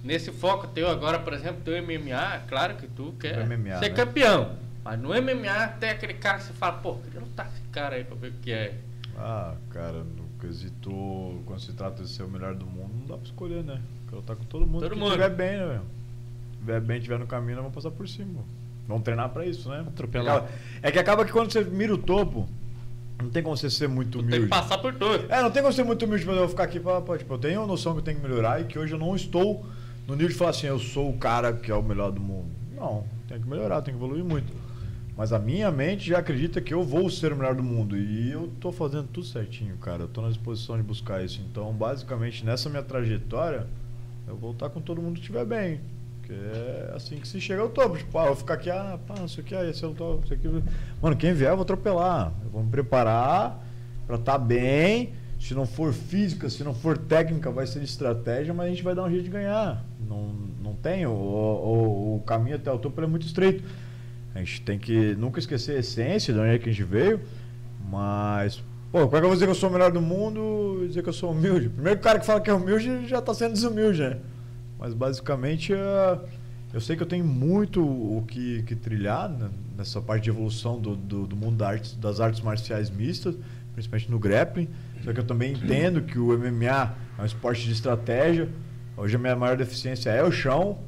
Nesse foco teu agora, por exemplo, teu MMA, claro que tu quer O MMA, ser né? campeão. Mas no MMA tem aquele cara que você fala, pô, queria lutar com esse cara aí pra ver o que é. Ah, cara, no quesito, quando se trata de ser o melhor do mundo, não dá pra escolher, né? Quero lutar com todo mundo Todo que mundo. estiver bem, né, velho? Estiver bem, estiver no caminho, nós vamos passar por cima. Vamos treinar pra isso, né? Atropelar. Acaba- É que acaba que quando você mira o topo, não tem como você ser muito Tu tem que humilde. passar por tudo. É, não tem como ser muito humilde, mas eu vou ficar aqui pra, pra- tipo, eu tenho noção que eu tenho que melhorar e que hoje eu não estou no nível de falar assim, eu sou o cara que é o melhor do mundo. Não, tenho que melhorar, tenho que evoluir muito. Mas a minha mente já acredita que eu vou ser o melhor do mundo. E eu tô fazendo tudo certinho, cara. Eu tô na disposição de buscar isso. Então, basicamente, nessa minha trajetória, eu vou estar com todo mundo que estiver bem. Porque é assim que se chega ao topo. Tipo, ah, eu vou ficar aqui, ah, pá, não sei o que, aí esse eu tô, isso aqui. Mano, quem vier, eu vou atropelar. Eu vou me preparar pra estar bem. Se não for física, se não for técnica, vai ser estratégia, mas a gente vai dar um jeito de ganhar. Não, não tem. O, o, o caminho até o topo é muito estreito. A gente tem que nunca esquecer a essência de onde é que a gente veio. Mas, pô, como é que eu vou dizer que eu sou o melhor do mundo e dizer que eu sou humilde? Primeiro, cara que fala que é humilde já tá sendo desumilde, né? Mas basicamente, é, eu sei que eu tenho muito o que, que trilhar né, nessa parte de evolução do, do, do mundo da arte- das artes marciais mistas, principalmente no grappling. Só que eu também entendo que o MMA é um esporte de estratégia. Hoje a minha maior deficiência é o chão,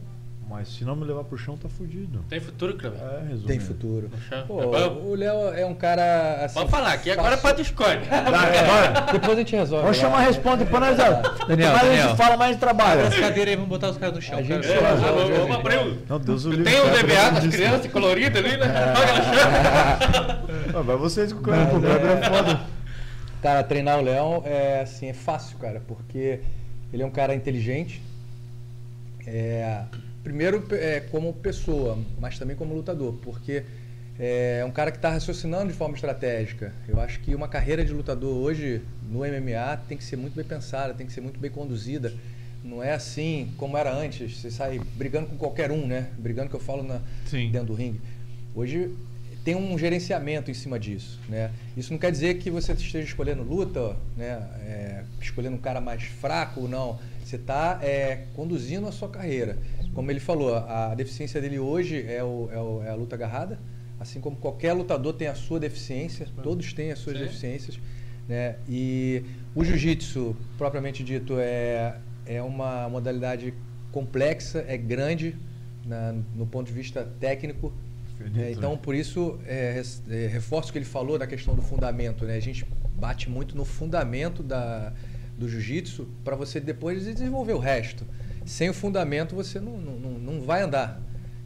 mas se não me levar pro chão, tá fudido. Tem futuro, Cleber? É, resumindo. Tem futuro. Pô, É o Léo é um cara. Assim, Pode falar, que agora é pra. Discord. Bora. Depois a gente resolve. Vamos chamar *laughs* a responde depois nós. Daniel, mais a Daniel. gente fala, mais trabalha. As cadeiras aí, vamos botar os caras no chão. A gente cara. É, vamos, abrir o. Não, Deus o livre. Tem o DBA das *laughs* crianças coloridas ali, né? É. Joga no chão. Deus. Ah, Vai vocês com o Kleber, pô, o Kleber é foda. Cara, treinar o Leão é assim, é fácil, cara, porque ele é um cara inteligente. É, primeiro é, como pessoa, mas também como lutador, porque é um cara que está raciocinando de forma estratégica. Eu acho que uma carreira de lutador hoje no MMA tem que ser muito bem pensada, tem que ser muito bem conduzida. Não é assim como era antes, você sai brigando com qualquer um, né? Brigando que eu falo na, Sim. dentro do ringue. Hoje tem um gerenciamento em cima disso, né? Isso não quer dizer que você esteja escolhendo luta, né? É, escolhendo um cara mais fraco ou não. Você está conduzindo a sua carreira. Como ele falou, a deficiência dele hoje é, o- é o- é a luta agarrada, assim como qualquer lutador tem a sua deficiência, todos têm as suas Sim. deficiências, né? E o jiu-jitsu, propriamente dito, é, é uma modalidade complexa, é grande na- no ponto de vista técnico. É, então, por isso, é, é, reforço o que ele falou da questão do fundamento. Né? A gente bate muito no fundamento da, do jiu-jitsu para você depois desenvolver o resto. Sem o fundamento, você não, não, não- vai andar.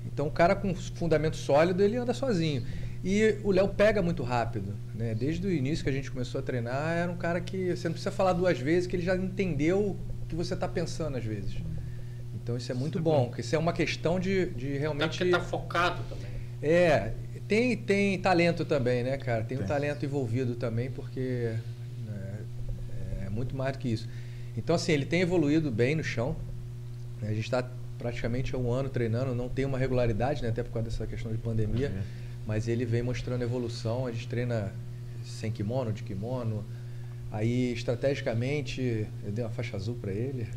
Então, o cara com fundamento sólido, ele anda sozinho. E o Léo pega muito rápido. Né? Desde o início que a gente começou a treinar, era um cara que você não precisa falar duas vezes, que ele já entendeu o que você está pensando às vezes. Então, isso é muito bom, porque isso é uma questão de, de Até realmente... porque tá focado também. É, tem, tem talento também, né, cara? Tem, um Tem. talento envolvido também, porque muito mais do que isso. Então, assim, ele tem evoluído bem no chão. né? A gente está praticamente há um ano treinando, não tem uma regularidade, né? até por causa dessa questão de pandemia, mas ele vem mostrando evolução. A gente treina sem kimono, de kimono. Aí, estrategicamente, eu dei uma faixa azul para ele.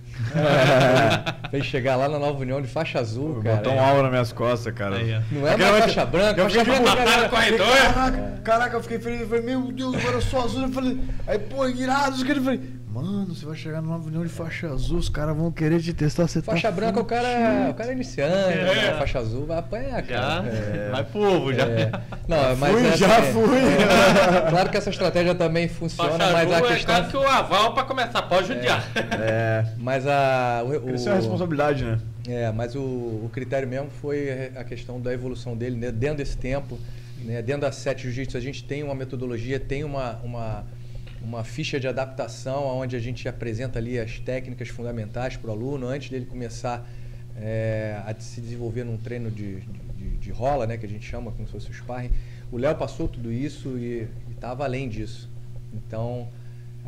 *laughs* Fez chegar lá na Nova União de faixa azul, cara. Botou um aula nas minhas costas, cara. Aí. Não é mais vez- faixa branca, eu faixa fiquei branca. galera. corredor. Caraca, caraca, eu fiquei feliz. Eu falei, meu Deus, agora eu sou azul. Eu falei, aí, pô, irado. Eu falei, mano, você vai chegar numa união de faixa azul, os caras vão querer te testar. Você Faixa tá branca, o cara, o cara é iniciante, né? faixa azul vai apanhar, Já, cara. É. vai pro ovo já. É. Não, mas Fui, essa- já é- fui. é, claro que essa estratégia também funciona, Faixa mas a azul é questão. quase que o aval pra começar, pode judiar. É. Mas a. O, o- Isso é a responsabilidade, né? É, mas o, o critério mesmo foi a questão da evolução dele né, dentro desse tempo. Né, dentro da Sete Jiu-Jitsu, a gente tem uma metodologia, tem uma, uma, uma ficha de adaptação, onde a gente apresenta ali as técnicas fundamentais para o aluno, antes dele começar é, a se desenvolver num treino de, de, de rola, né, que a gente chama como se fosse o sparring. O Léo passou tudo isso e estava além disso. Então,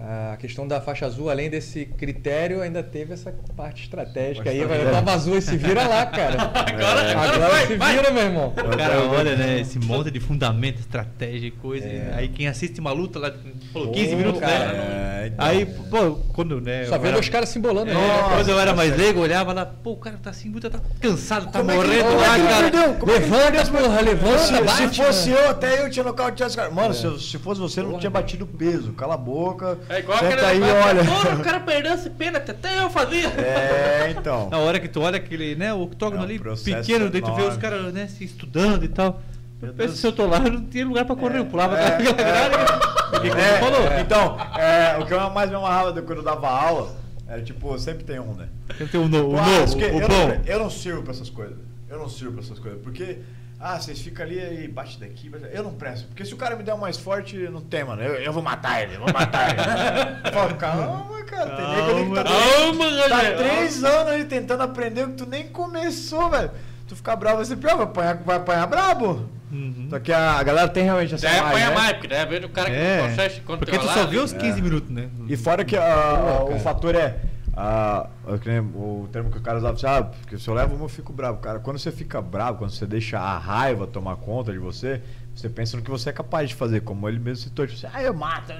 a questão da faixa azul, além desse critério, ainda teve essa parte estratégica aí. Vai tava azul e se vira lá, cara. *laughs* Agora- agora Agora vai, se vai. vira, meu irmão. O cara olha, né, esse monte de fundamento, estratégia e coisa. É. Aí quem assiste uma luta lá, falou Pô, 15 minutos, cara. né? É, então. Aí, pô, quando, né? Só vendo era- os caras se embolando. É, né? quando eu era mais leigo, eu olhava lá, pô, o cara tá assim, muito, tá cansado, tá Como é que- morrendo é lá, ele cara. é Levanta, porra, levanta, Se, bate. se fosse né? eu, até eu tinha nocauteado esse cara. Mano, se, fosse você, eu não tinha batido peso. Cala a boca. É igual Senta aquele aí, olha. Porra, o cara perdeu esse pênalti, até eu fazia. É, então. Na hora que tu olha aquele, né, o octógono É um ali, pequeno, daí tu vê os caras, né, se estudando e tal. Meu Eu penso, Deus. se eu tô lá, não tinha lugar pra correr, eu pulava É, daquela *laughs* grade. O que que É, falou? Então, é, o que eu mais me amarrava de quando eu dava aula era tipo, sempre tem um, né? Eu tenho o no, o Pô, ah, novo, isso que- o eu, bom. não, eu não sirvo pra essas coisas. Eu não sirvo pra essas coisas. Porque, ah, vocês ficam ali e bate daqui. bate- Eu não presto. Porque se o cara me der um mais forte, não tem, mano. Eu, eu vou matar ele, eu vou matar ele. *laughs* falo, calma, cara. Tem nego ali que tá, Calma, tá galera. três anos aí tentando aprender o que tu nem começou, velho. Tu ficar bravo, vai ser pior, vai apanhar, vai apanhar brabo. Uhum. Só que a, galera tem realmente essa Daí imagem, apanha né? mais, porque daí vê o cara que É, não consegue controlar. porque tu só vê os né? 15 minutos, né? E fora que ah, Pô, o fator é. Ah, o termo que o cara usava, ah, porque se eu levo uma, eu fico bravo. Cara, quando você fica bravo, quando você deixa a raiva tomar conta de você, você pensa no que você é capaz de fazer, como ele mesmo citou. Tipo assim, ah, eu mato.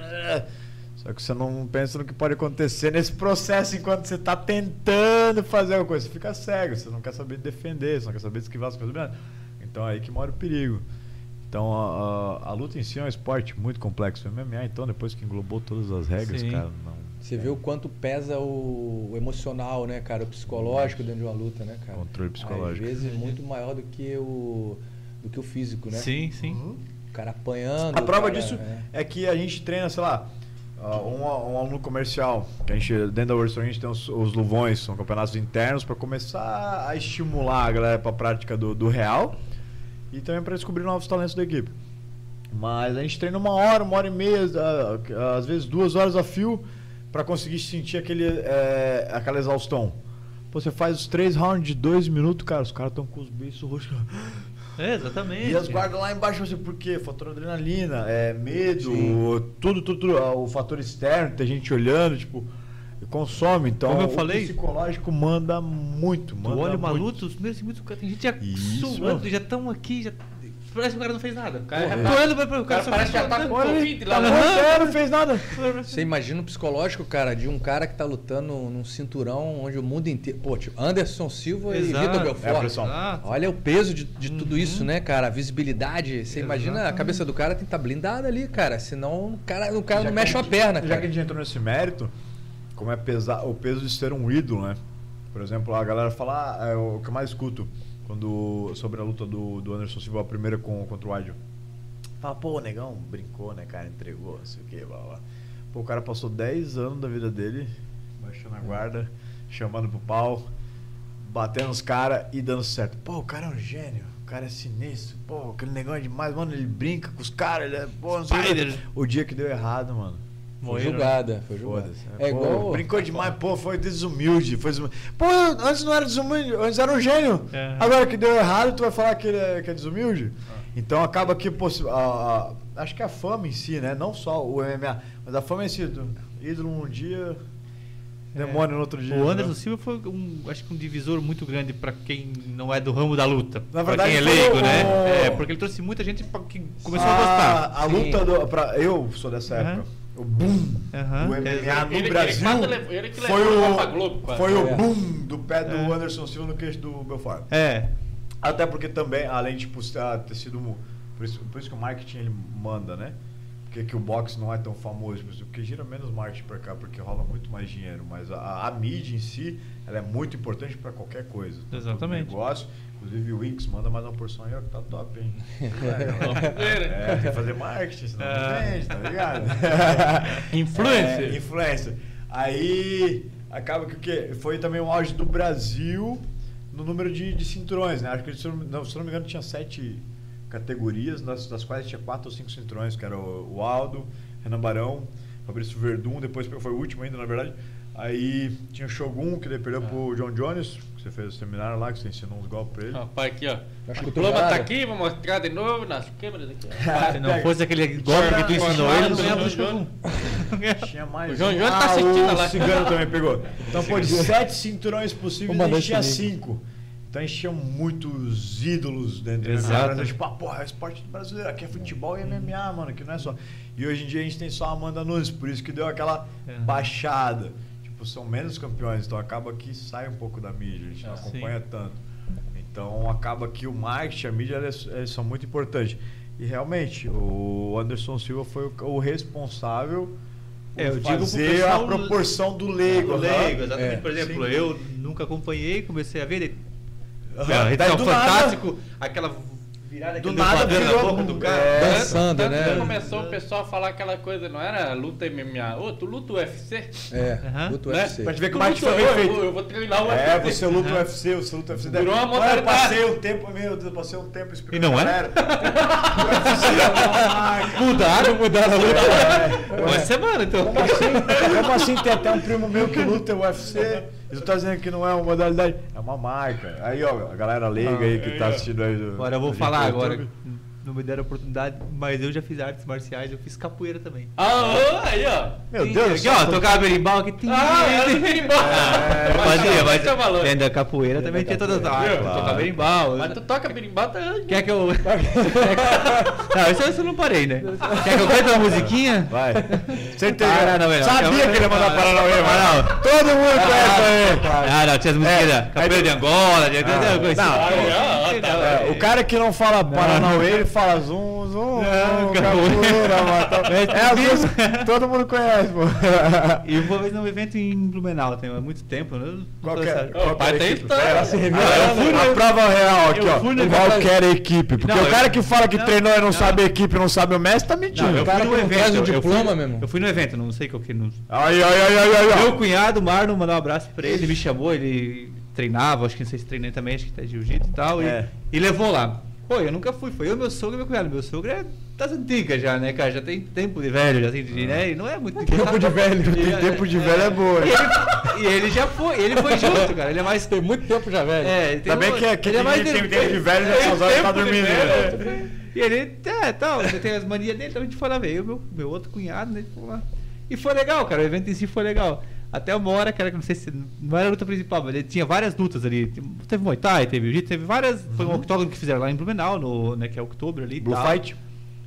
Só que você não pensa no que pode acontecer nesse processo enquanto você tá tentando fazer alguma coisa. Você fica cego, você não quer saber defender, você não quer saber esquivar as coisas. Então é aí que mora o perigo. Então a, a- a luta em si é um esporte muito complexo. O MMA, então, depois que englobou todas as regras, Sim. cara, não. Você vê o quanto pesa o, o emocional, né, cara? O psicológico dentro de uma luta, né, cara? Controle psicológico. Às vezes muito maior do que o, do que o físico, né? Sim, sim. O cara apanhando. A prova cara- disso é. é que a gente treina, sei lá, ah, um, um aluno comercial, que a gente, dentro da World Store, a gente tem os, os luvões, são campeonatos internos para começar a estimular a galera para a prática do, do real e também para descobrir novos talentos da equipe. Mas a gente treina uma hora, uma hora e meia, ah, às vezes duas horas a fio, para conseguir sentir aquele, eh, aquela exaustão. Pô, você faz os três rounds de dois minutos, cara, os caras estão com os beiços roxos. É, exatamente. E as guardas lá embaixo, você, por quê? Fator adrenalina, é, medo, tudo, tudo, tudo, o fator externo, tem gente olhando, tipo, consome. Então, Como eu o falei- psicológico manda muito, Tu manda olha uma muito. luta, os primeiros minutos, cara, tem gente já Isso. suando, já estão aqui, já. Parece que o cara não fez nada. cara já Tu tá- vai pra- o O cara só parece que já tá suando, com? Covid lá. Tá sério, não fez nada. Você imagina o psicológico, cara, de um cara que tá lutando num cinturão onde o mundo inteiro. Pô, tipo, Anderson Silva e Exato. Vitor É Belfort. Exato. Olha o peso de, de tudo Uhum. isso, né, cara? A visibilidade. Você imagina a cabeça do cara tem que estar blindada ali, cara. Senão o cara, o cara Já não mexe a a perna, Já cara. que a gente entrou nesse mérito, como é pesar, o peso de ser um ídolo, né? Por exemplo, a galera fala, ah, é o que eu mais escuto quando sobre a luta do, do Anderson Silva, a primeira com, contra o Weidel. Fala, pô, o negão brincou, né, cara? Entregou, não sei o que, blá blá. Pô, o cara passou 10 anos da vida dele, baixando a guarda, chamando pro pau, batendo os caras e dando certo. Pô, o cara é um gênio, o cara é sinistro. Pô, aquele negão é demais, mano, ele brinca com os caras, ele é. Pô, não sei o quê. Spider. O dia que deu errado, mano. Foi Morreram, julgada, foi julgada. Foda-se. É Pô, igual. Brincou demais, pô, foi desumilde. Foi desumilde. Pô, antes não era desumilde, antes era um gênio. É. Agora que deu errado, tu vai falar que ele é, que é desumilde? Então acaba que, a- a- acho que a fama em si, né? Não só o MMA, mas a fama em si. do- ídolo num dia, demônio no outro dia. O Anderson né? Silva foi um, acho que um divisor muito grande pra quem não é do ramo da luta. Na pra verdade, quem é leigo, o- né? É, porque ele trouxe muita gente pra que começou a gostar. A luta do. Pra, eu sou dessa Aham. época. O boom Aham. do MMA no Ele- ele Brasil. ele que foi levou o, Globo, quase. foi o boom do pé do É. Anderson Silva no queixo do Belfort. É. Até porque também, além de tipo, ter sido. Por isso, por isso que o marketing ele manda, né? Porque que o boxe não é tão famoso, porque gira menos marketing pra cá, porque rola muito mais dinheiro. Mas a, a mídia em si, ela é muito importante pra qualquer coisa. Exatamente. negócio. Inclusive o Wix manda mais uma porção aí, ó, que tá top, hein? Topzera. É, tem que fazer marketing, senão não Ah. vende, tá ligado? *laughs* Influencer. É, influencer. Aí acaba que o quê? Foi também o auge do Brasil no número de, de cinturões, né? Acho que se eu, não, se não me engano tinha sete categorias, das, das quais tinha quatro ou cinco cinturões, que era o, o Aldo, Renan Barão, Fabrício Verdun, depois foi o último ainda, na verdade. Aí tinha o Shogun, que ele perdeu pro John Jones, que você fez o seminário lá, que você ensinou uns golpes pra ele. Rapaz, aqui, ó. Acho O que diploma tá aqui, vou mostrar de novo nas câmeras aqui. ó. *laughs* Ah, Se não fosse aquele golpe que tu ensinou ele, não ganhava do. Shogun. *laughs* Tinha mais. O um. João tá ah, assistindo o lá. Cigano também pegou. Então, pô, de sete cinturões possíveis, gente tinha cinco. Então a gente tinha muitos ídolos dentro Exato. da Tipo, ah, porra, é esporte brasileiro, aqui é futebol e MMA, mano, que não é só. E hoje em dia a gente tem só a Amanda Nunes, por isso que deu aquela É. baixada. Tipo, são menos campeões, então acaba que sai um pouco da mídia, a gente não Ah, acompanha tanto. Então acaba que o marketing, a mídia, eles, eles são muito importantes. E realmente, o Anderson Silva foi o, o responsável por É, eu digo pro fazer pessoal a proporção do leigo. Do leigo, aham. exatamente. É, Por exemplo, sim. eu nunca acompanhei, comecei a ver. ele- Aham. É, é do fantástico, aquela virada que Do nada virou- boca do cara. É, Dançando, Tanto né? que começou o pessoal a falar aquela coisa, não era luta MMA. Ô, tu luta UFC? É, Aham. luta Né? UFC. Pra gente ver que Tu o marketing luta, foi feito. eu, eu vou treinar o É, UFC. você luta o UFC, você luta UFC. Virou uma Olha, eu modalidade. passei um tempo, meu Deus, eu passei um tempo explicando. E não é? O UFC é. Mudaram, mudaram a luta. É, Uma semana, então. Como assim? *laughs* Como assim tem até um primo meu que luta UFC? Tu tá dizendo que não é uma modalidade? É uma marca. Aí, ó, a galera leiga aí que tá assistindo aí. do- Agora eu vou falar YouTube. agora. Não me deram oportunidade, mas eu já fiz artes marciais, eu fiz capoeira também. Ah, ô, aí, ó. Meu Tem- Deus, Aqui, ó, tocava berimbau aqui. tem- Ah, era do *laughs* berimbau. É, eu Mas fazia, mas é o valor. dentro da capoeira também tinha todas as artes. claro. Tocava berimbau. Mas tu toca berimbau, tá... Quer que eu. *laughs* não, isso, isso eu não parei, né? Quer que eu cante uma musiquinha? Vai. Certeza. Paranauê, não. Sabia que ele ia mandar Paranauê, mas não. Todo mundo conhece aí. Ah, não, tinha as musiquinhas É, da capoeira de Angola, de Ah, não. Ah. É, o cara que não fala Paranauê, ele fala zum, zum, Não, capoeira. *laughs* É, duas- todo mundo conhece, pô. E uma vez num evento em Blumenau, tem há muito tempo. Eu não Qual tô que é? certo. Qual que pai é a tem história. Ela se revela. Ah, fui no- a prova real aqui, ó. fui no- Qual que era a equipe? Porque Não, o cara eu- que fala que não, treinou e não, não. sabe a equipe, não sabe o mestre, tá Não, mentindo. eu cara fui no evento. eu fui- diploma, meu irmão. Eu fui no evento, não sei qual que. Não... Ai, ai, ai, ai, ai, ai. Meu cunhado, Marlon, mandou um abraço pra ele, ele me chamou, ele treinava, acho que não sei se treinei também, acho que tá jiu-jitsu e tal, É. e, e levou lá. Pô, eu nunca fui, foi eu, meu sogro e meu cunhado. Meu sogro é das antigas já, né, cara? Já tem tempo de velho, já, assim, de, né? E não é muito Tempo de velho, tem tempo de velho é boa. E ele, e ele já foi, ele foi junto, cara. Ele é mais. Tem muito tempo já, velho. É, ele tem Também um- que, que ele é mais tem tempo de velho, já tem essas horas tá dormindo. velho. né? E ele, é, tal, você tem as manias dele, então a gente foi lá ver. Eu, meu, meu outro cunhado, né? Foi lá. E foi legal, cara. O evento em si foi legal. Até uma hora, cara, que não sei se. Não era a luta principal, mas ele tinha várias lutas ali. Teve Muay Thai, teve Jiu-Jitsu, teve várias. Foi um octógono que fizeram lá em Blumenau, no, né, que é outubro ali. Blue tal. Fight?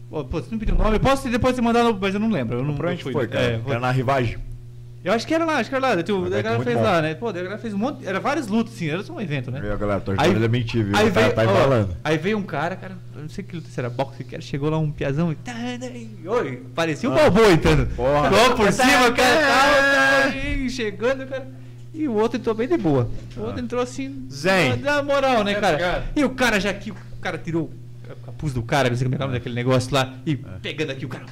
Pô, você não pediu o nome? Eu posso depois te mandar, mas eu não lembro. Eu não, Pra não onde foi? É, foi- Era na rivagem. Eu acho que era lá, acho que era lá. daí Tu, daí a é galera muito fez bom. lá, né? Pô, daí a galera fez um monte. Era várias lutas, sim, era só um evento, né? Viu, galera? Tô Aí- ajudando ele a mentir, viu? Aí Tá, veio, tá ó, embalando. aí veio um cara, cara, eu não sei que luta se era boxe que era, chegou lá um piazão e. tá, Oi, parecia um Ah. balboa entrando. Porra. Ficou por cima, Tá, cara, tá. e chegando, cara. E o outro entrou bem de boa. O outro Ah. entrou assim. Zen. Na moral, né, É, cara? E o cara já aqui, o cara tirou o capuz do cara, não sei como é que é o nome daquele negócio lá, e Ah. pegando aqui o cara.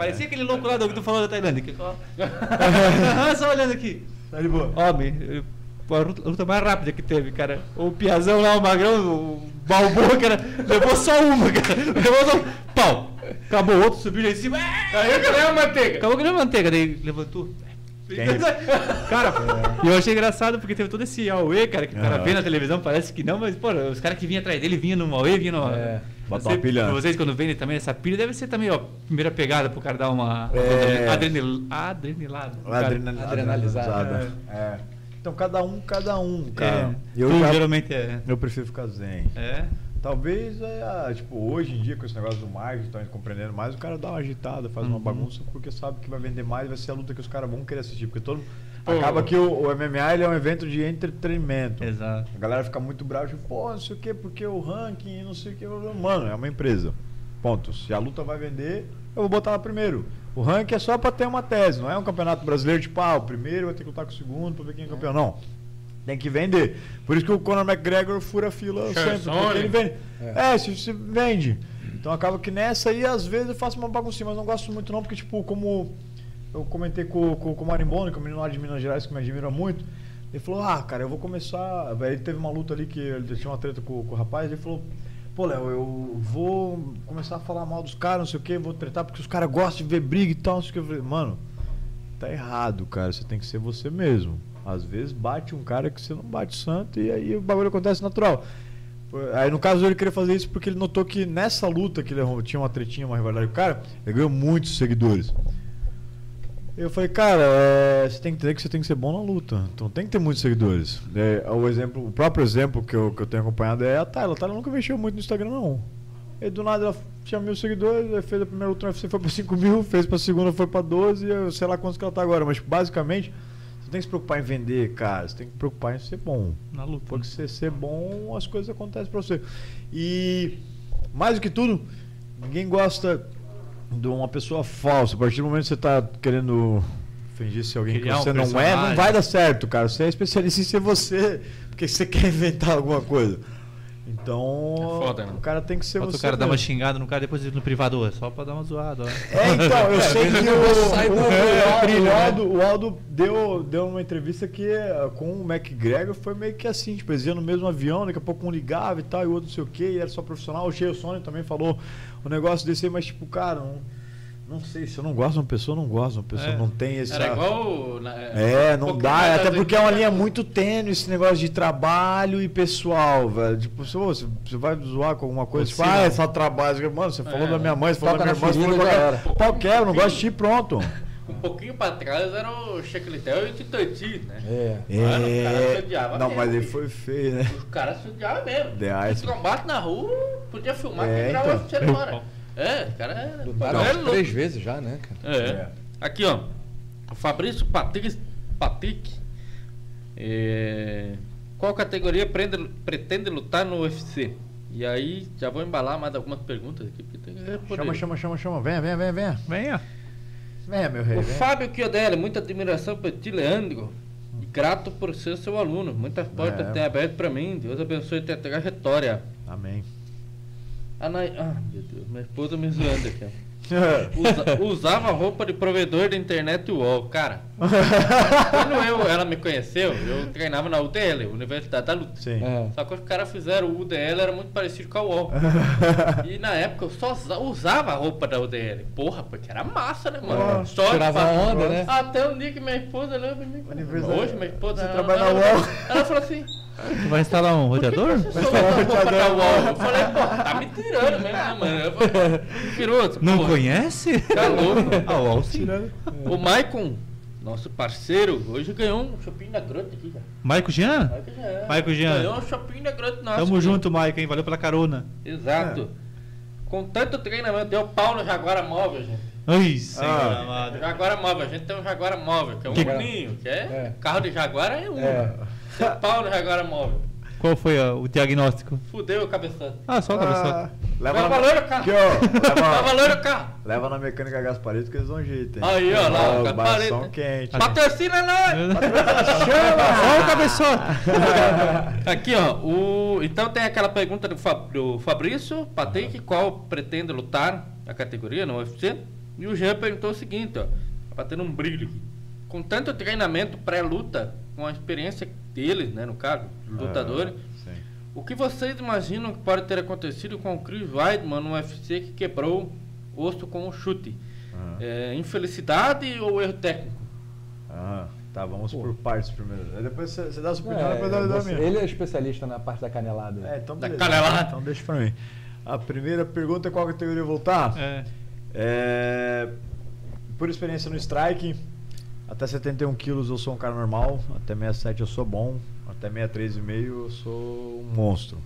Parecia aquele louco lá do que tu falou da Tailândia. Que, ó, *laughs* só olhando aqui. Tá de boa. Homem, a luta a mais rápida que teve, cara. O Piazão lá, o Magrão, o Balboa, cara, levou só uma, cara. Levou só. Pau! Acabou o outro, subiu lá em cima. Aí que nem a manteiga. Acabou que nem manteiga, daí levantou. Cara, e eu achei engraçado porque teve todo esse Aue, cara, que o cara vê na televisão, parece que não, mas, pô, os caras que vinham atrás dele vinham no Aue, vinham no. É. Bota Você- uma pilha. Vocês quando vendem também, essa pilha deve ser também, ó, primeira pegada pro cara dar uma É. adrenil, adrenilada. Adrenal- Adrenalizada. adrenalizada. É. Então cada um, cada um, cara. É, Eu, tu já- geralmente é. eu prefiro ficar zen. É. Talvez, é, ah, tipo, hoje em dia, com esse negócio do marketing, estão compreendendo mais, o cara dá uma agitada, faz uma Uhum. bagunça, porque sabe que vai vender mais, vai ser a luta que os caras vão querer assistir. Porque todo Pô. Acaba que o, o MMA ele é um evento de entretenimento. Exato. A galera fica muito brava, tipo, pô, não sei o que, porque o ranking, não sei o que. Mano, é uma empresa. Ponto. Se a luta vai vender, eu vou botar lá primeiro. O ranking é só pra ter uma tese, não é um campeonato brasileiro, tipo, ah, o primeiro vai ter que lutar com o segundo pra ver quem é campeão. Não. Tem que vender. Por isso que o Conor McGregor fura a fila sempre. Porque ele vende. É. É, se, se vende. Então acaba que nessa aí, às vezes, eu faço uma baguncinha, mas não gosto muito não, porque, tipo, como eu comentei com, com, com o Marimbono, que é um menino lá de Minas Gerais que me admira muito, ele falou, ah, cara, eu vou começar. Ele teve uma luta ali que ele tinha uma treta com, com o rapaz, ele falou, pô, Léo, eu vou começar a falar mal dos caras, não sei o que, vou tretar, porque os caras gostam de ver briga e tal, não sei o que. Eu falei, mano, tá errado, cara, você tem que ser você mesmo. Às vezes bate um cara que você não bate santo e aí o bagulho acontece natural. Aí no caso ele queria fazer isso porque ele notou que nessa luta que ele tinha uma tretinha, uma rivalidade com o cara, ele ganhou muitos seguidores. Eu falei, cara, é, você tem que entender que você tem que ser bom na luta. Então tem que ter muitos seguidores. É, o, exemplo, o próprio exemplo que eu, que eu tenho acompanhado é a Tayla. A Tayla nunca mexeu muito no Instagram, não. E do nada ela tinha mil seguidores, fez a primeira luta no UFC, foi pra 5 mil, *laughs* fez pra segunda, foi pra 12, e eu sei lá quantos que ela tá agora. Mas basicamente, você tem que se preocupar em vender, cara. Você tem que se preocupar em ser bom. Na luta. Porque se você ser bom, as coisas acontecem pra você. E mais do que tudo, ninguém gosta de uma pessoa falsa. A partir do momento que você tá querendo fingir ser alguém Criar que um você não é, não vai dar certo, cara. Você é especialista em ser você, porque você quer inventar alguma coisa. Então, É foda, né? o cara tem que ser Falta você. o cara dar uma xingada no cara depois no privado, ó, só pra dar uma zoada, ó. É, então, eu *laughs* sei que o, o, o, né? Aldo, o Aldo deu, deu uma entrevista que eh, com o McGregor foi meio que assim, tipo, eles iam no mesmo avião, daqui a pouco um ligava e tal, e o outro não sei o que, e era só profissional. O Cheio Sony também falou um negócio desse aí, mas tipo, cara, não, não sei, se eu não gosto de uma pessoa, eu não gosto de uma pessoa, É. não tem esse. Era igual. na- É, um não dá, mais até porque é uma linha *laughs* muito tênue esse negócio de trabalho e pessoal, velho. Tipo, se você, você vai zoar com alguma coisa, tipo, ah, é só trabalho. Mano, você falou É. da minha mãe, você falou da minha irmã, você falou qualquer. Pau quebra, não gosto de ti, pronto. Um pouquinho pra trás era o Checlitel e o Titoti, né? É. Mano, o cara se odiava Não, mesmo, mas ele foi feio, né? Os caras se odiavam mesmo. The. Se combate na rua, podia filmar É, que então. UFC na hora. É, o cara é. Lutaram é três vezes já, né, cara? É. É. Aqui, ó. O Fabrício Patrick. Patrick. É, Qual categoria prende- pretende lutar no UFC? E aí, já vou embalar mais algumas perguntas aqui. Porque tem que responder. Chama, chama, chama, chama. Venha, venha, venha, venha. Venha. Venha, meu rei. O venha. Fábio Chiodelli, muita admiração por ti, Leandro. E grato por ser seu aluno. Muitas portas É. tem aberto pra mim. Deus abençoe tua trajetória. Amém. Anai... Ah, meu Deus, minha esposa me zoando aqui, ó. *laughs* Usa- usava roupa de provedor da internet UOL. Cara, *laughs* quando eu, ela me conheceu, eu treinava na UDL, Universidade da Luta. Sim. É. Só que os caras fizeram o UDL, era muito parecido com a UOL. *laughs* E na época eu só usa- usava a roupa da UDL. Porra, porque era massa, né, mano? Ó, Só tirava pra- onda, né? Até o dia que minha esposa olhou pra mim. Hoje minha esposa. Você ela- trabalha na ela- UOL? Ela falou assim. Tu vai instalar um roteador? A roupa da UOL. Eu falei, pô, tá me tirando mesmo, né, mano? Eu falei, Mentiroso. Não porra. conhece? Tá louco. Ah, o Al sim. O Maicon, nosso parceiro, hoje ganhou um shopping da Grota aqui, cara. Maico Jean? Maicon Maicon Jean. Ganhou um shopping da Grota nosso. Tamo junto, Maico, hein? Valeu pela carona. Exato. Com tanto treinamento, deu pau no Jaguara Móvel, gente. Ai, senhor Ah. amado. Jaguara Móvel, a gente tem um Jaguara Móvel, que é um Que- ninho, que é, É. carro de Jaguara é um. É. Deu pau no Jaguara Móvel. Qual foi ó, o diagnóstico? Fudeu o cabeção. Ah, só o cabeçote. Ah, leva, Vai na, valor o carro. aqui, ó, Vai leva, valor o carro. leva na mecânica Gasparito que eles dão jeito, hein? Aí, ó, lá, o Gasparito. quente. Patrocina nós! *laughs* Olha o cabeçote! *laughs* Aqui, ó, o... então tem aquela pergunta do, Fa- do Fabrício Patrick, qual pretende lutar a categoria no UFC? E o Jean perguntou o seguinte, ó, tá tendo um brilho. Com tanto treinamento pré-luta, com a experiência deles, né, no caso, lutadores, Ah, o que vocês imaginam que pode ter acontecido com o Chris Weidman no UFC que quebrou osso com um chute? Aham. É, infelicidade ou erro técnico? Aham. Tá, vamos Pô. por partes primeiro. Aí depois você, você dá a sua opinião, É, depois dá minha. ele é especialista na parte da canelada. É, então Da beleza. canelada. Então deixa pra mim. A primeira pergunta é qual categoria voltar? É. É, por experiência no strike, até 71 quilos eu sou um cara normal, até 67 eu sou bom, até 63,5 eu sou um monstro.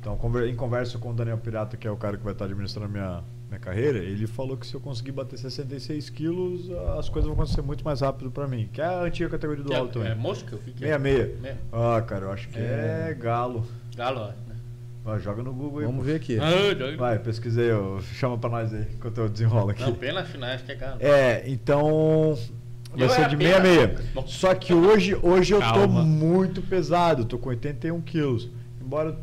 Então, em conversa com o Daniel Pirata, que é o cara que vai estar administrando a minha, minha carreira, ele falou que se eu conseguir bater 66 quilos, as coisas vão acontecer muito mais rápido pra mim. Que é a antiga categoria do alto é, também. é mosca? O que que é? 66. Meia. Ah, cara, eu acho que é, galo. Galo, ó, né? Vai, joga no Google aí. Vamos ver aqui. Ah. Vai, pesquisei, ó, chama pra nós aí, enquanto eu desenrolo aqui. Não, pena final, acho que é galo. É, então. Vai Eu ser de pena. 66. Bom. Só que hoje, hoje eu tô Calma. muito pesado, tô com 81 quilos. Embora,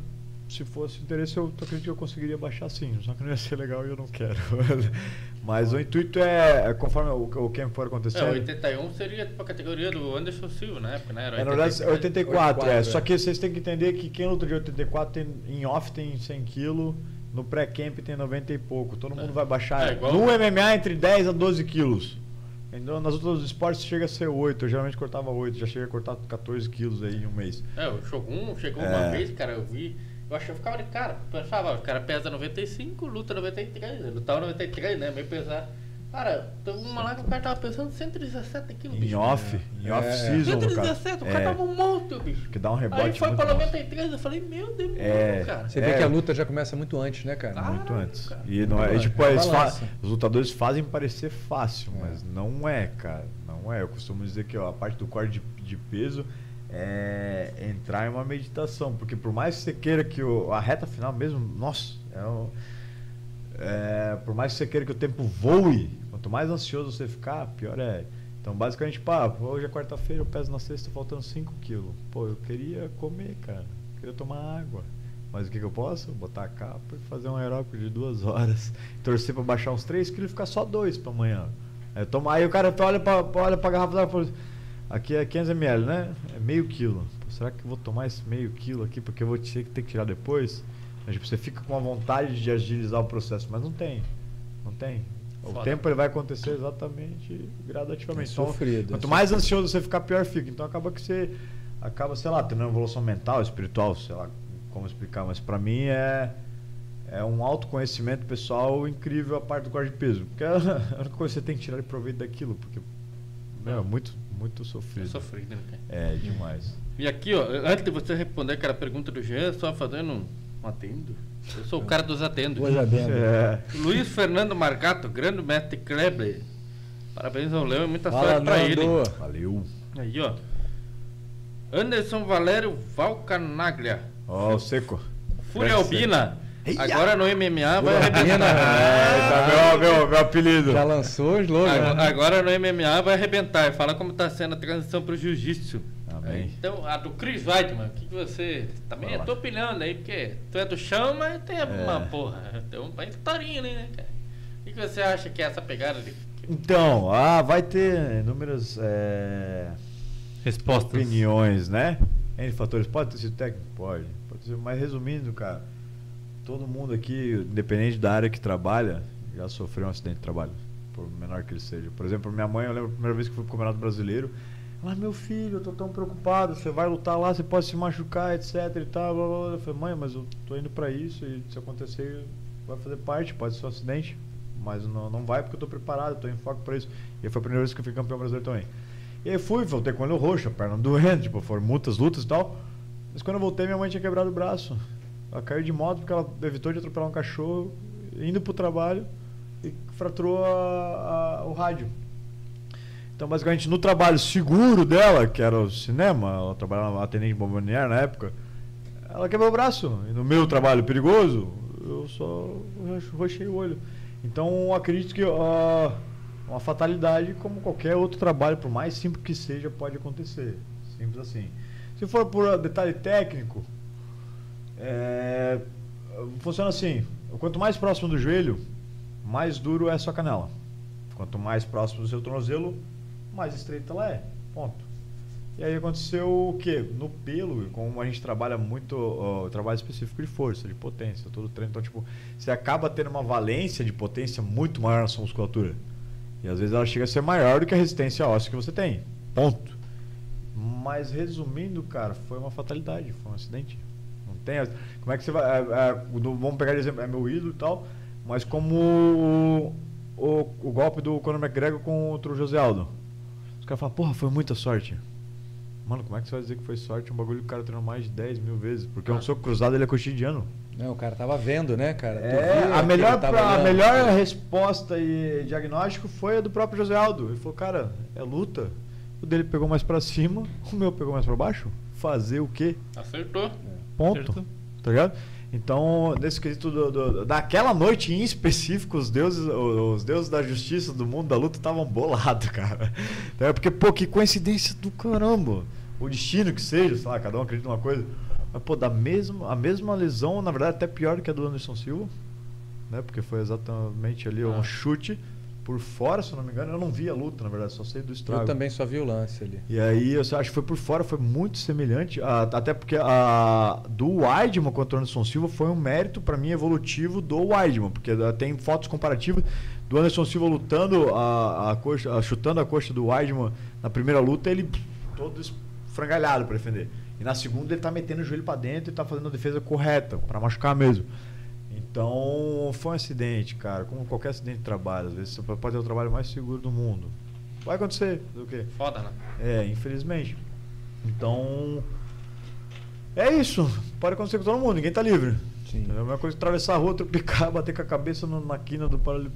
se fosse interesse, eu acredito que eu conseguiria baixar sim. Só que não ia ser legal e eu não quero. *laughs* Mas o intuito é, é conforme o, o que for É, acontecendo. 81 seria tipo a categoria do Anderson Silva na época, né? Era É, na verdade, é 84, é. 84, Só é. que vocês têm que entender que quem luta de 84 tem, em off tem 100 quilos, no pré-camp tem 90 e pouco. Todo mundo vai baixar. É, igual- no MMA, entre 10 a 12 quilos. Então, nas outras esportes chega a ser 8. Eu geralmente cortava 8, já cheguei a cortar 14 quilos aí em um mês. É, o Shogun chegou É. uma vez, cara, eu vi. Eu achei que eu ficava de cara. Pensava, ó, o cara pesa 95, luta 93. Ele lutava 93, né? Meio pesado. Cara, teve uma lá que o cara tava pesando 117 quilos, Em off, em É. off-season, no caso. 117, o cara É, tava um monstro, bicho. que dá um rebote Aí foi pra massa. 93, eu falei, meu Deus, É. cara. Você É. vê que a luta já começa muito antes, né, cara? Ah, Muito antes. cara. E não é, tipo, os lutadores fazem parecer fácil, É. mas não é, cara. Não é. Eu costumo dizer que ó, a parte do corte de, de peso é entrar em uma meditação. Porque por mais que você queira que o- a reta final mesmo, nossa, é um- é, por mais que você queira que o tempo voe, quanto mais ansioso você ficar, pior é. Então, basicamente, pá, hoje é quarta-feira, eu peso na sexta, faltando 5 quilos. Pô, eu queria comer, cara. Eu queria tomar água. Mas o que, que eu posso? Botar a capa e fazer um aeróbico de duas *laughs* horas. Torcer pra baixar uns 3 quilos e ficar só dois pra amanhã. Aí, tomo- aí o cara olha pra, olha pra garrafa e fala, aqui é 500 ml, né? É meio quilo. Pô, será que eu vou tomar esse meio quilo aqui porque eu vou ter que ter que tirar depois? Mas, tipo, você fica com a vontade de agilizar o processo, mas não tem. Não tem. O Foda. tempo ele vai acontecer exatamente gradativamente. É Então, sofrido, é quanto mais ansioso você ficar, pior fica. Então acaba que você acaba, sei lá, tendo uma evolução mental, espiritual, sei lá como explicar, mas pra mim é é um autoconhecimento pessoal incrível a parte do corte de peso. Porque é *laughs* a única coisa que você tem que tirar de proveito daquilo, porque meu, é muito muito É sofrido. sofrido, né, cara? É demais. E aqui, ó, antes de você responder aquela pergunta do Jean, só fazendo um atendo. Eu sou o cara dos atendos. É. Luiz Fernando Marcato, grande mestre Kleber. Parabéns ao Léo e muita Fala, sorte pra ele. Valeu. Aí, ó. Anderson Valério Valcanaglia. Ó, o seco. Fúria Albina. Agora no MMA vai arrebentar. É, tá meu, meu, meu apelido. Já lançou o slogan. Agora, né? agora no MMA vai arrebentar. Fala como tá sendo a transição pro jiu-jitsu. Amém. Então, a do Chris Weidman, o que, que você. Também Vai é tua opinião aí, porque tu é do chão, mas tem uma É. porra. Tem uma historinha ali, né, cara? O que, que você acha que é essa pegada de. Então, ah, vai ter inúmeras é, Respostas. opiniões, né? N fatores. Pode ter sido técnico? Pode. Pode ser. Mas resumindo, cara, todo mundo aqui, independente da área que trabalha, já sofreu um acidente de trabalho. Por menor que ele seja. Por exemplo, minha mãe, eu lembro a primeira vez que fui pro Campeonato Brasileiro. Ela, meu filho, eu tô tão preocupado, você vai lutar lá, você pode se machucar, etc e tal. Blá, blá. Eu falei, mãe, mas eu tô indo pra isso e se acontecer, vai fazer parte, pode ser um acidente. Mas não, não vai porque eu tô preparado, tô em foco pra isso. E foi a primeira vez que eu fui campeão brasileiro também. E aí fui, voltei com o olho roxo, a perna doendo, tipo, foram muitas lutas e tal. Mas quando eu voltei, minha mãe tinha quebrado o braço. Ela caiu de moto porque ela evitou de atropelar um cachorro, indo pro trabalho e fraturou a- a- o rádio. Então, basicamente, no trabalho seguro dela, que era o cinema, ela trabalhava atendente bombardier na época, ela quebrou o braço. E no meu trabalho perigoso, eu só rochei o olho. Então, acredito que ah, uma fatalidade, como qualquer outro trabalho, por mais simples que seja, pode acontecer. Simples assim. Se for por detalhe técnico, é, funciona assim: quanto mais próximo do joelho, mais duro é a sua canela. Quanto mais próximo do seu tornozelo, mais estreita ela é. Ponto. E aí aconteceu o quê? No pelo, como a gente trabalha muito, ó, trabalho específico de força, de potência, todo treino. Então, tipo, você acaba tendo uma valência de potência muito maior na sua musculatura. E às vezes ela chega a ser maior do que a resistência óssea que você tem. Ponto. Mas resumindo, cara, foi uma fatalidade, foi um acidente. Não tem. Como é que você vai. é, é, vamos pegar de exemplo, é meu ídolo e tal, mas como o, o, o golpe do Conor McGregor contra o José Aldo. Os caras falam, porra, foi muita sorte. Mano, como é que você vai dizer que foi sorte? Um bagulho que o cara treinou mais de 10 mil vezes. Porque um soco cruzado ele é cotidiano. Não, o cara tava vendo, né, cara? É, a melhor, pra- a melhor resposta e diagnóstico foi a do próprio José Aldo. Ele falou, cara, é luta. O dele pegou mais pra cima, o meu pegou mais pra baixo. Fazer o quê? Acertou. Ponto. Certo. Tá ligado? Então, nesse quesito do, do- daquela noite em específico, os deuses, os, deuses da justiça do mundo da luta estavam bolados, *laughs* cara. Então, é porque, pô, que coincidência do caramba. O destino que seja, sei lá, cada um acredita numa coisa. Mas, pô, da mesma, a mesma lesão, na verdade, até pior que a do Anderson Silva, né? Porque foi exatamente ali um Ah. chute por fora, se eu não me engano. Eu não vi a luta, na verdade, só sei do estrago. Eu também só vi o lance ali. E aí, eu acho que foi por fora, foi muito semelhante. a- até porque a do Weidman contra o Anderson Silva foi um mérito, pra mim, evolutivo do Weidman. Porque ah, tem fotos comparativas do Anderson Silva lutando, a, a coxa, a- chutando a coxa do Weidman na primeira luta, ele todo esfrangalhado pra defender. E na segunda, ele tá metendo o joelho pra dentro e tá fazendo a defesa correta, pra machucar mesmo. Então, foi um acidente, cara. Como qualquer acidente de trabalho. Às vezes você pode ter o trabalho mais seguro do mundo. Vai acontecer, do quê? Foda, né? É, infelizmente. Então. É isso. Pode acontecer com todo mundo, ninguém tá livre. Sim. É a mesma coisa que atravessar a rua, tropicar, *laughs* bater com a cabeça na quina do paralelo.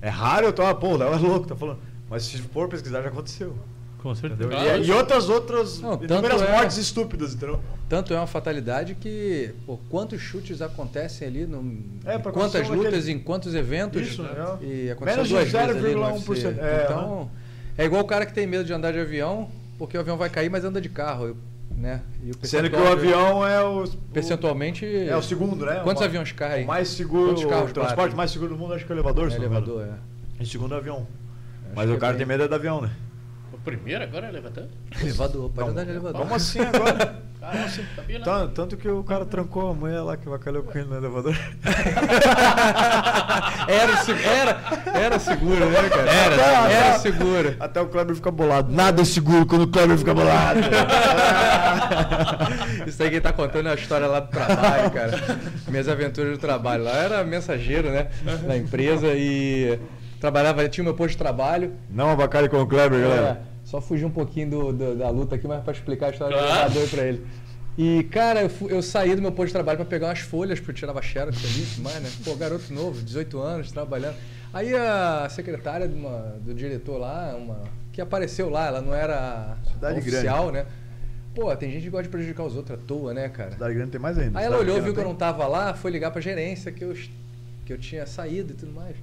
É raro eu tô, ah, pô, o Léo é louco, tá falando. Mas se for pesquisar, já aconteceu. Com certeza. Entendeu? Claro. E, e outras, outras Não, inúmeras é- mortes estúpidas, entendeu? Tanto é uma fatalidade que, pô, quantos chutes acontecem ali, no, É, quantas lutas, aquele- em quantos eventos. Isso, é. E aconteceu Menos de duas vezes ali no 0,1%. UFC. É, então, é igual o cara que tem medo de andar de avião, porque o avião vai cair, mas anda de carro, eu- né? E o Sendo que o avião é o. Percentualmente... É o segundo, né? Quantos Uma- aviões caem? O mais seguro, Quantos carros o transporte batem? mais seguro do mundo, acho que é o elevador, É elevador, é. Em segundo é o avião. Acho Mas o cara é tem bem- medo é do avião, né? Primeiro agora é elevador? Elevador, pode Não, andar de elevador. Como assim agora? Caramba, sabia, né? Tan- Tanto que o cara trancou a mulher lá que vacalhou com ele no elevador. *laughs* Era, era, era seguro, né, cara? Era, era até- seguro. Até o Kleber fica bolado. Nada é seguro quando o Kleber fica bolado. *laughs* Isso aí quem tá contando é a história lá do trabalho, cara. Minhas aventuras do trabalho. Lá era mensageiro, né? Na empresa e trabalhava, tinha o meu posto de trabalho. Não abacalhe com o Kleber, É, galera. Só fugir um pouquinho do- do- da luta aqui, mas pra explicar a história Claro. do elevador pra ele. E, cara, eu, fu- eu saí do meu posto de trabalho pra pegar umas folhas, porque eu tirava xerox ali e tudo mais, né? Pô, garoto novo, 18 anos, trabalhando. Aí a secretária de uma- do diretor lá, uma, que apareceu lá, ela não era Cidade oficial, né? Pô, tem gente que gosta de prejudicar os outros à toa, né, cara? Cidade Grande tem mais ainda. Aí ela Cidade olhou, viu que eu não tava lá, foi ligar pra gerência que eu, que eu tinha saído e tudo mais.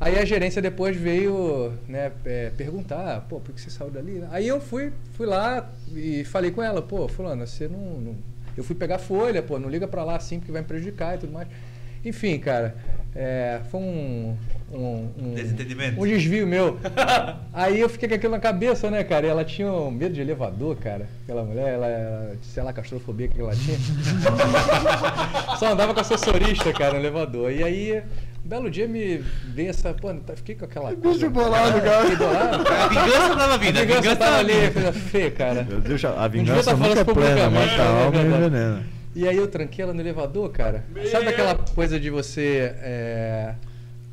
Aí a gerência depois veio né, é, perguntar, pô, por que você saiu dali? Aí eu fui, fui lá e falei com ela, pô, fulano, você não, não- Eu fui pegar folha, pô, não liga pra lá assim porque vai me prejudicar e tudo mais. Enfim, cara, é, foi um, um, um, Desentendimento. um desvio meu. *laughs* Aí eu fiquei com aquilo na cabeça, né, cara? E ela tinha um medo de elevador, cara. Aquela mulher, ela, ela sei lá, castrofobia que ela tinha. *laughs* Só andava com assessorista, cara, no elevador. E aí, belo dia me veio essa. Pô, tá- fiquei com aquela. bicho bolado, cara. Fiquei bolado, A cara. vingança tava A vindo, a vingança vingança tava ali, feia, cara. Meu Deus, a vingança tá falando nunca é plena, mata a né, alma e envenena. E aí eu tranquei ela no elevador, cara. Sabe aquela coisa de você. é,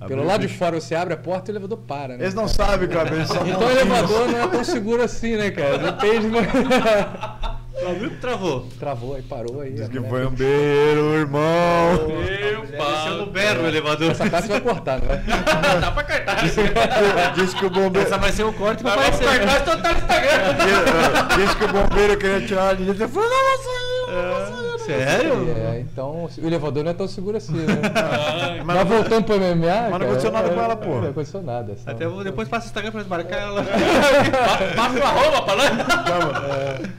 pelo lado de fora você abre a porta e o elevador para, né? Eles não cara? sabem, Kleber. Eles são Então o elevador não é tão seguro assim, né, cara? Depende. *laughs* Que travou. Travou aí, parou aí. Diz a que foi um beijo, irmão. Meu no pau. berro o elevador. Essa parte vai cortar, né? *laughs* Dá pra cartar. Diz que o bombeiro. Essa vai ser o corte pra Vai aparecer. cortar então tá no Instagram. Diz que o bombeiro queria tirar de dentro. Ele falou: não, não saiu, não saiu. Sério? É, então o elevador não é tão seguro assim, né? Ai, Mas, voltando pro MMA. não cara, aconteceu nada é- com ela, pô. Não aconteceu nada. Até depois passa o Instagram pra marcar ela. *laughs* Passa uma roupa falando.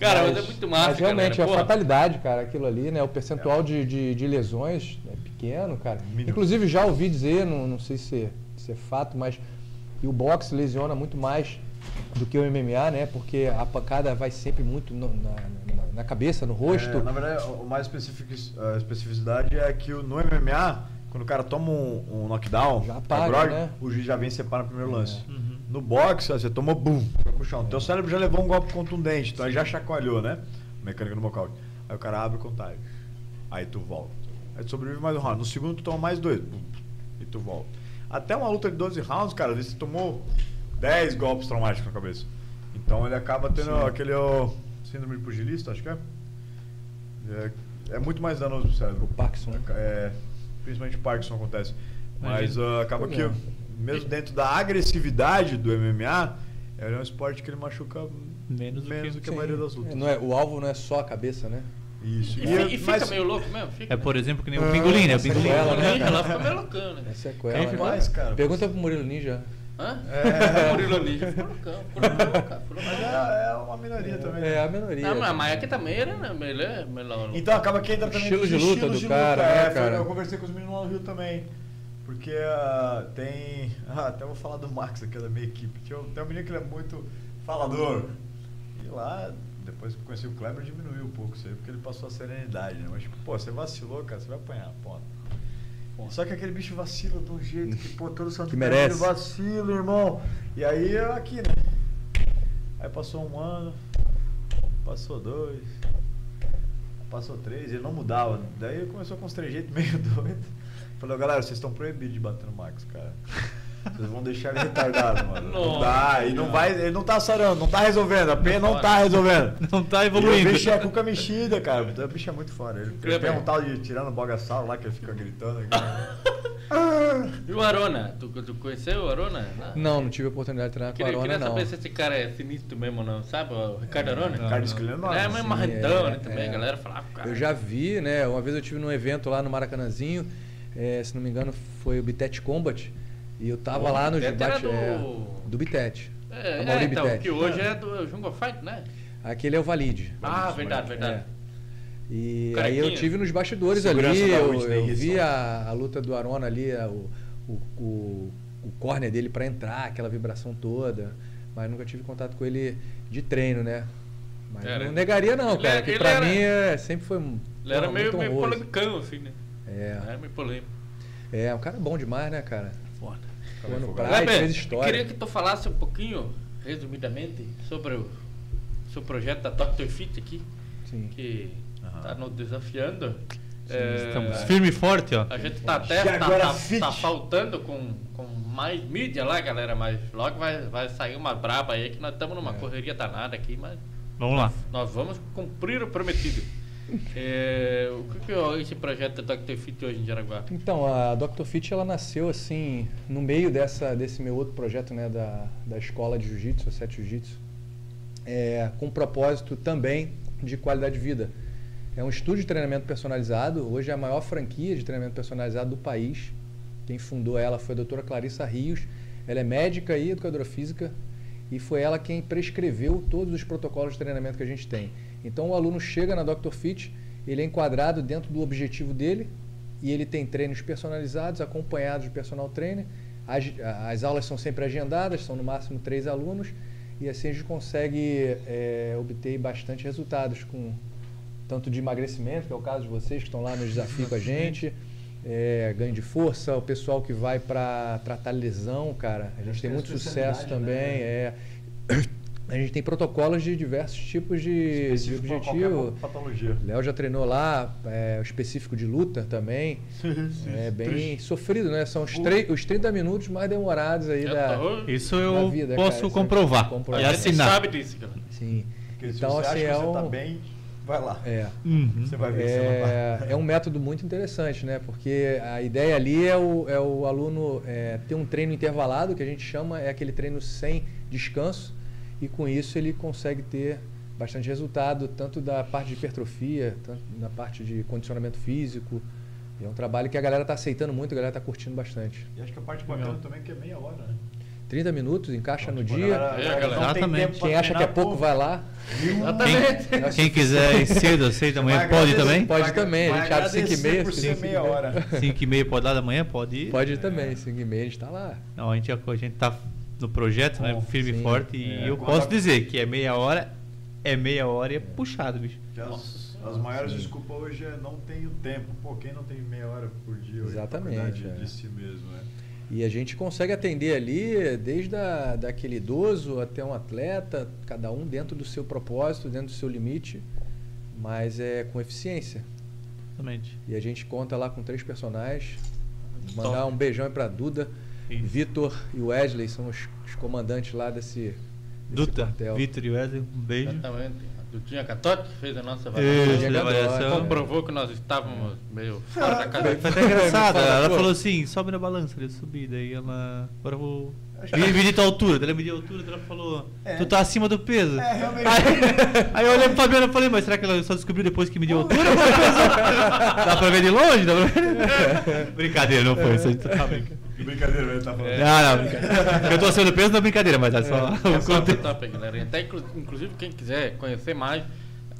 Cara, mas, é muito massa, Mas realmente, galera. é uma Porra. fatalidade, cara, aquilo ali, né? O percentual de, de, de lesões é pequeno, cara. Inclusive, já ouvi dizer, não, não sei se, se é fato, mas que o boxe lesiona muito mais do que o MMA, né? Porque a pancada vai sempre muito no- na, na, na cabeça, no rosto. É, na verdade, o mais específico, a especificidade é que o- no MMA, quando o cara toma um, um knockdown, Já apaga, grog, né? o juiz já vem e separa no primeiro lance. Uhum. No boxe, você toma bum, fica pro chão. Teu cérebro já levou um golpe contundente, então aí já chacoalhou, né? Mecânica do nocaute. Aí o cara abre contagem. Aí tu volta. Aí tu sobrevive mais um round. No segundo tu toma mais dois. E tu volta. Até uma luta de 12 rounds, cara, você tomou 10 golpes traumáticos na cabeça. Então ele acaba tendo Sim. aquele ó, síndrome de pugilista, acho que é. É, é muito mais danoso pro cérebro. O Parkinson. né? É, principalmente o Parkinson acontece. Mas ah, acaba que, é. Mesmo dentro da agressividade do MMA, é um esporte que ele machuca Menos do menos do que- que a maioria das É, lutas. não é, o alvo não é só a cabeça, né? Isso. E, E, fi- e fica mas- meio louco mesmo? Fica. É, por exemplo, que nem o Ah, pingolim, né? O essa pingolim. sequela, né? Ela fica meio loucão, né? É sequela. Quem né? Mas, cara, Pergunta pro Murilo Ninja. Hã? É. *laughs* Murilo Ninja ficou loucão. Ficou loucão, cara. Ficou Mas loucão. é, é uma minoria também. É, a minoria. Não, mas, mas aqui também era, né? Melhor, melhor. Então acaba que entra também Estilo de luta do cara, né, é, foi- cara? Eu conversei com os meninos lá no Rio também. Porque ah, tem. *laughs* Ah, até vou falar do Max aqui da minha equipe. Tinha um- Tem um menino que ele é muito falador. E lá, depois que eu conheci o Kleber, diminuiu um pouco isso aí, porque ele passou a serenidade, né? Mas, tipo, pô, você vacilou, cara, você vai apanhar, ponto. Só que aquele bicho vacila de um jeito que, pô, todo santo Que merece. vacila, irmão. E aí, eu aqui, né? Aí passou um ano, passou dois, passou três, ele não mudava. Daí começou com uns trejeitos meio *laughs* doidos. Falei, galera, vocês estão proibidos de bater no Max, cara. *laughs* Vocês vão deixar ele retardado, mano. Não Nossa, dá, e não vai, ele não tá sarando, não tá resolvendo, a pena não tá resolvendo. *laughs* Não tá E o evoluindo. bicho é cuca mexida, cara. O bicho é muito fora. Ele, ele tem um tal de tirando bogaçal lá que ele fica gritando. aqui. *laughs* E o Arona? Tu, tu conheceu o Arona? Não, não tive a oportunidade de treinar com a Queria, Arona, queria não. saber se esse cara é sinistro mesmo ou não, sabe? O Ricardo Arona? Não, Cara, não. escolhendo É, mas marrentão, é, né? Também, é. a galera falava, cara. Eu já vi, né? Uma vez eu tive num evento lá no Maracanãzinho, é, se não me engano foi o Bitet Combat, e eu tava lá no Bitete era bate do- é, do Bitet. É, é, então, Bitete. que hoje é do Jungle Fight, né? Aquele é o Valide. Ah, verdade, verdade. É. E aí eu tive nos bastidores Segurança ali, eu, eu vi a, a luta do Arona ali, a- o, o, o, o corner dele pra entrar, aquela vibração toda, mas nunca tive contato com ele de treino, né? Mas Era- não negaria não, cara, que pra era- mim é, sempre foi um- Ele era meio, meio polemicão, assim, né? É, Era meio polêmico. é, um cara bom demais, né, cara? Foda. Pô, no. Pride fez eu história. queria que tu falasse um pouquinho, resumidamente, sobre o seu projeto da Dr. Fit aqui, Sim. que Aham. tá nos desafiando. É, Estamos firme e forte, ó. A gente tá até tá, agora tá- tá faltando com, com mais mídia lá, galera, mas logo vai, vai sair uma braba aí que nós estamos numa É. correria danada aqui, mas Vamos lá. nós vamos cumprir o prometido. É, o que, é esse projeto da Dr. Fit hoje em Jaraguá? Então, a Dr. Fit ela nasceu assim, no meio dessa, desse meu outro projeto né, da, da escola de jiu-jitsu, a Sete Jiu-Jitsu, é, com propósito também de qualidade de vida. É um estúdio de treinamento personalizado, hoje é a maior franquia de treinamento personalizado do país. Quem fundou ela foi a doutora Clarissa Rios. Ela é médica e educadora física e foi ela quem prescreveu todos os protocolos de treinamento que a gente tem. Então o aluno chega na Dr. Fit, ele é enquadrado dentro do objetivo dele e ele tem treinos personalizados, acompanhados de personal trainer. As, as aulas são sempre agendadas, são no máximo três alunos e assim a gente consegue é, obter bastante resultados com tanto de emagrecimento, que é o caso de vocês que estão lá no desafio com a gente, é, ganho de força, o pessoal que vai para tratar lesão, cara, a gente tem é muito sucesso também. né? É, a gente tem protocolos de diversos tipos de, de objetivo. patologia. Léo já treinou lá, é, o específico de luta também. *laughs* É bem sofrido, né? São os, três- os 30 minutos mais demorados aí Eu da. Isso Da eu vida, posso cara, é comprovar comprovar. e a gente assinar. sabe disso, cara. Sim. Porque Então, se você assim, acha é que você tá um- bem, vai lá. É. Uhum. Você vai ver você não É, tá. é um método muito interessante, né? Porque a ideia ali é o, é o aluno é, ter um treino intervalado, que a gente chama, é aquele treino sem descanso, e com isso ele consegue ter bastante resultado, tanto da parte de hipertrofia, tanto na parte de condicionamento físico. E é um trabalho que a galera está aceitando muito, a galera está curtindo bastante. E acho que a parte bacana também é que é meia hora, né? 30 minutos, encaixa no Tipo, a dia. galera- É, a galera Exatamente. Quem acha que é pouco, vai lá. Exatamente. Quem quiser *laughs* ir cedo, às 6 da manhã, vai pode também? Pode vai- também, a vai gente abre cinco e agradecer meia, por ser e meia hora. 5 e meia pode lá da manhã? Pode ir. Pode ir também, 5 e meia a gente está lá. Não, a gente, a gente tá no projeto, né? Bom, Firme sim. e forte. E É. eu Quando posso a- dizer que é meia hora, é meia hora e é puxado, bicho. Que As, as maiores desculpas hoje é não tenho tempo. Pô, quem não tem meia hora por dia hoje pra Exatamente, de, é. de si mesmo, né? E a gente consegue atender ali desde a, daquele idoso até um atleta, cada um dentro do seu propósito, dentro do seu limite. mas é com eficiência. Exatamente. E a gente conta lá com três personagens. Mandar um beijão aí pra Vitor e Wesley, são os, os comandantes lá desse, desse Duta, quartel. Vitor e Wesley, um beijo. Exatamente. A Catote que fez a nossa avaliação. Comprovou que nós estávamos meio fora da casa. Foi até engraçado. Ela falou assim, sobe na balança, ele subir. Daí ela. Agora eu vou. Me- Medir tua altura. Ela mediu a altura, ela falou, tu tá acima do peso. É, realmente. Aí, aí eu olhei pro Fabiano e falei, mas será que ela só descobriu depois que mediu a altura? *laughs* Dá pra ver de longe? Dá pra ver? *laughs* brincadeira, não foi isso. A gente tá brincando. Que brincadeira, ele tá falando. Não, não, brincadeira. Eu tô acima do peso, é brincadeira, mas é só. É o só top, galera. Até, inclu- inclusive, quem quiser conhecer mais,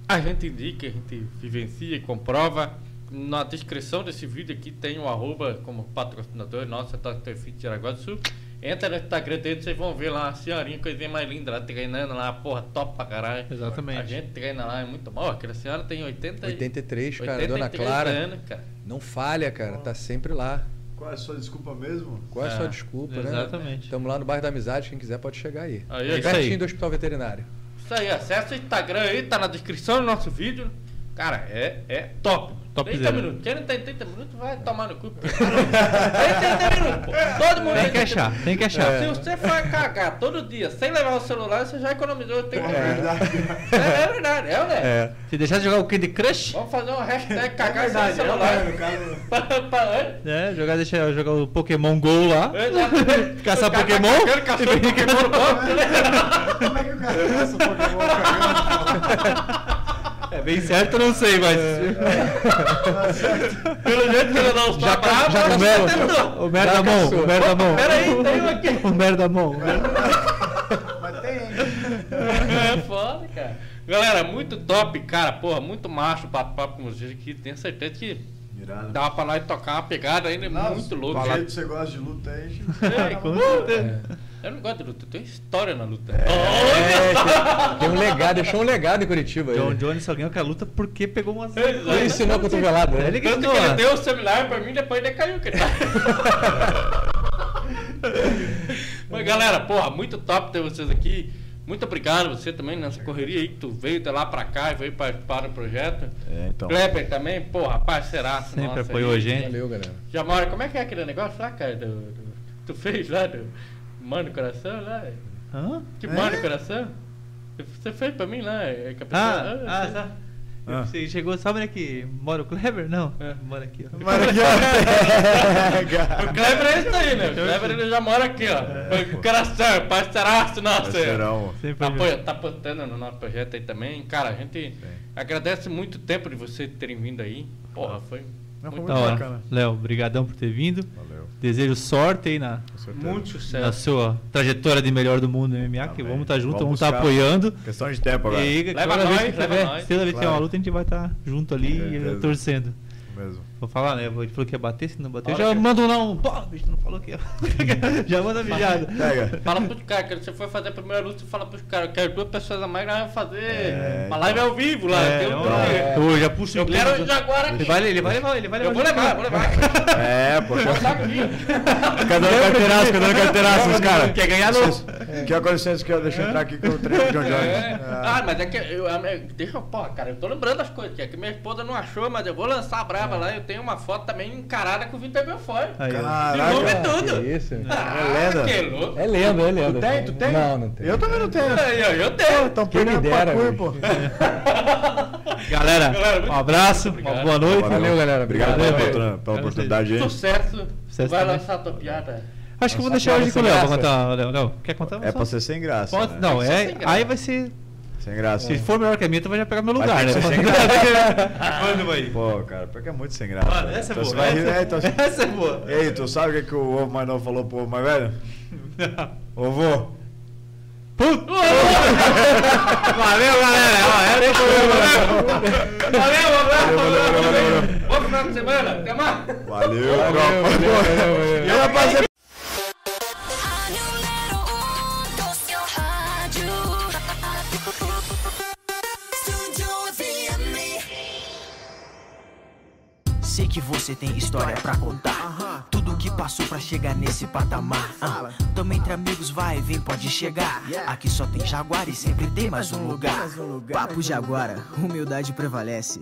a gente indica, a gente vivencia e comprova. Na descrição desse vídeo aqui tem o arroba como patrocinador nosso, tá Fit de Jaraguá do Sul. Entra no Instagram dele, vocês vão ver lá a senhorinha, coisinha mais linda lá, treinando lá, porra, top pra caralho. Exatamente. A gente treina lá, é muito bom. Aquela senhora tem 80, e- 83, cara, Dona 83 Clara. anos, cara. Não falha, cara, tá sempre lá. Qual é a sua desculpa mesmo? Qual é a É, sua desculpa, né? exatamente. Estamos lá no bairro da Amizade, quem quiser pode chegar aí. Aí, É aí. isso aí. Pertinho do Hospital Veterinário. Isso aí, acessa o Instagram aí, tá na descrição do nosso vídeo. Cara, é, é top. Topzera. 30 minutos. Quem não tem 30 minutos vai tomar no cu. Tem 30 minutos, pô. Todo mundo Tem que 30 achar, minutos. tem que achar. Se você for cagar todo dia sem levar o celular, você já economizou 30 É minutos. verdade. É, é verdade, é, né? É. Se deixar de jogar o Candy Crush, Vamos fazer um hashtag É cagar verdade, sem é celular. verdade, caso- *laughs* Pra- pra- né? Jogar, deixa eu jogar o Pokémon GO lá. Caçar Pokémon? cagando, cachorro Pokémon no? Como é que o cara caça o Pokémon cagando? *laughs* É bem certo, eu não sei, mas. Pelo jeito que ele não está bravo, Já começou. tentou. O merda mão, o merda mão. Pera aí, tem um aqui. O merda mão. Mas tem. É foda, cara. Galera, muito top, cara. Porra, muito macho o papo com vocês aqui. Tenho certeza que Irado. dava pra nós tocar uma pegada ainda muito louca. Do jeito que você gosta de luta aí, gente. É, Com certeza. Eu não gosto de luta, eu tenho história na luta. É, tem, *laughs* tem um legado, deixou um legado em Curitiba. John. Jones só ganhou com a luta porque pegou umas. Exato. Ele ensinou a cotovelada. né? Ele Tanto ganhou. que ele ó. deu o celular pra mim depois ele caiu. Que tá. *laughs* Mas galera, porra, muito top ter vocês aqui. Muito obrigado você também nessa correria aí que tu veio até lá pra cá e veio participar do projeto. É, então. Kleber também, porra, parceiraço. Sempre nossa apoiou a gente. Valeu, galera. Já mora, como é que é aquele negócio lá, cara? do- do- tu fez lá do Mano Coração lá? Hã? Que Mano Coração? Você fez pra mim lá, é? Ah, ah, você- tá. Ah. Você chegou, sabe é que mora o Kleber? Não. É. Mora aqui, ó. Mas aqui, *laughs* O Kleber é isso aí, né? O Kleber ele já mora aqui, ó. O coração, parceiraço, nossa. Parceirão. Sempre Tá, foi apoia- tá apostando no nosso projeto aí também. Cara, a gente agradece muito tempo de vocês terem vindo aí. Porra, foi Não, foi muito, Da muito hora. bacana. Léo, brigadão por ter vindo. Valeu. Desejo sorte aí na, muito na sucesso. sua trajetória de melhor do mundo no MMA, que Amém. vamos estar junto, Vamos vamos estar buscar. apoiando. Questão de tempo agora. E Leva toda vez nós, que leva tiver, nós. toda vez que tiver uma Claro. luta, a gente vai estar junto ali e Certeza. torcendo. Mesmo. Vou falar, né? Ele falou que ia bater, se não bater, Hora já que- manda um não. Pô, bicho, não falou que ia. *laughs* já manda mijada. Pega. Fala pros caras, que você for fazer a primeira luta, você fala pros caras, eu quero duas pessoas a mais, nós vamos fazer É, uma live ao vivo lá. É, um não, troço. é. Eu já puxo Eu inglês, quero o já- Jaguar Ele aqui. vai, ele vai levar, ele vai levar. Eu vou levar, vou levar. É, pô. Aqui. Cadê o carteiraço? Cadê o carteiraço, os caras? Quer ganhar no... Que com licença que eu deixo eu entrar aqui com o treino do John Jones. É. Ah. Ah, mas é que eu, deixa eu, porra, cara, eu tô lembrando as coisas, que é que minha esposa não achou, mas eu vou lançar a brava lá, eu tenho uma foto também encarada com o Vitor Belfort. Aí, Caraca. tudo. Isso? Ah, É lenda. Que louco. É lenda, é lenda. Tu tem? Tu tem? Não, não tem. Eu também não tenho. Ó, eu tenho. Estão Quem me dera. *laughs* Galera, Galera, um abraço, obrigado. uma boa noite. Valeu, galera. Obrigado Obrigado. pela, pela, pela oportunidade aí. Sucesso. Sucesso vai também. lançar a tua piada. Acho que eu vou deixar hoje com o Léo pra contar. Léo, Léo, quer contar? É pra ser sem graça. Pode- né? Não, Tem é. sem graça. Aí vai ser. Sem graça. Se for melhor que a minha, tu vai já pegar meu lugar, né? sem *laughs* *laughs* Manda aí. Pô, cara, porque é muito sem graça. Mano, né? essa é Então boa. vai essa, né? Então essa é boa. E aí, tu sabe o que, que o ovo mais novo falou pro ovo mais velho? Vô. Puta! *laughs* Valeu, galera. Ó, essa foi Valeu, um abraço. Bom final de semana. Até mais. Valeu, Valeu, valeu, valeu, valeu. E aí, rapaziada? Sei que você tem história pra contar. Tudo que passou pra chegar nesse patamar. Ah, Tamo entre amigos, vai e vem, pode chegar. Aqui só tem Jaguar e sempre tem mais um lugar. Papo Jaguara, humildade prevalece.